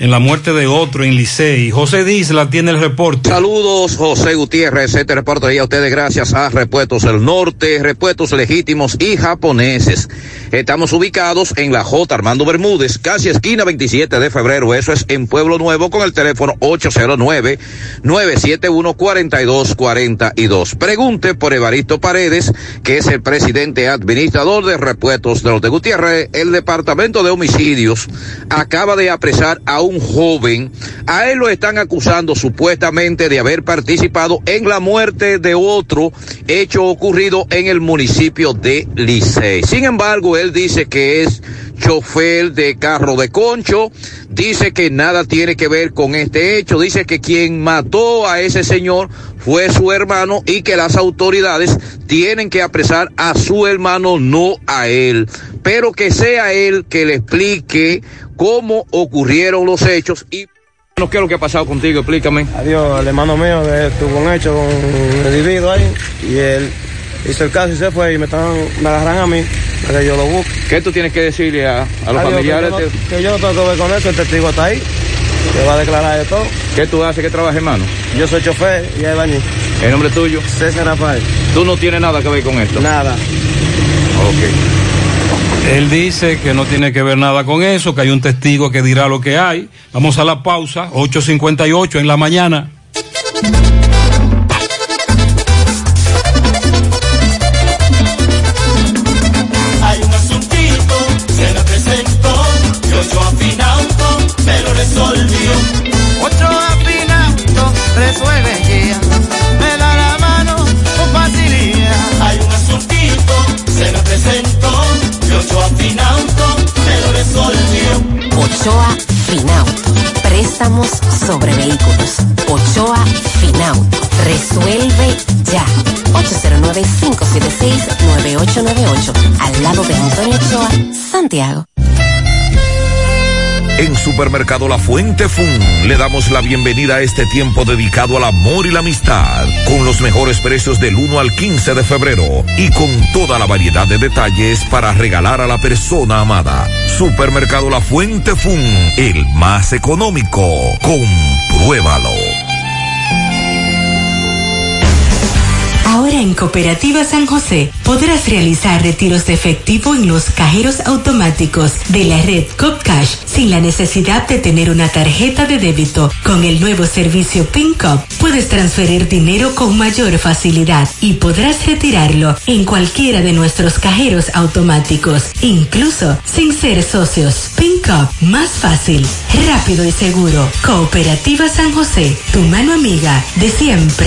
en la muerte de otro en Licey. José Disla tiene el reporte. Saludos, José Gutiérrez. Este reporte llega a ustedes gracias a Repuestos del Norte, Repuestos Legítimos y Japoneses. Estamos ubicados en la J. Armando Bermúdez, casi esquina 27 de febrero. Eso es en Pueblo Nuevo con el teléfono 809-971-4242. Pregunte por Evaristo Paredes, que es el presidente administrador de Repuestos del Norte. Gutiérrez, el Departamento de Homicidios acaba de apresar a un joven. A él lo están acusando supuestamente de haber participado en la muerte de otro hecho ocurrido en el municipio de Licey. Sin embargo, él dice que es chofer de carro de concho, dice que nada tiene que ver con este hecho, dice que quien mató a ese señor fue su hermano y que las autoridades tienen que apresar a su hermano, no a él, pero que sea él que le explique cómo ocurrieron los hechos y... ¿Qué es lo que ha pasado contigo? Explícame. Adiós, el hermano mío que tuvo un hecho con un individuo ahí y él hizo el caso y se fue y me, estaban, me agarran a mí para que yo lo busque. ¿Qué tú tienes que decirle a, a los Adiós, familiares? Que yo, no, que yo no tengo que ver con eso, el testigo está ahí, que va a declarar de todo. ¿Qué tú haces? ¿Qué trabajas, hermano? Yo soy chofer y es bañí. ¿El nombre tuyo? César Rafael. ¿Tú no tienes nada que ver con esto? Nada. Ok. Él dice que no tiene que ver nada con eso, que hay un testigo que dirá lo que hay. Vamos a la pausa, 8.58 en la mañana. Hay un asuntito, se me presentó, y ocho afinauto, me lo resolvió. Ocho afinauto, resuelve y ocho afinauto, me lo resolvió. Ochoa Finauto. Préstamos sobre vehículos. Ochoa Finauto. Resuelve ya. 809-576-9898. Al lado de Antonio Ochoa, Santiago. En Supermercado La Fuente Fun le damos la bienvenida a este tiempo dedicado al amor y la amistad, con los mejores precios del 1 al 15 de febrero y con toda la variedad de detalles para regalar a la persona amada. Supermercado La Fuente Fun, el más económico. Compruébalo. Ahora en Cooperativa San José podrás realizar retiros de efectivo en los cajeros automáticos de la red CopCash sin la necesidad de tener una tarjeta de débito. Con el nuevo servicio PinCop puedes transferir dinero con mayor facilidad y podrás retirarlo en cualquiera de nuestros cajeros automáticos, incluso sin ser socios. PinCop, más fácil, rápido y seguro. Cooperativa San José, tu mano amiga de siempre.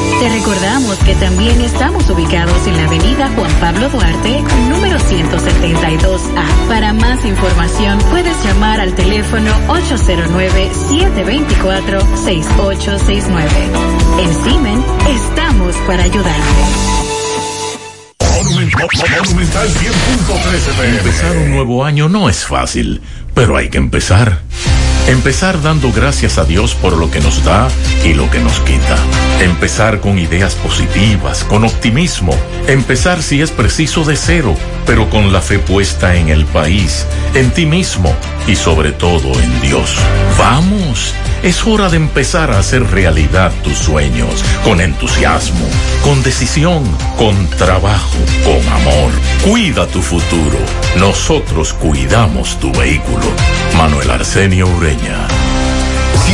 Te recordamos que también estamos ubicados en la avenida Juan Pablo Duarte, número 172A. Para más información puedes llamar al teléfono 809-724-6869. En Simen estamos para ayudarte. Monumental 100.13 pm. Empezar un nuevo año no es fácil, pero hay que empezar. Empezar dando gracias a Dios por lo que nos da y lo que nos quita. Empezar con ideas positivas, con optimismo. Empezar si es preciso de cero, pero con la fe puesta en el país, en ti mismo y sobre todo en Dios. Vamos, es hora de empezar a hacer realidad tus sueños, con entusiasmo, con decisión, con trabajo, con amor. Cuida tu futuro. Nosotros cuidamos tu vehículo. Manuel Arsenio Ureña. Si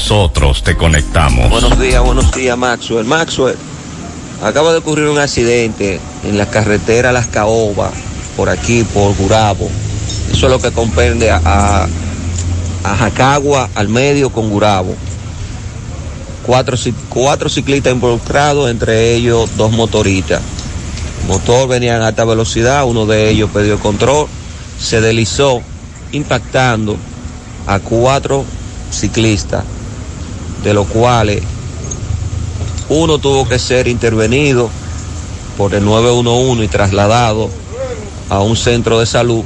nosotros te conectamos. Buenos días, buenos días, Maxwell. Maxwell, acaba de ocurrir un accidente en la carretera Las Caobas, por aquí, por Gurabo. Eso es lo que comprende a, a, a Jacagua al medio con Gurabo. Cuatro, cuatro ciclistas involucrados, entre ellos dos motoristas. El motor venía en alta velocidad, uno de ellos perdió control, se deslizó, impactando a cuatro ciclistas, de los cuales uno tuvo que ser intervenido por el 911 y trasladado a un centro de salud.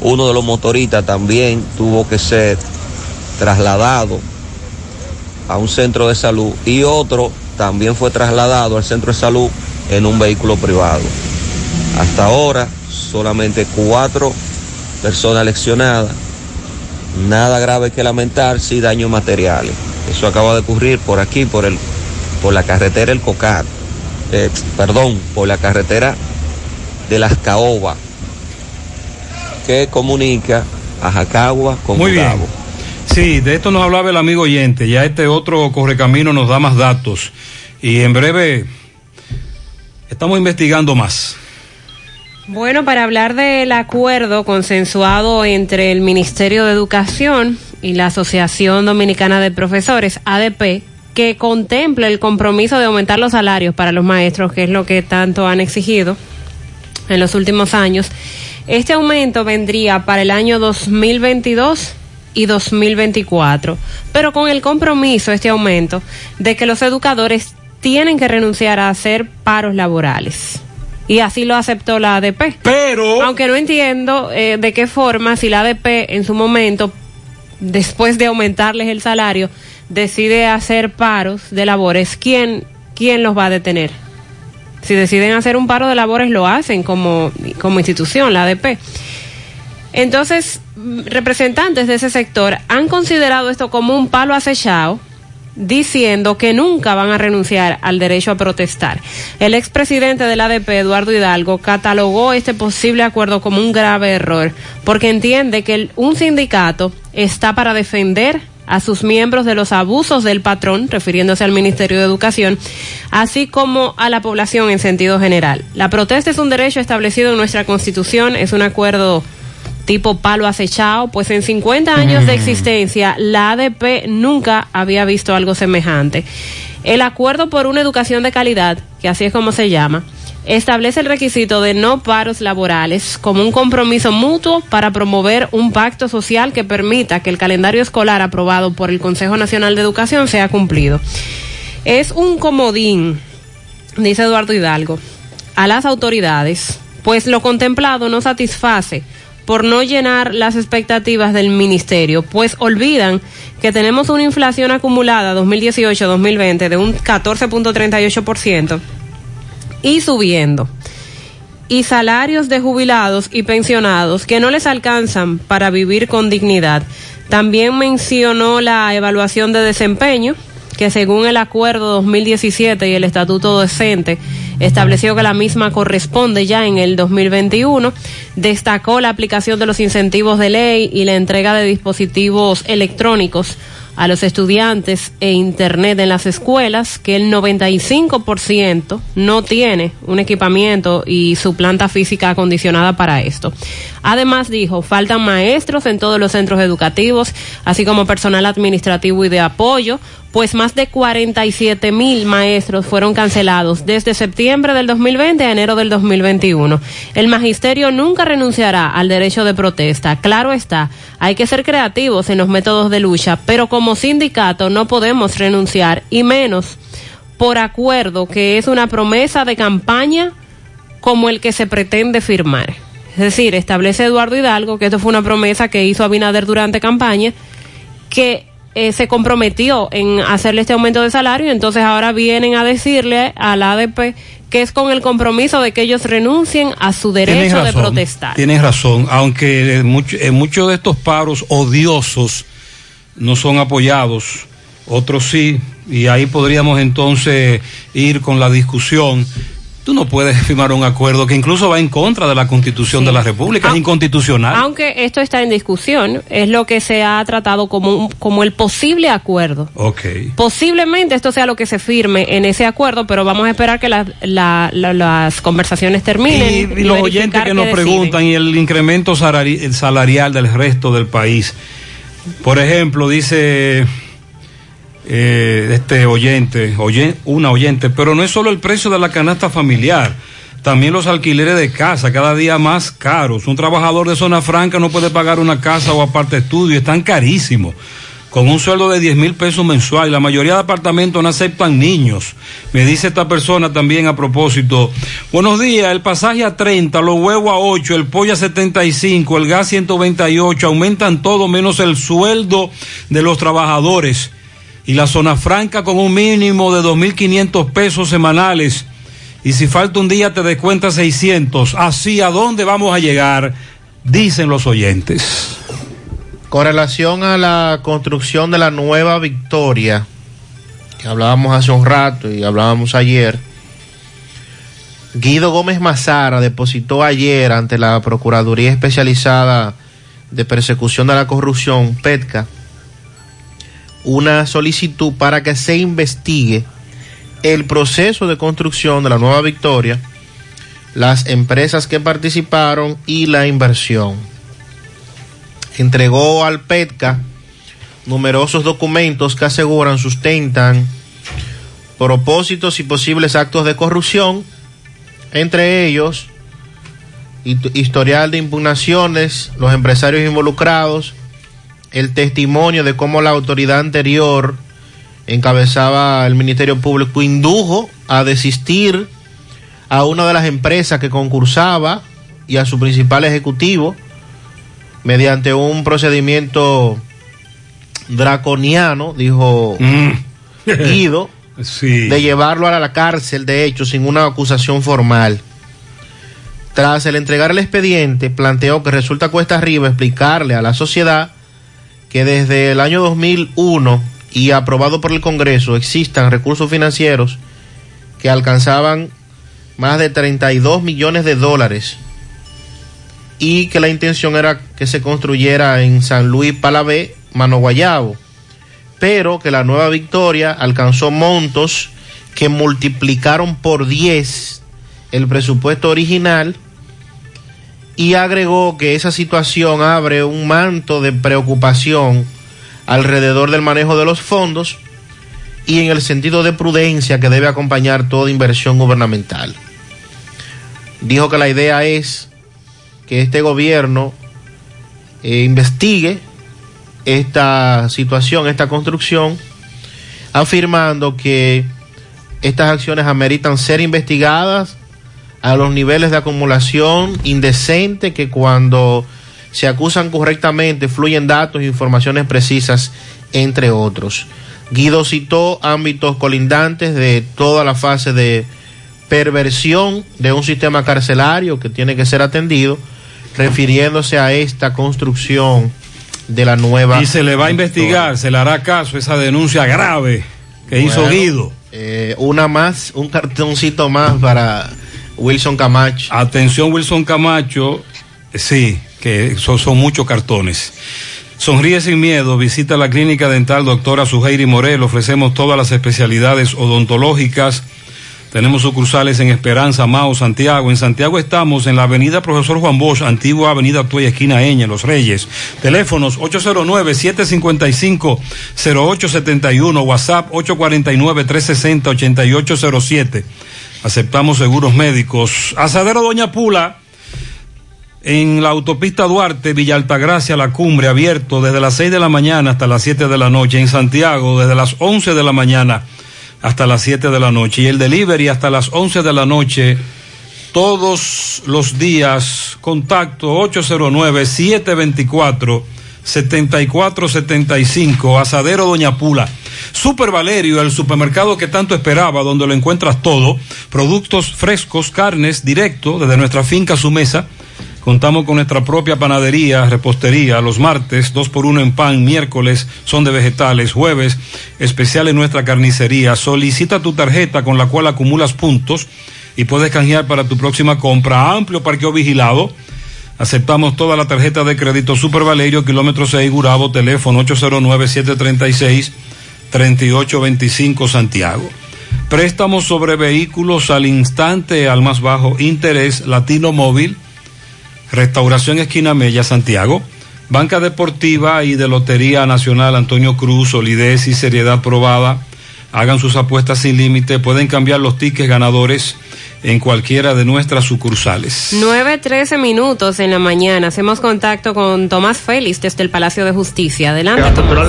Uno de los motoristas también tuvo que ser trasladado a un centro de salud y otro también fue trasladado al centro de salud en un vehículo privado. Hasta ahora solamente cuatro personas lesionadas, nada grave que lamentar, sí daños materiales. Eso acaba de ocurrir por aquí, por el, por la carretera El Cocar, eh, perdón, por la carretera de las Caobas, que comunica a Jacagua con Muy bien. Sí, de esto nos hablaba el amigo oyente. Ya este otro correcamino nos da más datos. Y en breve estamos investigando más. Bueno, para hablar del acuerdo consensuado entre el Ministerio de Educación y la Asociación Dominicana de Profesores, ADP, que contempla el compromiso de aumentar los salarios para los maestros, que es lo que tanto han exigido en los últimos años. Este aumento vendría para el año 2022 y 2024, pero con el compromiso, este aumento, de que los educadores tienen que renunciar a hacer paros laborales. Y así lo aceptó la ADP. Pero. Aunque no entiendo eh, de qué forma, si la ADP en su momento, después de aumentarles el salario, decide hacer paros de labores, ¿quién, quién los va a detener? Si deciden hacer un paro de labores, lo hacen como, como institución, la ADP. Entonces, representantes de ese sector han considerado esto como un palo acechado, diciendo que nunca van a renunciar al derecho a protestar. El expresidente de la ADP, Eduardo Hidalgo, catalogó este posible acuerdo como un grave error, porque entiende que un sindicato está para defender a sus miembros de los abusos del patrón, refiriéndose al Ministerio de Educación, así como a la población en sentido general. La protesta es un derecho establecido en nuestra Constitución, es un acuerdo tipo palo acechado, pues en 50 años de existencia la ADP nunca había visto algo semejante. El acuerdo por una educación de calidad, que así es como se llama, establece el requisito de no paros laborales como un compromiso mutuo para promover un pacto social que permita que el calendario escolar aprobado por el Consejo Nacional de Educación sea cumplido. Es un comodín, dice Eduardo Hidalgo, a las autoridades, pues lo contemplado no satisface por no llenar las expectativas del ministerio, pues olvidan que tenemos una inflación acumulada 2018-2020 de un 14.38% y subiendo. Y salarios de jubilados y pensionados que no les alcanzan para vivir con dignidad. También mencionó la evaluación de desempeño, que según el acuerdo 2017 y el estatuto docente estableció que la misma corresponde ya en el 2021, destacó la aplicación de los incentivos de ley y la entrega de dispositivos electrónicos a los estudiantes e internet en las escuelas, que el 95% no tiene un equipamiento y su planta física acondicionada para esto. Además, dijo, faltan maestros en todos los centros educativos, así como personal administrativo y de apoyo, pues más de 47 mil maestros fueron cancelados desde septiembre del 2020 a enero del 2021. El magisterio nunca renunciará al derecho de protesta. Claro está, hay que ser creativos en los métodos de lucha, pero como sindicato no podemos renunciar y menos por acuerdo que es una promesa de campaña como el que se pretende firmar. Es decir, establece Eduardo Hidalgo que esto fue una promesa que hizo Abinader durante campaña que eh, se comprometió en hacerle este aumento de salario, entonces ahora vienen a decirle a la ADP que es con el compromiso de que ellos renuncien a su derecho de protestar. Tienes razón, aunque en mucho- en muchos de estos paros odiosos no son apoyados, otros sí, y ahí podríamos entonces ir con la discusión. Tú no puedes <laughs> firmar un acuerdo que incluso va en contra de la Constitución de la República, es inconstitucional. Aunque esto está en discusión, es lo que se ha tratado como, un- como el posible acuerdo. Ok. Posiblemente esto sea lo que se firme en ese acuerdo, pero vamos a esperar que la- la- la- las conversaciones terminen. Y, y los oyentes que nos deciden. preguntan y el incremento salari- el salarial del resto del país. Por ejemplo, dice eh, este oyente, oye, una oyente, pero no es solo el precio de la canasta familiar, también los alquileres de casa, cada día más caros. Un trabajador de zona franca no puede pagar una casa o aparte estudio, están carísimos. Con un sueldo de 10 mil pesos mensual, la mayoría de apartamentos no aceptan niños. Me dice esta persona también a propósito, buenos días, el pasaje a 30, los huevos a 8, el pollo a 75, el gas 128, aumentan todo menos el sueldo de los trabajadores y la zona franca con un mínimo de 2.500 pesos semanales. Y si falta un día te descuenta 600. Así, ¿a dónde vamos a llegar? Dicen los oyentes. Con relación a la construcción de la nueva Victoria, que hablábamos hace un rato y hablábamos ayer, Guido Gómez Mazara depositó ayer ante la Procuraduría Especializada de Persecución de la Corrupción, PETCA, una solicitud para que se investigue el proceso de construcción de la nueva Victoria, las empresas que participaron y la inversión. Entregó al PETCA numerosos documentos que aseguran, sustentan propósitos y posibles actos de corrupción, entre ellos hist- historial de impugnaciones, los empresarios involucrados, el testimonio de cómo la autoridad anterior encabezaba el Ministerio Público, indujo a desistir a una de las empresas que concursaba y a su principal ejecutivo mediante un procedimiento draconiano, dijo <laughs> Guido, de llevarlo a la cárcel, de hecho, sin una acusación formal. Tras el entregar el expediente, planteó que resulta cuesta arriba explicarle a la sociedad que desde el año 2001 y aprobado por el Congreso existan recursos financieros que alcanzaban más de 32 millones de dólares y que la intención era que se construyera en San Luis Palabé, Mano Guayabo, pero que la nueva victoria alcanzó montos que multiplicaron por 10 el presupuesto original y agregó que esa situación abre un manto de preocupación alrededor del manejo de los fondos y en el sentido de prudencia que debe acompañar toda inversión gubernamental. Dijo que la idea es que este gobierno eh, investigue esta situación, esta construcción, afirmando que estas acciones ameritan ser investigadas a los niveles de acumulación indecente que cuando se acusan correctamente fluyen datos e informaciones precisas, entre otros. Guido citó ámbitos colindantes de toda la fase de perversión de un sistema carcelario que tiene que ser atendido, refiriéndose a esta construcción de la nueva. Y se le va a investigar, se le hará caso esa denuncia grave que hizo Guido. eh, una más, un cartoncito más para Wilson Camacho. Atención Wilson Camacho, sí, que son, son muchos cartones. Sonríe sin miedo, visita la clínica dental doctora Suheiri Morel, ofrecemos todas las especialidades odontológicas. Tenemos sucursales en Esperanza, Mao, Santiago. En Santiago estamos en la avenida Profesor Juan Bosch, antigua avenida Tuya, esquina Eña, Los Reyes. Teléfonos 809-755-0871, WhatsApp 849-360-8807. Aceptamos seguros médicos. Asadero Doña Pula, en la autopista Duarte, Villa Altagracia, La Cumbre, abierto desde las 6 de la mañana hasta las 7 de la noche. En Santiago, desde las 11 de la mañana hasta las 7 de la noche. Y el delivery hasta las 11 de la noche, todos los días. Contacto 809-724-7475. Asadero Doña Pula. Super Valerio, el supermercado que tanto esperaba, donde lo encuentras todo. Productos frescos, carnes, directo, desde nuestra finca a su mesa. Contamos con nuestra propia panadería, repostería, los martes, dos por uno en pan, miércoles son de vegetales, jueves, especial en nuestra carnicería. Solicita tu tarjeta con la cual acumulas puntos y puedes canjear para tu próxima compra. Amplio parqueo vigilado. Aceptamos toda la tarjeta de crédito Super Valerio, kilómetro 6, Gurabo, teléfono 809-736-3825 Santiago. Préstamos sobre vehículos al instante, al más bajo interés, Latino Móvil. Restauración Esquina Mella, Santiago. Banca Deportiva y de Lotería Nacional Antonio Cruz, solidez y seriedad probada. Hagan sus apuestas sin límite. Pueden cambiar los tickets ganadores en cualquiera de nuestras sucursales. 9.13 minutos en la mañana. Hacemos contacto con Tomás Félix desde el Palacio de Justicia. Adelante, Tomás.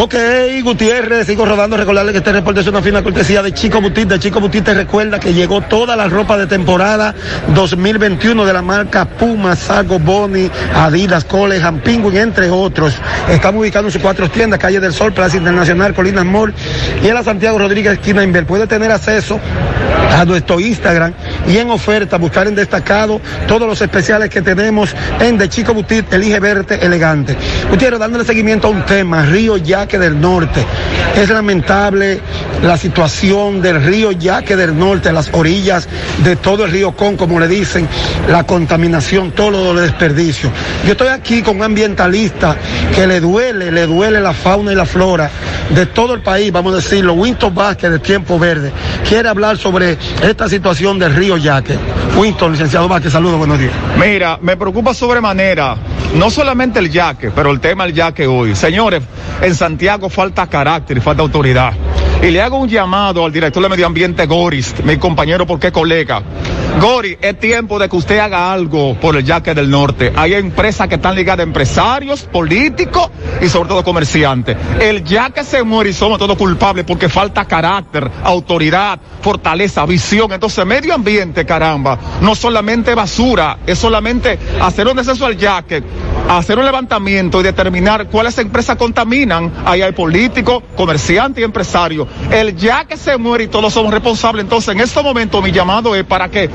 Ok, Gutiérrez, sigo rodando. Recordarle que este reporte es una fina cortesía de Chico Butit. De Chico Butit te recuerda que llegó toda la ropa de temporada 2021 de la marca Puma, Sago, Boni, Adidas, Cole, Penguin, entre otros. Estamos ubicados en sus cuatro tiendas, Calle del Sol, Plaza Internacional, Colinas Mall y en la Santiago Rodríguez, esquina Inver. Puede tener acceso a nuestro Instagram y en oferta buscar en destacado todos los especiales que tenemos en De Chico Butit, elige verte elegante. Gutiérrez, dándole seguimiento a un tema, Río Yaque del Norte. Es lamentable la situación del río Yaque del Norte, las orillas de todo el río Con, como le dicen, la contaminación, todo el desperdicio. Yo estoy aquí con un ambientalista que le duele, le duele la fauna y la flora de todo el país, vamos a decirlo, Winston Vázquez de Tiempo Verde, quiere hablar sobre esta situación del río Yaque. Winston, licenciado Vázquez, saludos, buenos días. Mira, me preocupa sobremanera, no solamente el yaque, pero el tema del yaque hoy. Señores, en Santiago falta carácter y falta autoridad. Y le hago un llamado al director de Medio Ambiente, Goris, mi compañero porque colega. Gori, es tiempo de que usted haga algo por el yaque del norte. Hay empresas que están ligadas a empresarios, políticos y sobre todo comerciantes. El yaque se muere y somos todos culpables porque falta carácter, autoridad, fortaleza, visión. Entonces, medio ambiente, caramba, no solamente basura, es solamente hacer un descenso al yaque, hacer un levantamiento y determinar cuáles empresas contaminan. Ahí hay políticos, comerciantes y empresarios. El yaque se muere y todos somos responsables. Entonces, en este momento, mi llamado es para que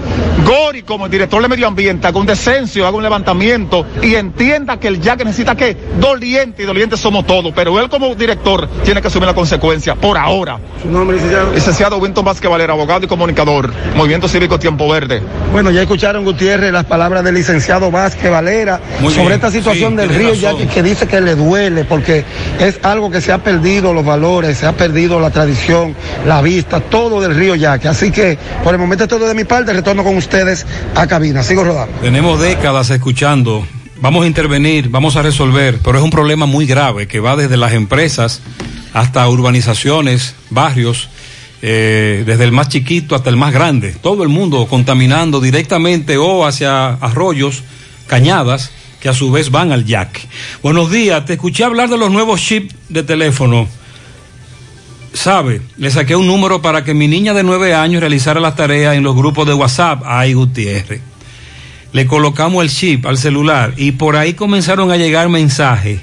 Gori, como el director de medio ambiente, haga un descenso, haga un levantamiento y entienda que el yaque necesita que doliente y doliente somos todos. Pero él, como director, tiene que asumir la consecuencia por ahora. ¿Su nombre, licenciado? Licenciado Winton Vázquez Valera, abogado y comunicador, Movimiento Cívico Tiempo Verde. Bueno, ya escucharon Gutiérrez las palabras del licenciado Vázquez Valera Muy sobre bien. esta situación situación sí, del río. Yaque que dice que le duele porque es algo que se ha perdido los valores, se ha perdido la tradición, la vista, todo del río Yaque. Así que por el momento es todo de mi parte, retorno con ustedes a cabina. Sigo rodando. Tenemos décadas escuchando. Vamos a intervenir, vamos a resolver, pero es un problema muy grave que va desde las empresas hasta urbanizaciones, barrios, eh, desde el más chiquito hasta el más grande. Todo el mundo contaminando directamente o hacia arroyos, cañadas, que a su vez van al yaque. Buenos días, te escuché hablar de los nuevos chips de teléfono. Sabe, le saqué un número para que mi niña de nueve años realizara las tareas en los grupos de WhatsApp. Ay, Gutiérrez. Le colocamos el chip al celular y por ahí comenzaron a llegar mensajes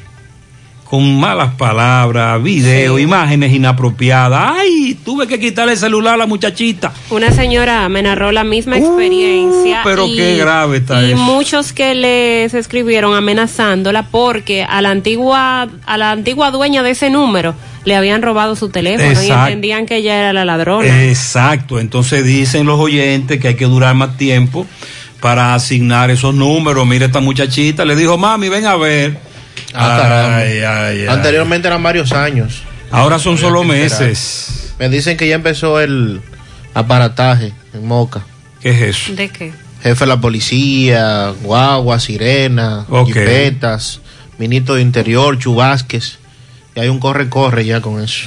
con malas palabras, videos, imágenes inapropiadas. Ay, tuve que quitarle el celular a la muchachita. Una señora me narró la misma experiencia. Uh, pero y- qué grave está Y eso. muchos que les escribieron amenazándola porque a la antigua, a la antigua dueña de ese número le habían robado su teléfono y entendían que ella era la ladrona. Exacto, entonces dicen los oyentes que hay que durar más tiempo para asignar esos números. Mire esta muchachita, le dijo, mami, ven a ver. Ah, caramba. Ay, ay, ay. Anteriormente eran varios años. Ahora son solo meses. Me dicen que ya empezó el aparataje en Moca. ¿Qué es eso? ¿De qué? Jefe de la policía, guagua, sirena, Ok. jipetas, ministro de Interior, Chubásquez. Y hay un corre-corre ya con eso.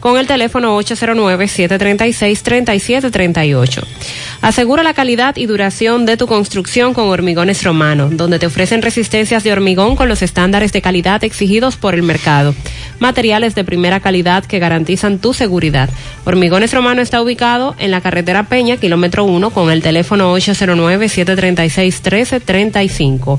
con el teléfono 809-736-3738. Asegura la calidad y duración de tu construcción con Hormigones Romano, donde te ofrecen resistencias de hormigón con los estándares de calidad exigidos por el mercado. Materiales de primera calidad que garantizan tu seguridad. Hormigones Romano está ubicado en la carretera Peña, kilómetro 1, con el teléfono 809-736-1335.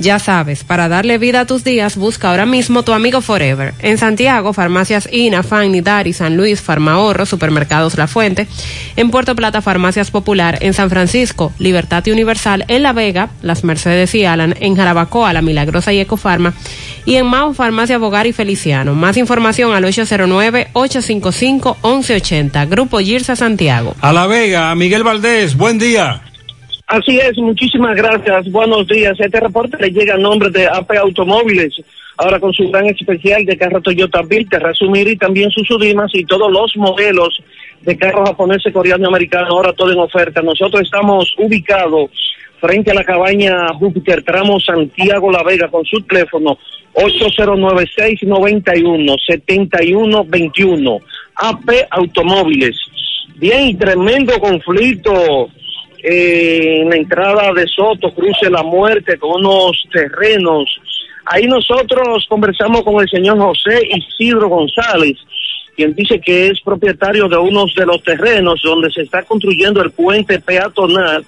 Ya sabes, para darle vida a tus días, busca ahora mismo tu amigo Forever. En Santiago, farmacias INA, FAN, Nidari, San Luis, Farmahorro, Supermercados La Fuente. En Puerto Plata, Farmacias Popular. En San Francisco, Libertad y Universal. En La Vega, Las Mercedes y Alan. En Jarabacoa, La Milagrosa y Ecofarma. Y en Mao, Farmacia Bogar y Feliciano. Más información al 809-855-1180. Grupo Girsa Santiago. A La Vega, Miguel Valdés, buen día. Así es, muchísimas gracias. Buenos días. Este reporte le llega a nombre de AP Automóviles. Ahora con su gran especial de carro Toyota Buick, resumir y también sus Sudimas y todos los modelos de carros japoneses, coreano, americano, ahora todo en oferta. Nosotros estamos ubicados frente a la cabaña Júpiter, tramo Santiago La Vega, con su teléfono 809-691-7121. AP Automóviles. Bien, tremendo conflicto en la entrada de Soto, cruce la muerte con unos terrenos. Ahí nosotros conversamos con el señor José Isidro González, quien dice que es propietario de unos de los terrenos donde se está construyendo el puente peatonal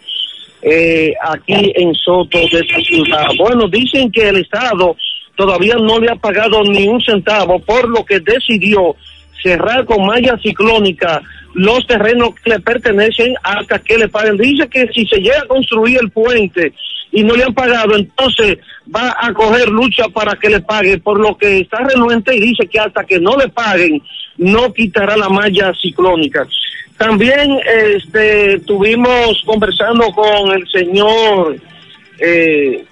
eh, aquí en Soto de esta ciudad. Bueno, dicen que el Estado todavía no le ha pagado ni un centavo, por lo que decidió cerrar con malla ciclónica los terrenos que le pertenecen hasta que le paguen. Dice que si se llega a construir el puente y no le han pagado, entonces va a coger lucha para que le pague, por lo que está renuente y dice que hasta que no le paguen, no quitará la malla ciclónica. También este, estuvimos conversando con el señor eh,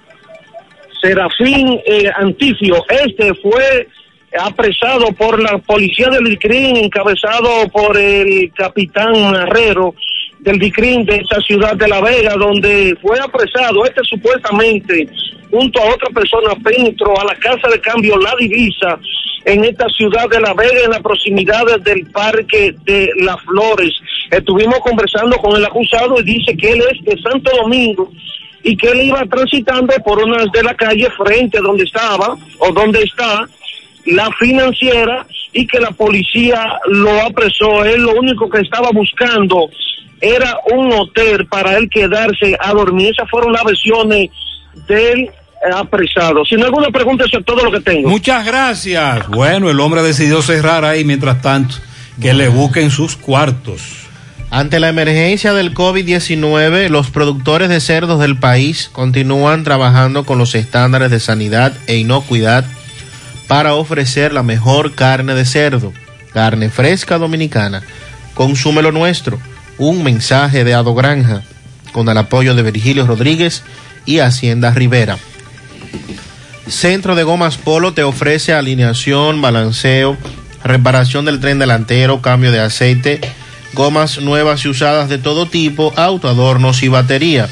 Serafín eh, Antifio. Este fue apresado por la policía del DICRIN, encabezado por el capitán Herrero del DICRIN de esta ciudad de La Vega, donde fue apresado este supuestamente junto a otra persona dentro a la casa de cambio La Divisa en esta ciudad de La Vega, en las proximidades del Parque de Las Flores. Estuvimos conversando con el acusado y dice que él es de Santo Domingo y que él iba transitando por unas de la calle frente a donde estaba o donde está la financiera y que la policía lo apresó. Él lo único que estaba buscando era un hotel para él quedarse a dormir. Esas fueron las versiones del eh, apresado. Sin alguna pregunta, eso es todo lo que tengo. Muchas gracias. Bueno, el hombre decidió cerrar ahí mientras tanto, que le busquen sus cuartos. Ante la emergencia del COVID-19, los productores de cerdos del país continúan trabajando con los estándares de sanidad e inocuidad para ofrecer la mejor carne de cerdo, carne fresca dominicana. Consume lo nuestro. Un mensaje de Ado Granja con el apoyo de Virgilio Rodríguez y Hacienda Rivera. Centro de Gomas Polo te ofrece alineación, balanceo, reparación del tren delantero, cambio de aceite, gomas nuevas y usadas de todo tipo, autoadornos y batería.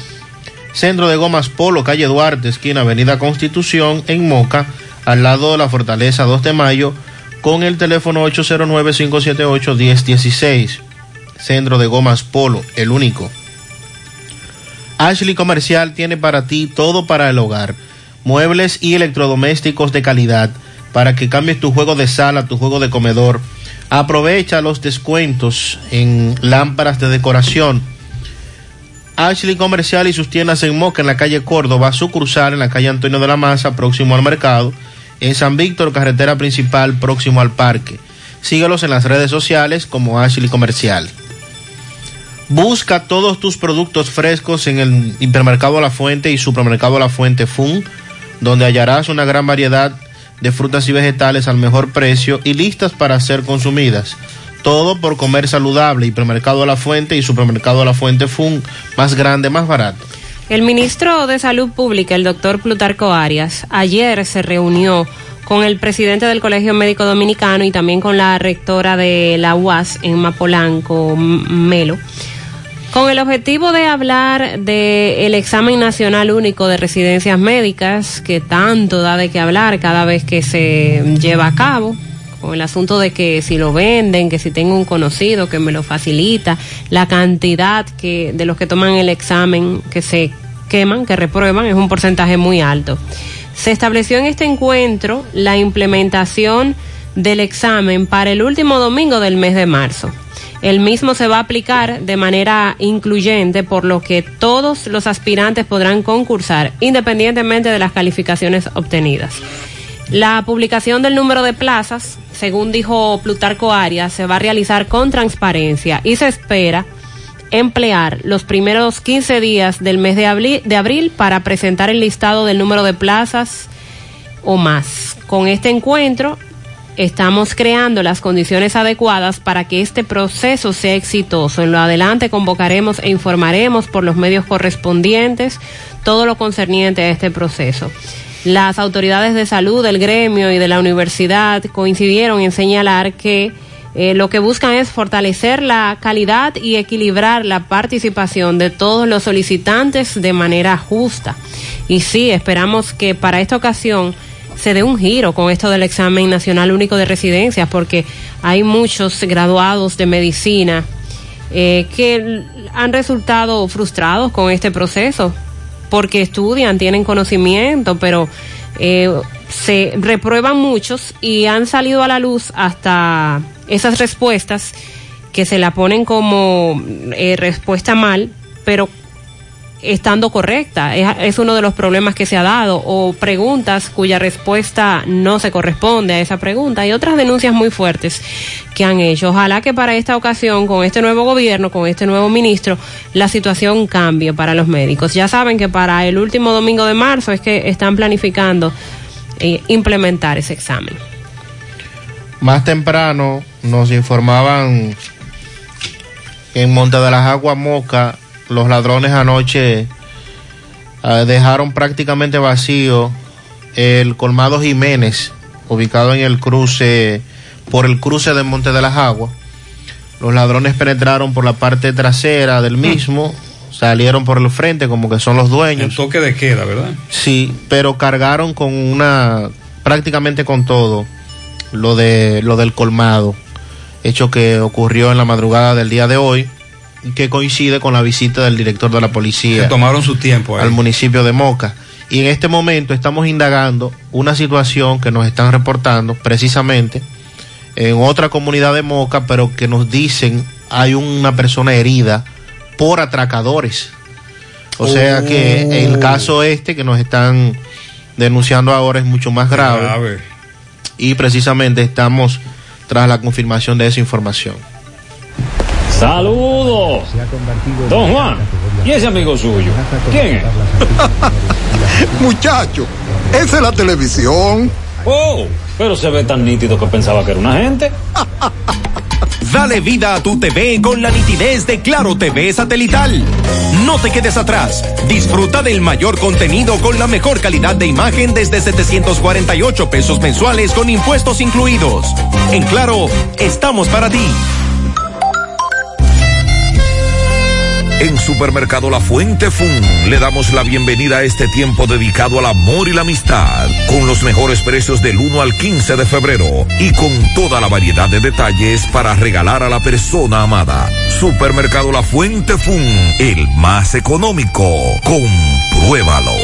Centro de Gomas Polo, calle Duarte, esquina Avenida Constitución, en Moca, al lado de la Fortaleza 2 de Mayo, con el teléfono 809-578-1016. Centro de Gomas Polo, el único. Ashley Comercial tiene para ti todo para el hogar. Muebles y electrodomésticos de calidad para que cambies tu juego de sala, tu juego de comedor. Aprovecha los descuentos en lámparas de decoración. Ashley Comercial y sus tiendas en Moca, en la calle Córdoba, sucursal en la calle Antonio de la Maza, próximo al mercado. En San Víctor, carretera principal, próximo al parque. Síguelos en las redes sociales como Ashley Comercial. Busca todos tus productos frescos en el hipermercado La Fuente y supermercado La Fuente Fun, donde hallarás una gran variedad de frutas y vegetales al mejor precio y listas para ser consumidas. Todo por comer saludable. Hipermercado La Fuente y supermercado La Fuente Fun, más grande, más barato. El ministro de Salud Pública, el doctor Plutarco Arias, ayer se reunió con el presidente del Colegio Médico Dominicano y también con la rectora de la UAS en Mapolanco, Melo, con el objetivo de hablar del examen nacional único de residencias médicas, que tanto da de qué hablar cada vez que se lleva a cabo, el asunto de que si lo venden, que si tengo un conocido que me lo facilita, la cantidad que de los que toman el examen que se queman, que reprueban, es un porcentaje muy alto. Se estableció en este encuentro la implementación del examen para el último domingo del mes de marzo. El mismo se va a aplicar de manera incluyente, por lo que todos los aspirantes podrán concursar, independientemente de las calificaciones obtenidas. La publicación del número de plazas, según dijo Plutarco Arias, se va a realizar con transparencia y se espera emplear los primeros 15 días del mes de abril, de abril para presentar el listado del número de plazas o más. Con este encuentro estamos creando las condiciones adecuadas para que este proceso sea exitoso. En lo adelante convocaremos e informaremos por los medios correspondientes todo lo concerniente a este proceso. Las autoridades de salud del gremio y de la universidad coincidieron en señalar que eh, lo que buscan es fortalecer la calidad y equilibrar la participación de todos los solicitantes de manera justa. Y sí, esperamos que para esta ocasión se dé un giro con esto del examen nacional único de residencias, porque hay muchos graduados de medicina eh, que han resultado frustrados con este proceso, porque estudian, tienen conocimiento, pero eh, se reprueban muchos y han salido a la luz hasta esas respuestas que se la ponen como eh, respuesta mal, pero estando correcta. Es, uno de los problemas que se ha dado. O preguntas cuya respuesta no se corresponde a esa pregunta. Y otras denuncias muy fuertes que han hecho. Ojalá que para esta ocasión, con este nuevo gobierno, con este nuevo ministro, la situación cambie para los médicos. Ya saben que para el último domingo de marzo es que están planificando eh, implementar ese examen. Más temprano nos informaban en Monte de las Aguas Moca los ladrones anoche uh, dejaron prácticamente vacío el colmado Jiménez, ubicado en el cruce, por el cruce del Monte de las Aguas. Los ladrones penetraron por la parte trasera del mismo, salieron por el frente como que son los dueños. El toque de queda, ¿verdad? Sí, pero cargaron con una, prácticamente con todo, lo de lo del colmado, hecho que ocurrió en la madrugada del día de hoy que coincide con la visita del director de la policía. Se tomaron su tiempo ahí. al municipio de Moca. Y en este momento estamos indagando una situación que nos están reportando precisamente en otra comunidad de Moca, pero que nos dicen hay una persona herida por atracadores. O sea que el caso este que nos están denunciando ahora es mucho más grave. Grave. Y precisamente estamos tras la confirmación de esa información. Saludos. Don Juan. ¿Y ese amigo suyo? ¿Quién es? <laughs> Muchacho, esa es la televisión. Oh, pero se ve tan nítido que pensaba que era una gente. <laughs> Dale vida a tu TV con la nitidez de Claro TV satelital. No te quedes atrás. Disfruta del mayor contenido con la mejor calidad de imagen desde 748 pesos mensuales con impuestos incluidos. En Claro, estamos para ti. En Supermercado La Fuente Fun le damos la bienvenida a este tiempo dedicado al amor y la amistad, con los mejores precios del 1 al 15 de febrero y con toda la variedad de detalles para regalar a la persona amada. Supermercado La Fuente Fun, el más económico. Compruébalo.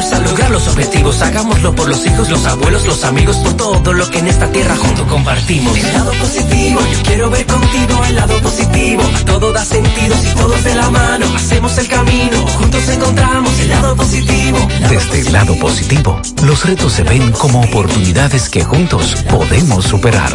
a lograr los objetivos. Hagámoslo por los hijos, los abuelos, los amigos, por todo lo que en esta tierra juntos compartimos. El lado positivo, yo quiero ver contigo el lado positivo. A todo da sentido si todos de la mano hacemos el camino. Juntos encontramos el lado positivo. Desde el lado positivo, los retos se ven como oportunidades que juntos podemos superar.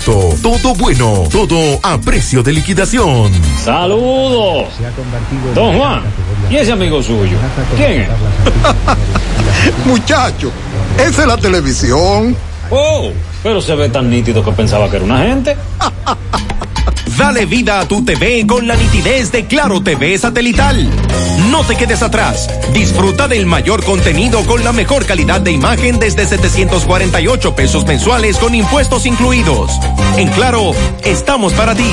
todo bueno, todo a precio de liquidación. Saludos. Don Juan. ¿Y ese amigo suyo? ¿Quién es? <laughs> Muchacho, esa es la televisión. Oh, pero se ve tan nítido que pensaba que era una gente. <laughs> Dale vida a tu TV con la nitidez de Claro TV satelital. No te quedes atrás. Disfruta del mayor contenido con la mejor calidad de imagen desde 748 pesos mensuales con impuestos incluidos. En Claro, estamos para ti.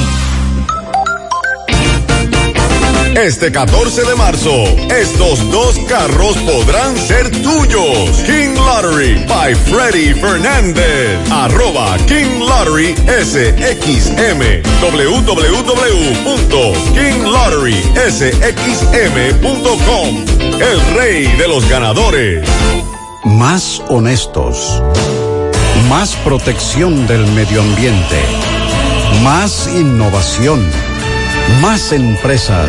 Este 14 de marzo, estos dos carros podrán ser tuyos. King Lottery by Freddy Fernández. Arroba King Lottery SXM. www.kinglotterysxm.com. El rey de los ganadores. Más honestos. Más protección del medio ambiente. Más innovación. Más empresas.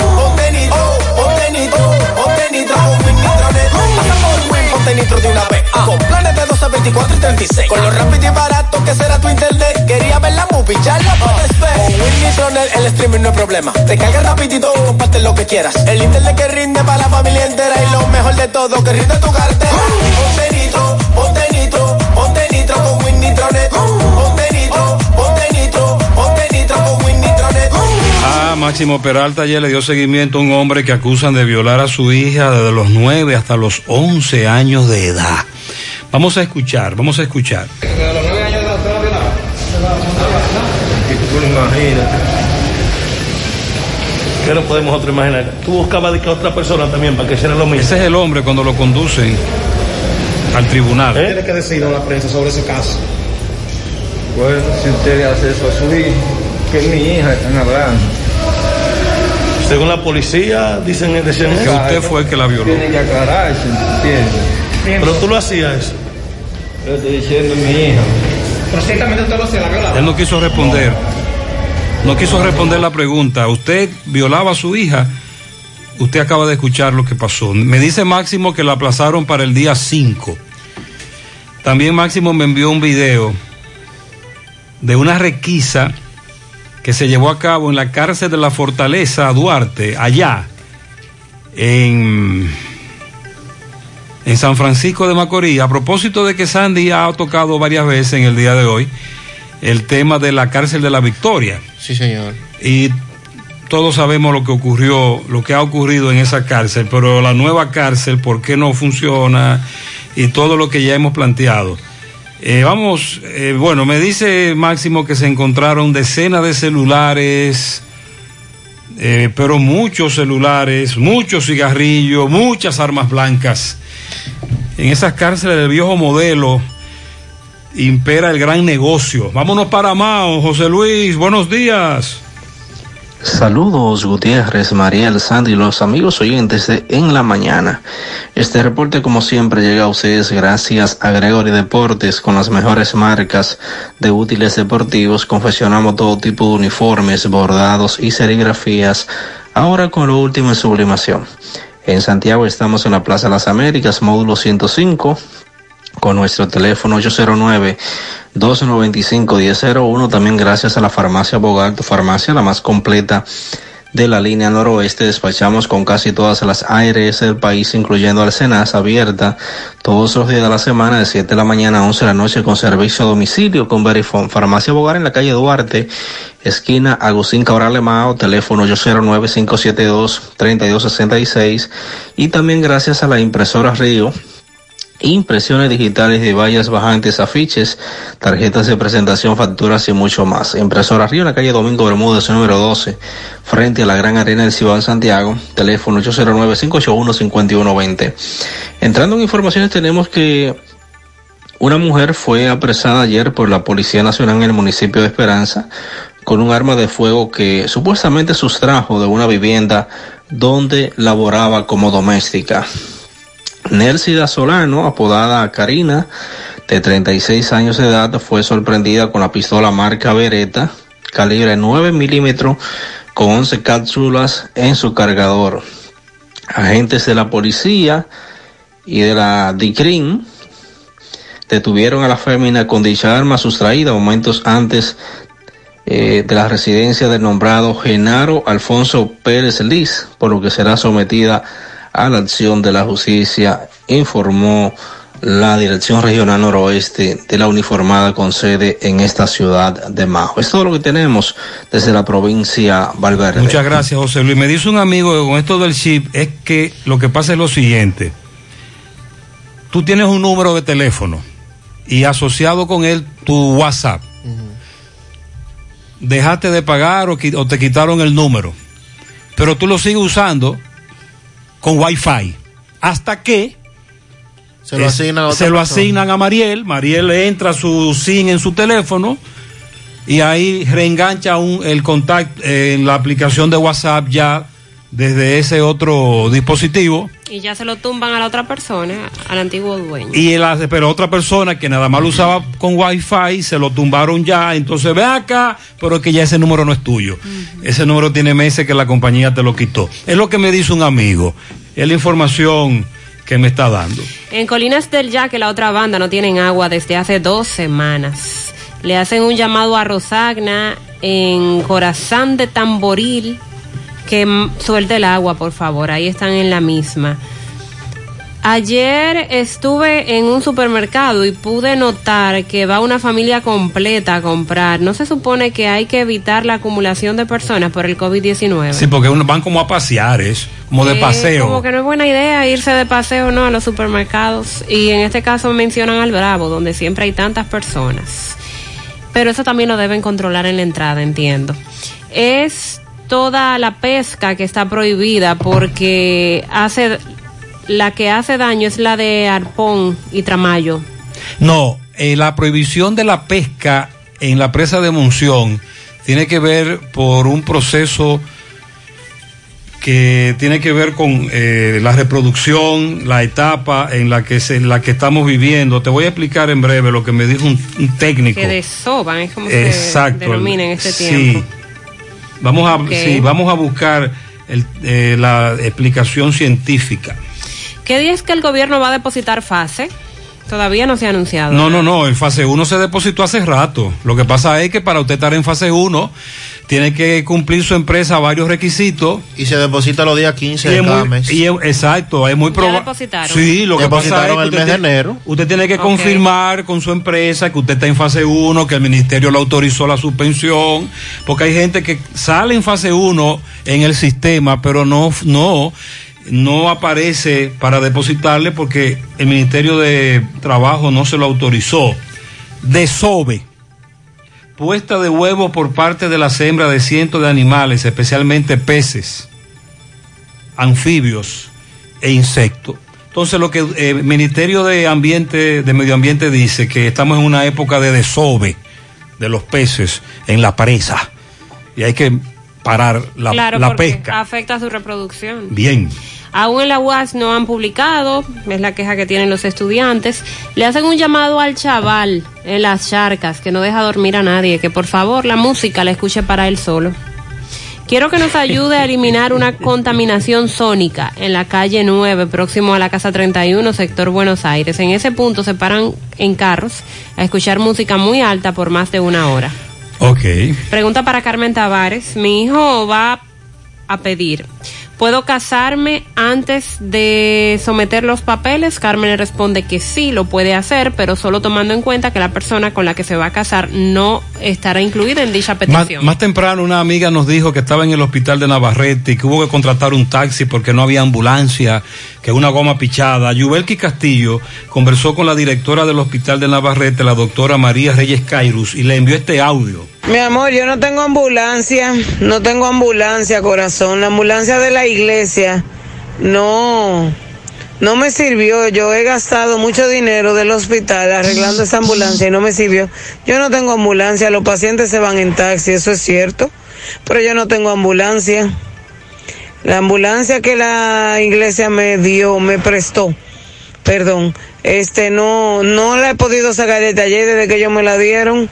Ponte nitro de una vez. Con planes de 12, 24 y 36. Con lo rápido y barato que será tu internet. Quería ver la movie, ya la puedes. Con Win Nitronet el streaming no es problema. Te carga rapidito y comparte lo que quieras. El internet que rinde para la familia entera. Y lo mejor de todo, que rinde tu cartera. Ponte nitro, ponte nitro, ponte nitro con Win Nitronet. Ponte Nitronet. Ah, Máximo Peralta ayer le dio seguimiento a un hombre que acusan de violar a su hija desde los 9 hasta los 11 años de edad. Vamos a escuchar, vamos a escuchar. Imagínate. ¿Qué no podemos otro imaginar? Tú buscabas de que otra persona también para que hiciera lo mismo. Ese es el hombre cuando lo conducen al tribunal. Tiene que decidir la prensa sobre ese caso. Bueno, si usted le hace eso a su hijo, que mi hija están hablando. Según la policía, dicen, decían Que usted fue el que la violó. Tiene que aclararse, ¿entiendes? Pero tú lo hacías eso. Yo estoy diciendo mi hija. Pero ciertamente usted lo hacía, la violaba. Él no quiso responder. No quiso responder la pregunta. ¿Usted violaba a su hija? Usted acaba de escuchar lo que pasó. Me dice Máximo que la aplazaron para el día 5. También Máximo me envió un video de una requisa que se llevó a cabo en la cárcel de la Fortaleza Duarte, allá, en, en San Francisco de Macorís. A propósito de que Sandy ha tocado varias veces en el día de hoy el tema de la cárcel de la Victoria. Sí, señor. Y todos sabemos lo que ocurrió, lo que ha ocurrido en esa cárcel, pero la nueva cárcel, ¿por qué no funciona? Y todo lo que ya hemos planteado. Eh, vamos, eh, bueno, me dice Máximo que se encontraron decenas de celulares, eh, pero muchos celulares, muchos cigarrillos, muchas armas blancas. En esas cárceles del viejo modelo impera el gran negocio. Vámonos para Mao, José Luis, buenos días. Saludos Gutiérrez, Mariel, Sandy, los amigos oyentes de En la Mañana. Este reporte como siempre llega a ustedes gracias a Gregory Deportes con las mejores marcas de útiles deportivos. Confeccionamos todo tipo de uniformes, bordados y serigrafías. Ahora con lo último en sublimación. En Santiago estamos en la Plaza Las Américas, módulo 105 con nuestro teléfono 809 295-1001, también gracias a la farmacia Bogart, farmacia la más completa de la línea noroeste. Despachamos con casi todas las ARS del país, incluyendo Alcenas, abierta todos los días de la semana, de 7 de la mañana a 11 de la noche, con servicio a domicilio con Verifone. Farmacia Bogart en la calle Duarte, esquina Agustín Cabral Lemao, teléfono 809-572-3266. Y también gracias a la impresora Río impresiones digitales de vallas bajantes, afiches, tarjetas de presentación, facturas y mucho más. Impresora Río en la calle Domingo Bermúdez, número 12, frente a la Gran Arena del Ciudad Santiago, teléfono 809-581-5120. Entrando en informaciones tenemos que una mujer fue apresada ayer por la Policía Nacional en el municipio de Esperanza con un arma de fuego que supuestamente sustrajo de una vivienda donde laboraba como doméstica. Nelsida Solano, apodada Karina, de 36 años de edad, fue sorprendida con la pistola marca Beretta, calibre 9 milímetros, con 11 cápsulas en su cargador. Agentes de la policía y de la DICRIN detuvieron a la fémina con dicha arma sustraída momentos antes eh, de la residencia del nombrado Genaro Alfonso Pérez Liz, por lo que será sometida a la acción de la justicia, informó la Dirección Regional Noroeste de la uniformada con sede en esta ciudad de Majo. Es todo lo que tenemos desde la provincia Valverde. Muchas gracias, José Luis. Me dice un amigo que con esto del chip es que lo que pasa es lo siguiente. Tú tienes un número de teléfono y asociado con él tu WhatsApp. Dejaste de pagar o te quitaron el número. Pero tú lo sigues usando con Wi-Fi. Hasta que Se lo asignan a otra se lo persona. asignan a Mariel. Mariel entra su SIM en su teléfono y ahí reengancha un, el contacto en la aplicación de WhatsApp ya desde ese otro dispositivo. Y ya se lo tumban a la otra persona, al antiguo dueño. Y el, pero otra persona que nada más lo usaba con wifi se lo tumbaron ya. Entonces ve acá, pero es que ya ese número no es tuyo. Ese número tiene meses que la compañía te lo quitó. Es lo que me dice un amigo. Es la información que me está dando. En Colinas del Yaque, la otra banda, no tienen agua desde hace dos semanas. Le hacen un llamado a Rosagna en Corazán de Tamboril que suelte el agua, por favor. Ahí están en la misma. Ayer estuve en un supermercado y pude notar que va una familia completa a comprar. ¿No se supone que hay que evitar la acumulación de personas por el COVID-19? Sí, porque uno van como a pasear, es como de Eh, paseo. Como que no es buena idea irse de paseo, ¿no? A los supermercados. Y en este caso mencionan al Bravo, donde siempre hay tantas personas. Pero eso también lo deben controlar en la entrada, entiendo. Es toda la pesca que está prohibida porque hace la que hace daño es la de arpón y tramayo. No, eh, la prohibición de la pesca en la presa de Monción tiene que ver por un proceso que tiene que ver con eh, la reproducción, la etapa en la que se, en la que estamos viviendo. Te voy a explicar en breve lo que me dijo un, un técnico. Que desoban, es como Exacto. se denomina en este Sí. Vamos a, sí, vamos a buscar el- eh, la explicación científica. ¿Qué día es que el gobierno va a depositar fase? Todavía no se ha anunciado. No, no, no, en fase 1 se depositó hace rato. Lo que pasa es que para usted estar en fase 1 tiene que cumplir su empresa varios requisitos. Y se deposita los días 15 Y de es cada muy- mes. y es- exacto, es muy probable. Sí, lo que pasa es Depositaron que el mes de enero. Usted tiene que confirmar con su empresa que usted está en fase 1, que el ministerio le autorizó la suspensión, porque hay gente que sale en fase 1 en el sistema, pero no, no, no aparece para depositarle porque el Ministerio de Trabajo no se lo autorizó. Desove. Puesta de huevos por parte de las hembras de cientos de animales, especialmente peces anfibios e insectos. Entonces lo que eh, el Ministerio de Ambiente, de Medio Ambiente dice que estamos en una época de desove de los peces en la presa y hay que parar la, claro, la porque pesca. afecta su reproducción. Bien. Aún en la UAS no han publicado, es la queja que tienen los estudiantes. Le hacen un llamado al chaval en las charcas que no deja dormir a nadie, que por favor la música la escuche para él solo. Quiero que nos ayude a eliminar una <laughs> contaminación sónica en la calle 9, próximo a la casa 31, sector Buenos Aires. En ese punto se paran en carros a escuchar música muy alta por más de una hora. Ok. Pregunta para Carmen Tavares. Mi hijo va a pedir. ¿Puedo casarme antes de someter los papeles? Carmen le responde que sí, lo puede hacer, pero solo tomando en cuenta que la persona con la que se va a casar no estará incluida en dicha Más, petición. más temprano una amiga nos dijo que estaba en el hospital de Navarrete y que hubo que contratar un taxi porque no había ambulancia, que una goma pichada. Yubelki Castillo conversó con la directora del hospital de Navarrete, la doctora María Reyes Cairus, y le envió este audio. Mi amor, yo no tengo ambulancia, no tengo ambulancia, corazón. La ambulancia de la iglesia no, no me sirvió. Yo he gastado mucho dinero del hospital arreglando esa ambulancia y no me sirvió. Yo no tengo ambulancia, los pacientes se van en taxi, eso es cierto, pero yo no tengo ambulancia. La ambulancia que la iglesia me dio, me prestó, perdón, este no, no la he podido sacar de taller desde que ellos me la dieron.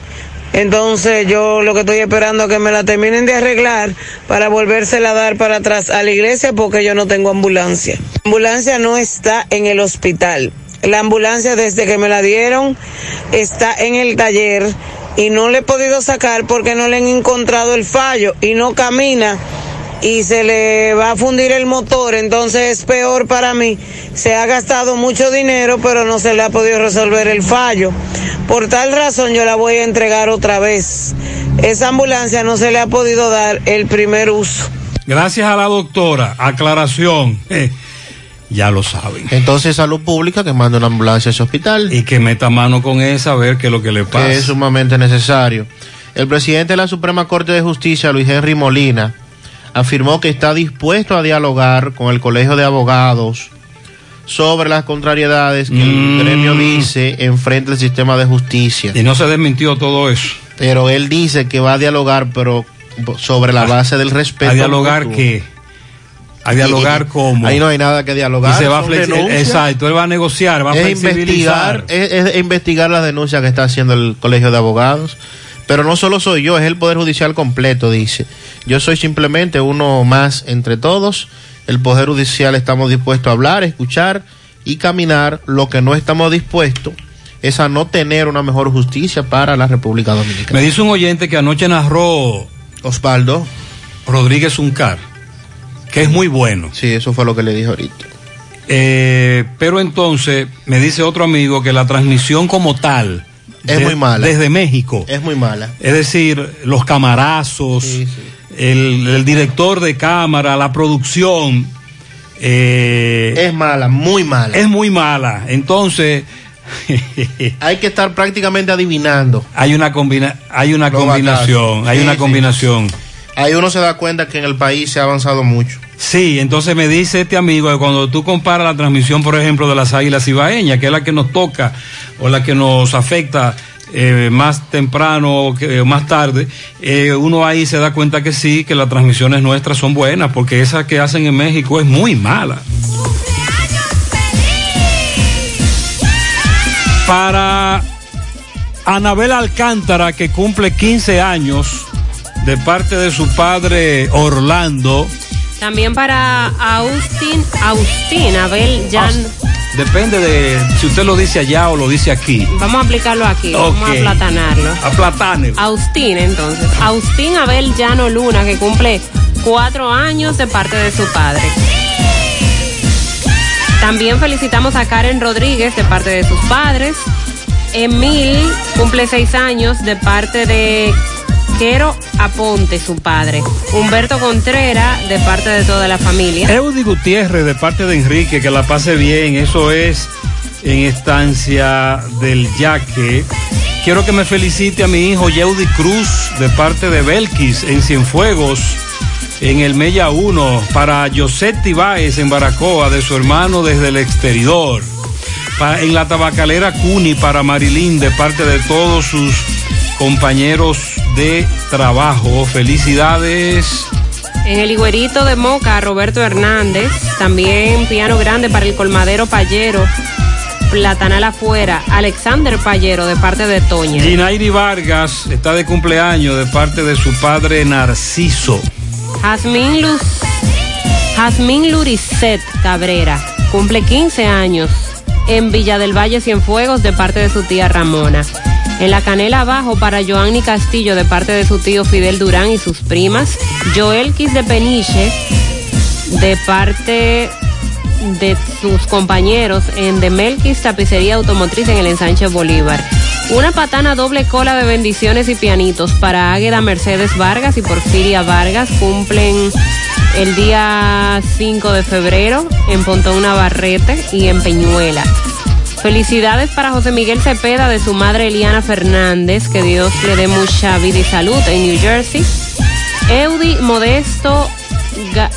Entonces yo lo que estoy esperando es que me la terminen de arreglar para volvérsela a dar para atrás a la iglesia porque yo no tengo ambulancia. La ambulancia no está en el hospital. La ambulancia desde que me la dieron está en el taller y no le he podido sacar porque no le han encontrado el fallo y no camina y se le va a fundir el motor, entonces es peor para mí. Se ha gastado mucho dinero, pero no se le ha podido resolver el fallo. Por tal razón yo la voy a entregar otra vez. Esa ambulancia no se le ha podido dar el primer uso. Gracias a la doctora, aclaración. <laughs> Eh, ya lo saben. Entonces, salud pública que manda una ambulancia a ese hospital. Y que meta mano con esa a ver qué es lo que le pasa. que es sumamente necesario. El presidente de la Suprema Corte de Justicia, Luis Henry Molina, afirmó que está dispuesto a dialogar con el Colegio de Abogados sobre las contrariedades que Mm. el gremio dice enfrente al sistema de justicia. Y no se desmintió todo eso. Pero él dice que va a dialogar, pero sobre la base del respeto. ¿A dialogar qué? A dialogar cómo. Ahí no hay nada que dialogar. Y se va a. Exacto, él va a negociar, va a es flexibilizar. investigar, es, es investigar las denuncias que está haciendo el Colegio de Abogados. Pero no solo soy yo, es el Poder Judicial completo, dice. Yo soy simplemente uno más entre todos. El Poder Judicial estamos dispuestos a hablar, escuchar y caminar. Lo que no estamos dispuestos es a no tener una mejor justicia para la República Dominicana. Me dice un oyente que anoche narró Osvaldo Rodríguez Uncar, que es muy bueno. Sí, eso fue lo que le dije ahorita. Eh, pero entonces me dice otro amigo que la transmisión como tal Es muy mala. Desde México. Es muy mala. Es decir, los camarazos, El, el director de cámara, la producción. eh, es mala, muy mala. Es muy mala. Entonces. <laughs> hay que estar prácticamente adivinando. Hay una, combina hay una Los combinación. Hay Sí, una sí. combinación. Ahí uno se da cuenta que en el país se ha avanzado mucho. Sí, entonces me dice este amigo que cuando tú comparas la transmisión, por ejemplo, de las águilas ibaeñas, que es la que nos toca o la que nos afecta eh, más temprano que más tarde, eh, uno ahí se da cuenta que sí, que las transmisiones nuestras son buenas, porque esa que hacen en México es muy mala. Para Anabel Alcántara, que cumple 15 años, de parte de su padre Orlando. También para Austin, Austin, Abel Jan. Depende de si usted lo dice allá o lo dice aquí. Vamos a aplicarlo aquí, vamos a aplatanarlo. Aplatane. Austin, entonces. Austin Abel Llano Luna, que cumple cuatro años de parte de su padre. También felicitamos a Karen Rodríguez de parte de sus padres. Emil cumple seis años de parte de Quero Aponte, su padre. Humberto Contreras de parte de toda la familia. Eudi Gutiérrez de parte de Enrique, que la pase bien, eso es en estancia del Yaque. Quiero que me felicite a mi hijo Yeudi Cruz de parte de Belkis en Cienfuegos, en el Mella 1, para Josetti Báez en Baracoa, de su hermano desde el exterior. En la tabacalera Cuni para Marilyn de parte de todos sus compañeros de trabajo. Felicidades. En el higuerito de Moca, Roberto Hernández. También piano grande para el colmadero Payero. Platanal afuera, Alexander Payero de parte de Toña. Ginairi Vargas está de cumpleaños de parte de su padre Narciso. Jazmín Luz, Jazmín Luricet Cabrera cumple 15 años en Villa del Valle Cienfuegos de parte de su tía Ramona. En la canela abajo para Joanny Castillo de parte de su tío Fidel Durán y sus primas. Joel Quis de Peniche de parte de sus compañeros en Demelquis Tapicería Automotriz en el ensanche Bolívar. Una patana doble cola de bendiciones y pianitos para Águeda Mercedes Vargas y Porfiria Vargas cumplen el día 5 de febrero en Pontón Navarrete y en Peñuela. Felicidades para José Miguel Cepeda de su madre Eliana Fernández, que Dios le dé mucha vida y salud en New Jersey. Eudi Modesto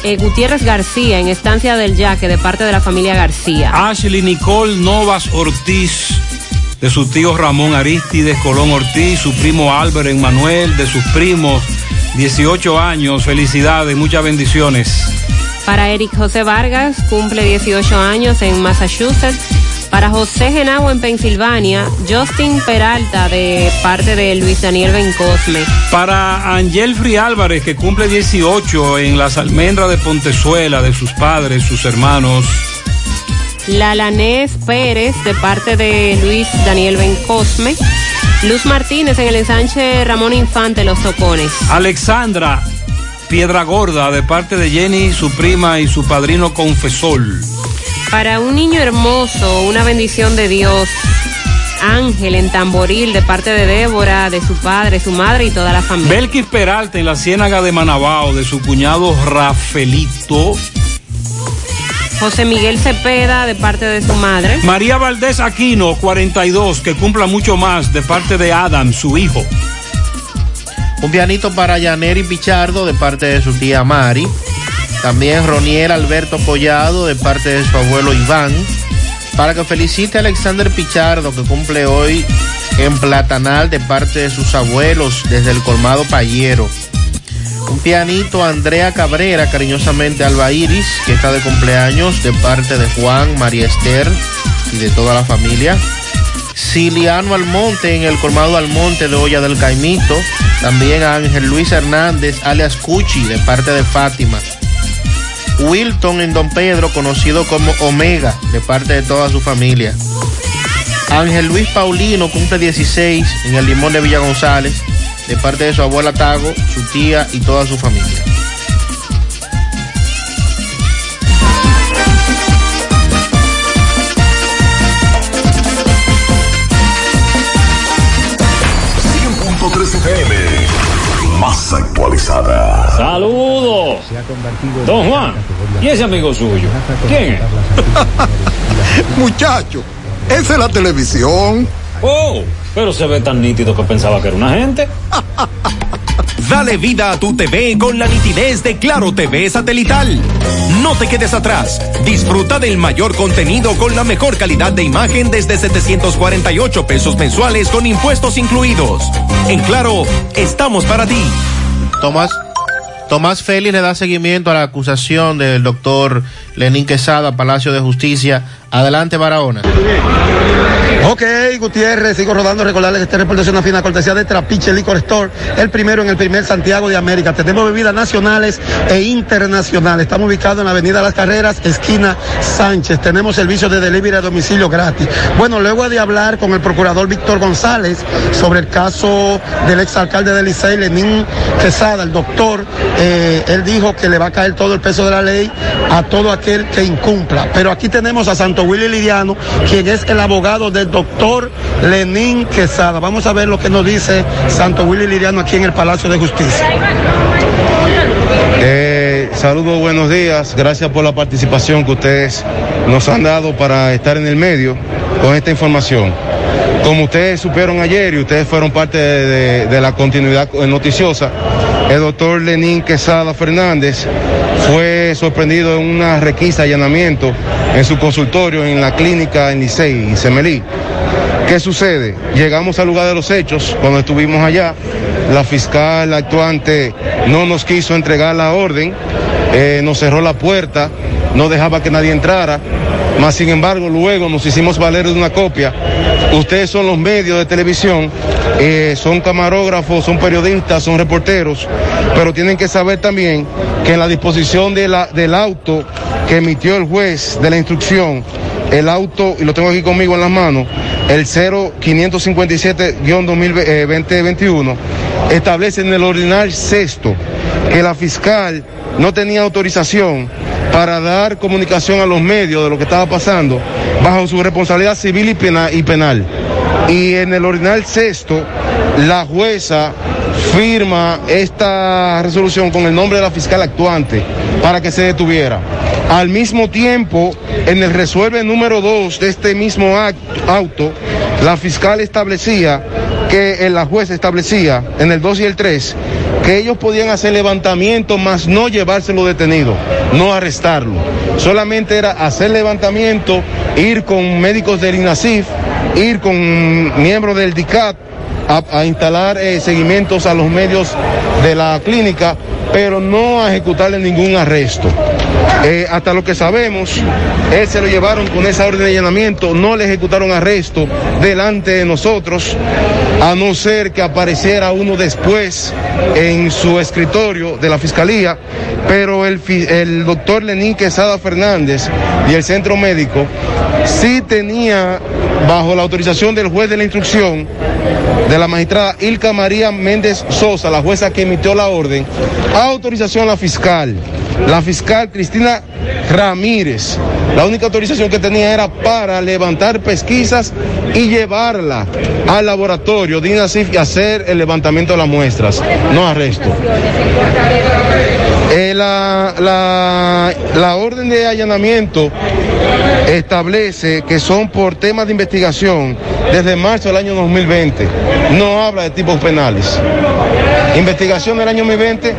eh, Gutiérrez García en Estancia del Yaque de parte de la familia García. Ashley Nicole Novas Ortiz, de su tío Ramón Aristides Colón Ortiz, su primo Álvaro Emanuel, de sus primos, 18 años, felicidades, muchas bendiciones. Para Eric José Vargas, cumple 18 años en Massachusetts. Para José Genao en Pensilvania, Justin Peralta de parte de Luis Daniel Bencosme. Para Angelfri Álvarez, que cumple 18 en las almendras de Pontezuela, de sus padres, sus hermanos. Lalanés Pérez de parte de Luis Daniel Bencosme. Luz Martínez en el ensanche Ramón Infante Los Tocones. Alexandra Piedra Gorda, de parte de Jenny, su prima y su padrino confesor. Para un niño hermoso, una bendición de Dios. Ángel en Tamboril de parte de Débora, de su padre, su madre y toda la familia. Belkis Peralta en la ciénaga de Manabao, de su cuñado Rafelito. José Miguel Cepeda de parte de su madre. María Valdés Aquino, 42, que cumpla mucho más, de parte de Adam, su hijo. Un pianito para Yaneri Pichardo de parte de su tía Mari. También Roniel Alberto Collado de parte de su abuelo Iván. Para que felicite a Alexander Pichardo que cumple hoy en Platanal de parte de sus abuelos desde el colmado Payero. Un pianito a Andrea Cabrera, cariñosamente Alba Iris, que está de cumpleaños de parte de Juan, María Esther y de toda la familia. Ciliano Almonte en el colmado Almonte de Olla del Caimito. También a Ángel Luis Hernández, alias Cuchi, de parte de Fátima. Wilton en Don Pedro, conocido como Omega, de parte de toda su familia. Ángel Luis Paulino cumple 16 en el Limón de Villa González, de parte de su abuela Tago, su tía y toda su familia. Actualizada. Saludos. Don Juan. ¿Y ese amigo suyo? ¿Quién es? <laughs> Muchacho, esa es la televisión. Oh, pero se ve tan nítido que pensaba que era una gente. <laughs> Dale vida a tu TV con la nitidez de Claro TV satelital. No te quedes atrás. Disfruta del mayor contenido con la mejor calidad de imagen desde 748 pesos mensuales con impuestos incluidos. En Claro, estamos para ti. Tomás, Tomás Félix le da seguimiento a la acusación del doctor Lenín Quesada, Palacio de Justicia. Adelante, Barahona. Ok, Gutiérrez, sigo rodando. Recordarles que este reporte es una fina cortesía de Trapiche Liquor Store, el primero en el primer Santiago de América. Tenemos bebidas nacionales e internacionales. Estamos ubicados en la Avenida Las Carreras, esquina Sánchez. Tenemos servicio de delivery a domicilio gratis. Bueno, luego de hablar con el procurador Víctor González sobre el caso del exalcalde de Licey, Lenín Quesada, el doctor, eh, él dijo que le va a caer todo el peso de la ley a todo aquel que incumpla. Pero aquí tenemos a Santo Willy Liriano, quien es el abogado doctor Lenín Quesada. Vamos a ver lo que nos dice Santo Willy Liriano aquí en el Palacio de Justicia. Eh, saludos, buenos días. Gracias por la participación que ustedes nos han dado para estar en el medio con esta información. Como ustedes supieron ayer y ustedes fueron parte de, de- de la continuidad noticiosa, el doctor Lenín Quesada Fernández fue sorprendido en una requisa allanamiento en su consultorio en la clínica en Licey, en Semelí. ¿Qué sucede? Llegamos al lugar de los hechos cuando estuvimos allá. La fiscal actuante no nos quiso entregar la orden, eh, nos cerró la puerta, no dejaba que nadie entrara. Mas, sin embargo, luego nos hicimos valer de una copia. Ustedes son los medios de televisión, eh, son camarógrafos, son periodistas, son reporteros, pero tienen que saber también que en la disposición de del auto que emitió el juez de la instrucción, el auto, y lo tengo aquí conmigo en las manos, el 0557-2021, establece en el ordinal sexto que la fiscal no tenía autorización para dar comunicación a los medios de lo que estaba pasando bajo su responsabilidad civil y pena- y penal. Y en el ordinal sexto, la jueza firma esta resolución con el nombre de la fiscal actuante para que se detuviera. Al mismo tiempo, en el resuelve número 2 de este mismo act- auto, la fiscal establecía que eh, la jueza establecía en el 2 y el 3 que ellos podían hacer levantamiento más no llevárselo detenido, no arrestarlo. Solamente era hacer levantamiento, ir con médicos del INASIF, ir con miembros del DICAT a, instalar eh, seguimientos a los medios de la clínica, pero no a ejecutarle ningún arresto. Eh, hasta lo que sabemos, él se lo llevaron con esa orden de allanamiento, no le ejecutaron arresto delante de nosotros, a no ser que apareciera uno después en su escritorio de la fiscalía, pero el, el doctor Lenín Quesada Fernández y el centro médico sí tenía, bajo la autorización del juez de la instrucción, de la magistrada Ilka María Méndez Sosa, la jueza que emitió la orden, autorización a la fiscal, la fiscal Cristina Ramírez. La única autorización que tenía era para levantar pesquisas y llevarla al laboratorio de INASIF y hacer el levantamiento de las muestras, no arresto. Eh, la, la- la orden de allanamiento establece que son por temas de investigación desde marzo del año 2020. No habla de tipos penales. Investigación del año 2020.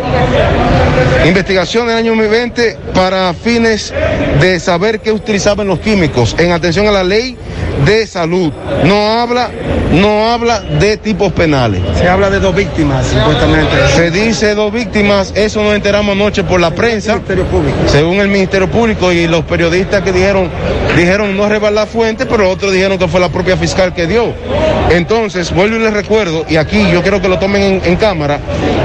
Investigación del año 2020 para fines de saber qué utilizaban los químicos en atención a la ley de salud. No habla, no habla de tipos penales. Se habla de dos víctimas, supuestamente. Se dice dos víctimas, eso nos enteramos anoche por la prensa, según el Ministerio Público y los periodistas que dijeron, dijeron no revelar la fuente, pero otros dijeron que fue la propia fiscal que dio. Entonces, vuelvo y les recuerdo, y aquí yo quiero que lo tomen en, en cámara,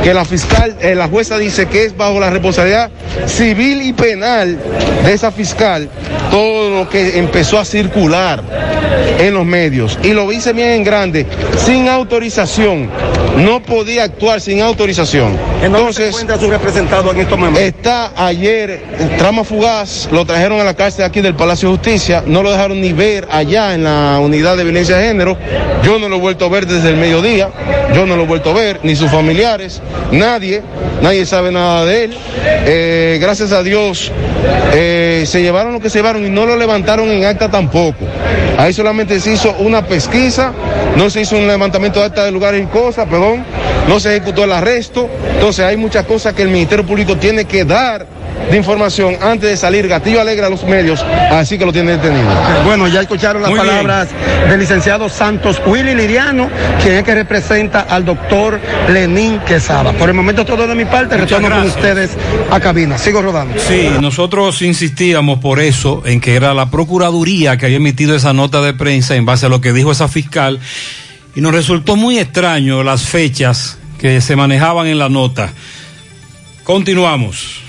que la fiscal, eh, la jueza dice que es bajo la responsabilidad civil y penal de esa fiscal todo lo que empezó a circular en los medios. Y lo dice bien en grande, sin autorización. No podía actuar sin autorización. Entonces, su representado en estos momentos? Está ayer, trama fugaz, lo trajeron a la cárcel aquí del Palacio de Justicia, no lo dejaron ni ver allá en la unidad de violencia de género. Yo no lo he vuelto a ver desde el mediodía, yo no lo he vuelto a ver, ni sus familiares, nadie, nadie sabe nada de él. Eh, gracias a Dios, eh, se llevaron lo que se llevaron y no lo levantaron en acta tampoco. Ahí solamente se hizo una pesquisa, no se hizo un levantamiento de acta de lugares y cosas, perdón, no se ejecutó el arresto. Entonces hay muchas cosas que el Ministerio Público tiene que dar de información antes de salir Gatillo Alegre a los medios, así que lo tiene detenido. Bueno, ya escucharon las Muy bien. palabras del licenciado Santos Willy Liriano, quien es que representa al doctor Lenín Quesada. Por el momento todo de mi parte, Muchas retorno con ustedes a cabina. Sigo rodando. Sí, nosotros insistíamos por eso en que era la Procuraduría que había emitido esa nota de prensa en base a lo que dijo esa fiscal y nos resultó muy extraño las fechas que se manejaban en la nota. Continuamos.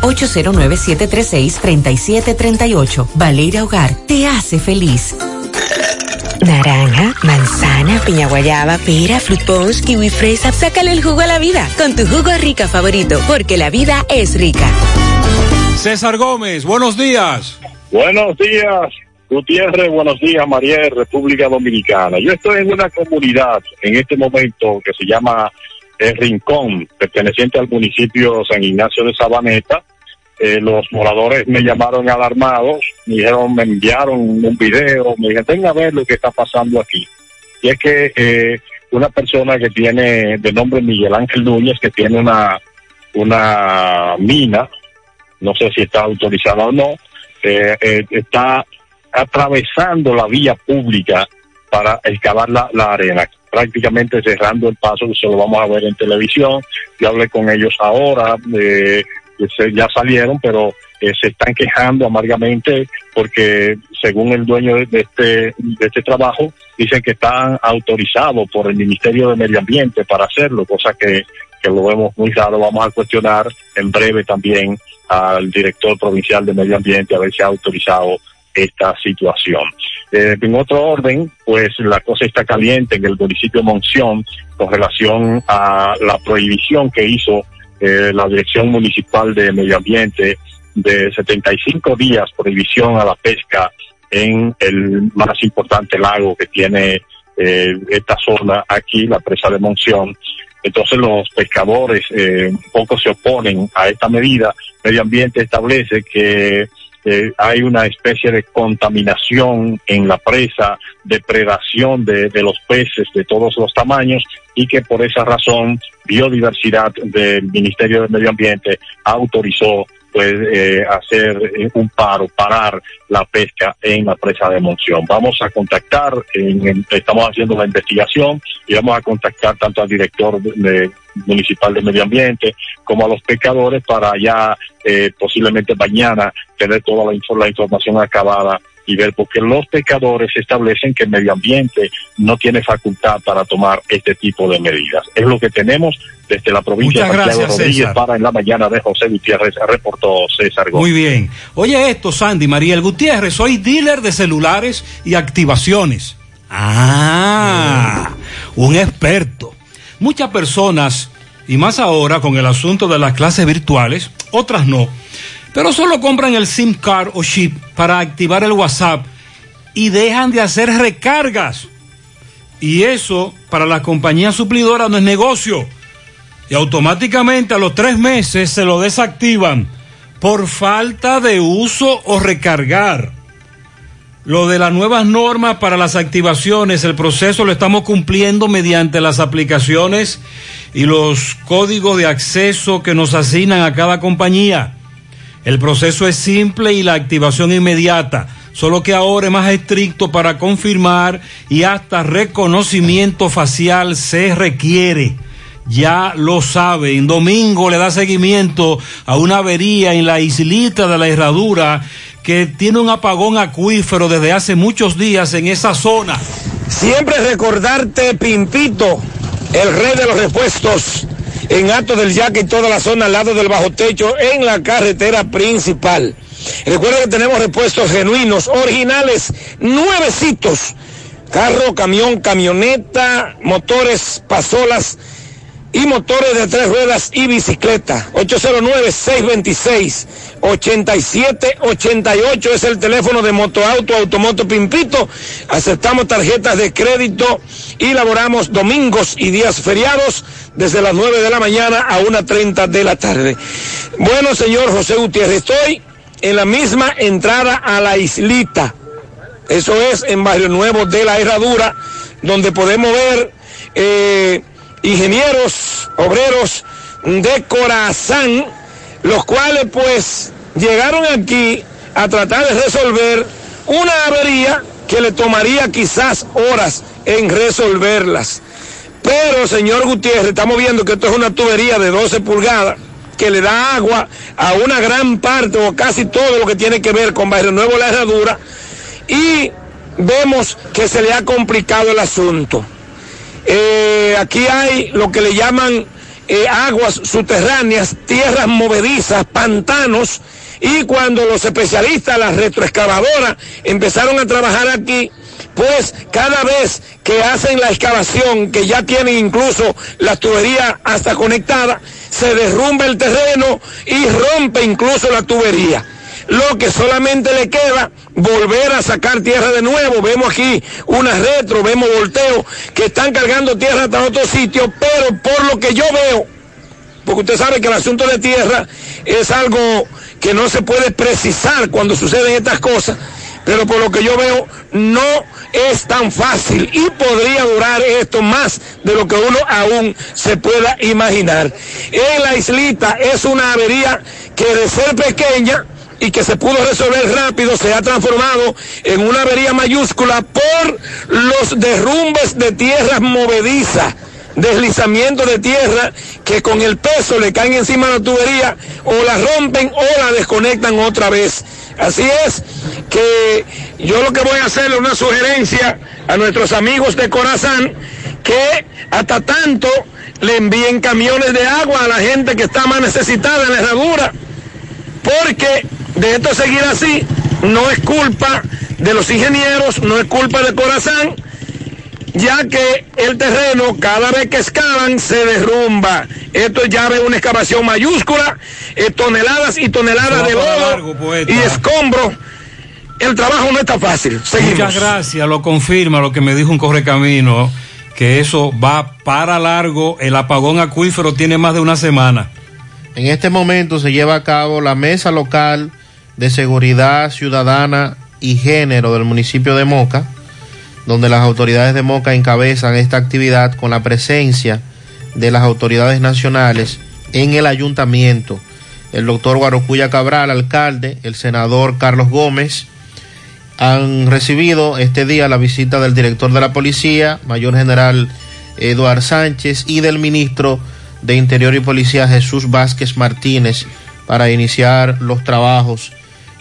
809-736-3738. Valeira Hogar, te hace feliz. Naranja, manzana, piña guayaba, pera, fruit punch, kiwi fresa. Sácale el jugo a la vida con tu jugo rica favorito, porque la vida es rica. César Gómez, buenos días. Buenos días, Gutiérrez, buenos días, María, República Dominicana. Yo estoy en una comunidad en este momento que se llama Rincón, perteneciente al municipio San Ignacio de Sabaneta. Eh, los moradores me llamaron alarmados, me dijeron, me enviaron un video, me dijeron, venga a ver lo que está pasando aquí. Y es que eh, una persona que tiene, de nombre Miguel Ángel Núñez, que tiene una, una mina, no sé si está autorizada o no, eh, eh, está atravesando la vía pública para excavar la arena, prácticamente cerrando el paso, que se lo vamos a ver en televisión. Yo hablé con ellos ahora, eh, ya salieron, pero eh, se están quejando amargamente porque según el dueño de, de este, de este trabajo, dicen que están autorizados por el Ministerio de Medio Ambiente para hacerlo, cosa que, que lo vemos muy raro. Vamos a cuestionar en breve también al director provincial de Medio Ambiente a ver si ha autorizado esta situación. Eh, en otro orden, pues la cosa está caliente en el municipio de Monción con relación a la prohibición que hizo eh, la Dirección Municipal de Medio Ambiente de 75 días prohibición a la pesca en el más importante lago que tiene eh, esta zona aquí, la presa de Monción. Entonces los pescadores eh, poco se oponen a esta medida. Medio Ambiente establece que eh, hay una especie de contaminación en la presa, depredación de, de los peces de todos los tamaños y que por esa razón Biodiversidad del Ministerio de Medio Ambiente autorizó pues eh, hacer eh, un paro, parar la pesca en la presa de Monción. Vamos a contactar, en- estamos haciendo la investigación y vamos a contactar tanto al director de- municipal de medio ambiente como a los pescadores para ya eh, posiblemente mañana tener toda la, info- la información acabada y ver porque los pescadores establecen que el medio ambiente no tiene facultad para tomar este tipo de medidas. Es lo que tenemos desde la provincia Muchas de Santiago gracias, Rodríguez César. para en la mañana de José Gutiérrez, reportó César Gómez. Muy bien. Oye esto, Sandy, Mariel Gutiérrez, soy dealer de celulares y activaciones. Ah, un experto. Muchas personas, y más ahora con el asunto de las clases virtuales, otras no, pero solo compran el SIM card o chip para activar el WhatsApp y dejan de hacer recargas. Y eso para las compañías suplidoras no es negocio. Y automáticamente a los tres meses se lo desactivan por falta de uso o recargar. Lo de las nuevas normas para las activaciones, el proceso lo estamos cumpliendo mediante las aplicaciones y los códigos de acceso que nos asignan a cada compañía. El proceso es simple y la activación inmediata, solo que ahora es más estricto para confirmar y hasta reconocimiento facial se requiere. Ya lo sabe, en domingo le da seguimiento a una avería en la islita de la herradura que tiene un apagón acuífero desde hace muchos días en esa zona. Siempre recordarte, Pimpito, el rey de los repuestos, en Alto del Yaque y toda la zona al lado del bajo techo, en la carretera principal. Recuerda que tenemos repuestos genuinos, originales, nuevecitos. Carro, camión, camioneta, motores, pasolas y motores de tres ruedas y bicicleta. 809-626-8788 es el teléfono de Motoauto Automoto Pimpito. Aceptamos tarjetas de crédito y laboramos domingos y días feriados desde las 9 de la mañana a 1.30 de la tarde. Bueno, señor José Gutiérrez, estoy en la misma entrada a la islita. Eso es en Barrio Nuevo de la Herradura, donde podemos ver eh, ingenieros, obreros de Corazán, los cuales pues llegaron aquí a tratar de resolver una avería que le tomaría quizás horas en resolverlas. Pero, señor Gutiérrez, estamos viendo que esto es una tubería de 12 pulgadas que le da agua a una gran parte o casi todo lo que tiene que ver con Barrio Nuevo La Herradura y vemos que se le ha complicado el asunto. Eh, aquí hay lo que le llaman eh, aguas subterráneas, tierras movedizas, pantanos, y cuando los especialistas, las retroexcavadoras, empezaron a trabajar aquí, pues cada vez que hacen la excavación, que ya tienen incluso la tubería hasta conectada, se derrumba el terreno y rompe incluso la tubería. Lo que solamente le queda volver a sacar tierra de nuevo. Vemos aquí una retro, vemos volteo que están cargando tierra hasta otro sitio, pero por lo que yo veo, porque usted sabe que el asunto de tierra es algo que no se puede precisar cuando suceden estas cosas, pero por lo que yo veo no es tan fácil y podría durar esto más de lo que uno aún se pueda imaginar. En la islita es una avería que de ser pequeña y que se pudo resolver rápido se ha transformado en una avería mayúscula por los derrumbes de tierras movedizas deslizamiento de tierra que con el peso le caen encima de la tubería o la rompen o la desconectan otra vez. Así es que yo lo que voy a hacer es una sugerencia a nuestros amigos de Corazán que hasta tanto le envíen camiones de agua a la gente que está más necesitada en la herradura, porque de esto seguir así no es culpa de los ingenieros, no es culpa de Corazán, ya que el terreno cada vez que excavan se derrumba. Esto ya ve una excavación mayúscula, eh, toneladas y toneladas de lodo y escombros. El trabajo no está fácil. Seguimos. Muchas gracias, lo confirma lo que me dijo un correcamino, que eso va para largo, el apagón acuífero tiene más de una semana. En este momento se lleva a cabo la mesa local de seguridad ciudadana y género del municipio de Moca, donde las autoridades de Moca encabezan esta actividad con la presencia de las autoridades nacionales en el ayuntamiento. El doctor Guarocuya Cabral, alcalde, el senador Carlos Gómez, han recibido este día la visita del director de la policía, mayor general Eduard Sánchez, y del ministro de Interior y Policía Jesús Vázquez Martínez para iniciar los trabajos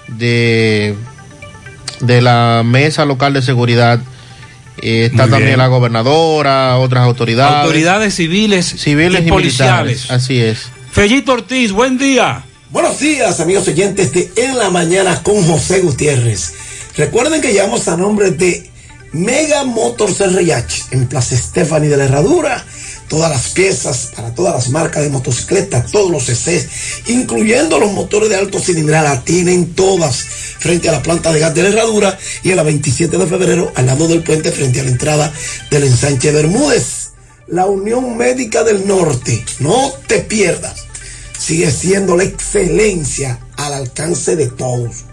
de, de la mesa local de seguridad. Eh, está Muy también bien. la gobernadora, otras autoridades. Autoridades civiles, civiles y y, policiales. Así es. Fellito Ortiz, buen día. Buenos días, amigos oyentes de En la Mañana con José Gutiérrez. Recuerden que llamamos a nombre de Mega Motors RH en Plaza Stephanie de la Herradura. Todas las piezas para todas las marcas de motocicletas, todos los CCs, incluyendo los motores de alto cilindrada, tienen todas frente a la planta de gas de la Herradura y a la 27 de febrero al lado del puente frente a la entrada del ensanche Bermúdez. La Unión Médica del Norte, no te pierdas sigue siendo la excelencia al alcance de todos.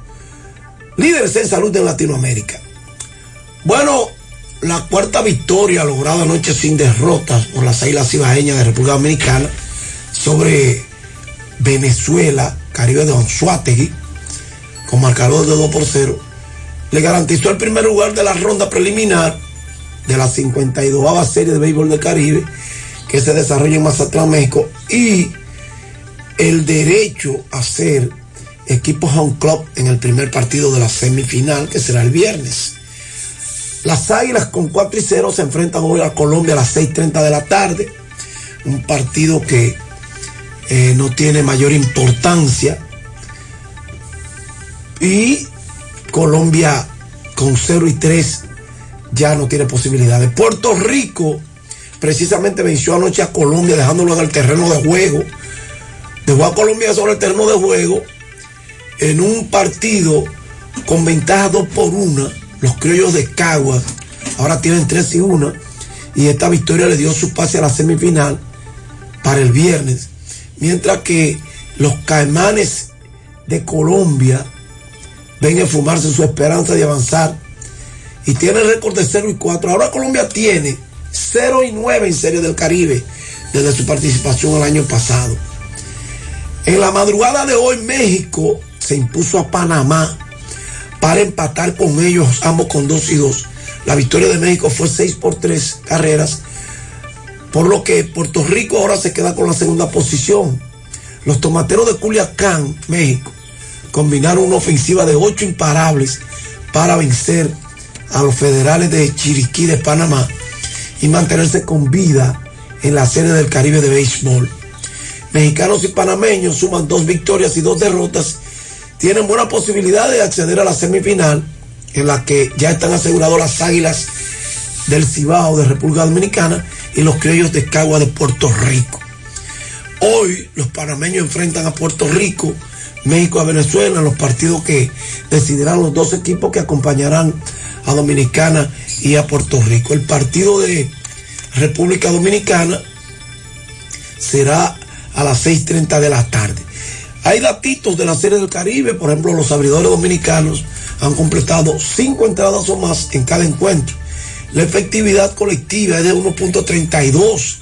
Líderes en salud en Latinoamérica. Bueno, la cuarta victoria lograda anoche sin derrotas por las Islas Ibaeñas de República Dominicana sobre Venezuela, Caribe de Anzuategui, con marcador de 2 por 0, le garantizó el primer lugar de la ronda preliminar de la 52 serie de béisbol del Caribe que se desarrolla en Mazatlán, México, y el derecho a ser equipo home club en el primer partido de la semifinal, que será el viernes. Las Águilas con 4 y 0 se enfrentan hoy a Colombia a las 6.30 de la tarde. Un partido que eh, no tiene mayor importancia. Y Colombia con 0 y 3 ya no tiene posibilidades. Puerto Rico precisamente venció anoche a Colombia dejándolo en el terreno de juego. Dejó a Colombia sobre el terreno de juego en un partido con ventaja 2 por 1. Los criollos de Caguas ahora tienen 3 y 1. Y esta victoria le dio su pase a la semifinal para el viernes. Mientras que los caimanes de Colombia ven a fumarse su esperanza de avanzar y tiene récord de 0 y 4. Ahora Colombia tiene 0 y 9 en Serie del Caribe desde su participación el año pasado. En la madrugada de hoy México se impuso a Panamá para empatar con ellos ambos con 2 y 2. La victoria de México fue 6 por 3 carreras, por lo que Puerto Rico ahora se queda con la segunda posición. Los tomateros de Culiacán, México, combinaron una ofensiva de 8 imparables para vencer a los federales de Chiriquí de Panamá y mantenerse con vida en la serie del Caribe de béisbol. Mexicanos y panameños suman dos victorias y dos derrotas. Tienen buena posibilidad de acceder a la semifinal en la que ya están asegurados las águilas del Cibao de República Dominicana y los criollos de Cagua de Puerto Rico. Hoy los panameños enfrentan a Puerto Rico, México a Venezuela en los partidos que decidirán los dos equipos que acompañarán a Dominicana y a Puerto Rico. El partido de República Dominicana será a las 6.30 de la tarde. Hay datitos de la Serie del Caribe, por ejemplo, los abridores dominicanos han completado cinco entradas o más en cada encuentro. La efectividad colectiva es de 1.32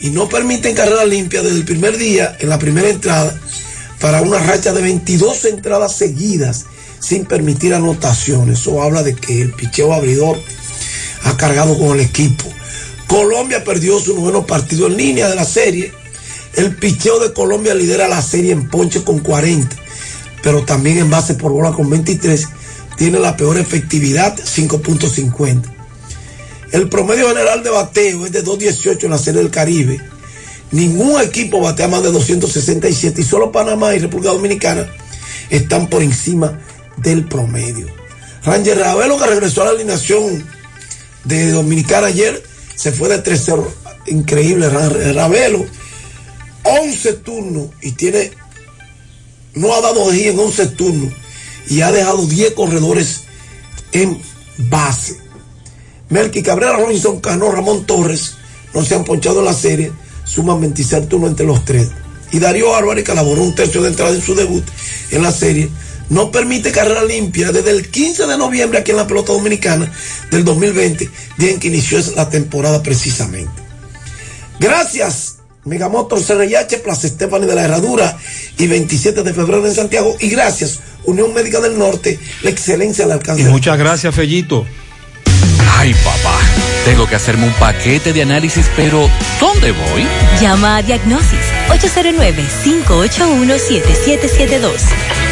y no permiten carrera limpia desde el primer día en la primera entrada para una racha de 22 entradas seguidas sin permitir anotaciones. Eso habla de que el picheo abridor ha cargado con el equipo. Colombia perdió su noveno partido en línea de la serie. El picheo de Colombia lidera la serie en ponche con 40, pero también en base por bola con 23. Tiene la peor efectividad, 5.50. El promedio general de bateo es de 2.18 en la serie del Caribe. Ningún equipo batea más de 267 y solo Panamá y República Dominicana están por encima del promedio. Ranger Ravelo, que regresó a la alineación de Dominicana ayer, se fue de 3-0. Increíble, Ravelo. 11 turnos y tiene. No ha dado de en 11 turnos y ha dejado 10 corredores en base. Melky Cabrera, Robinson Cano, Ramón Torres no se han ponchado en la serie, suman 26 turnos entre los tres. Y Darío Álvarez, que elaboró un tercio de entrada en su debut en la serie, no permite carrera limpia desde el 15 de noviembre aquí en la pelota dominicana del 2020, día en que inició la temporada precisamente. Gracias, Megamotor CRH, Plaza Estefani de la Herradura y 27 de febrero en Santiago. Y gracias, Unión Médica del Norte, la excelencia al alcance. Y muchas gracias, Fellito. Ay, papá, tengo que hacerme un paquete de análisis, pero ¿dónde voy? Llama a Diagnosis 809-581-7772.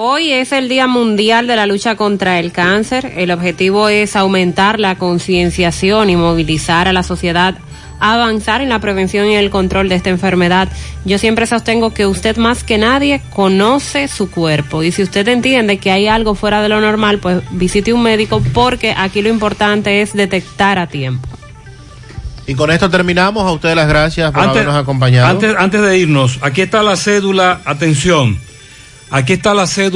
Hoy es el Día Mundial de la Lucha contra el Cáncer. El objetivo es aumentar la concienciación y movilizar a la sociedad a avanzar en la prevención y el control de esta enfermedad. Yo siempre sostengo que usted más que nadie conoce su cuerpo y si usted entiende que hay algo fuera de lo normal, pues visite un médico porque aquí lo importante es detectar a tiempo. Y con esto terminamos. A ustedes las gracias por habernos acompañado. Antes, antes de irnos, aquí está la cédula, atención, aquí está la cédula.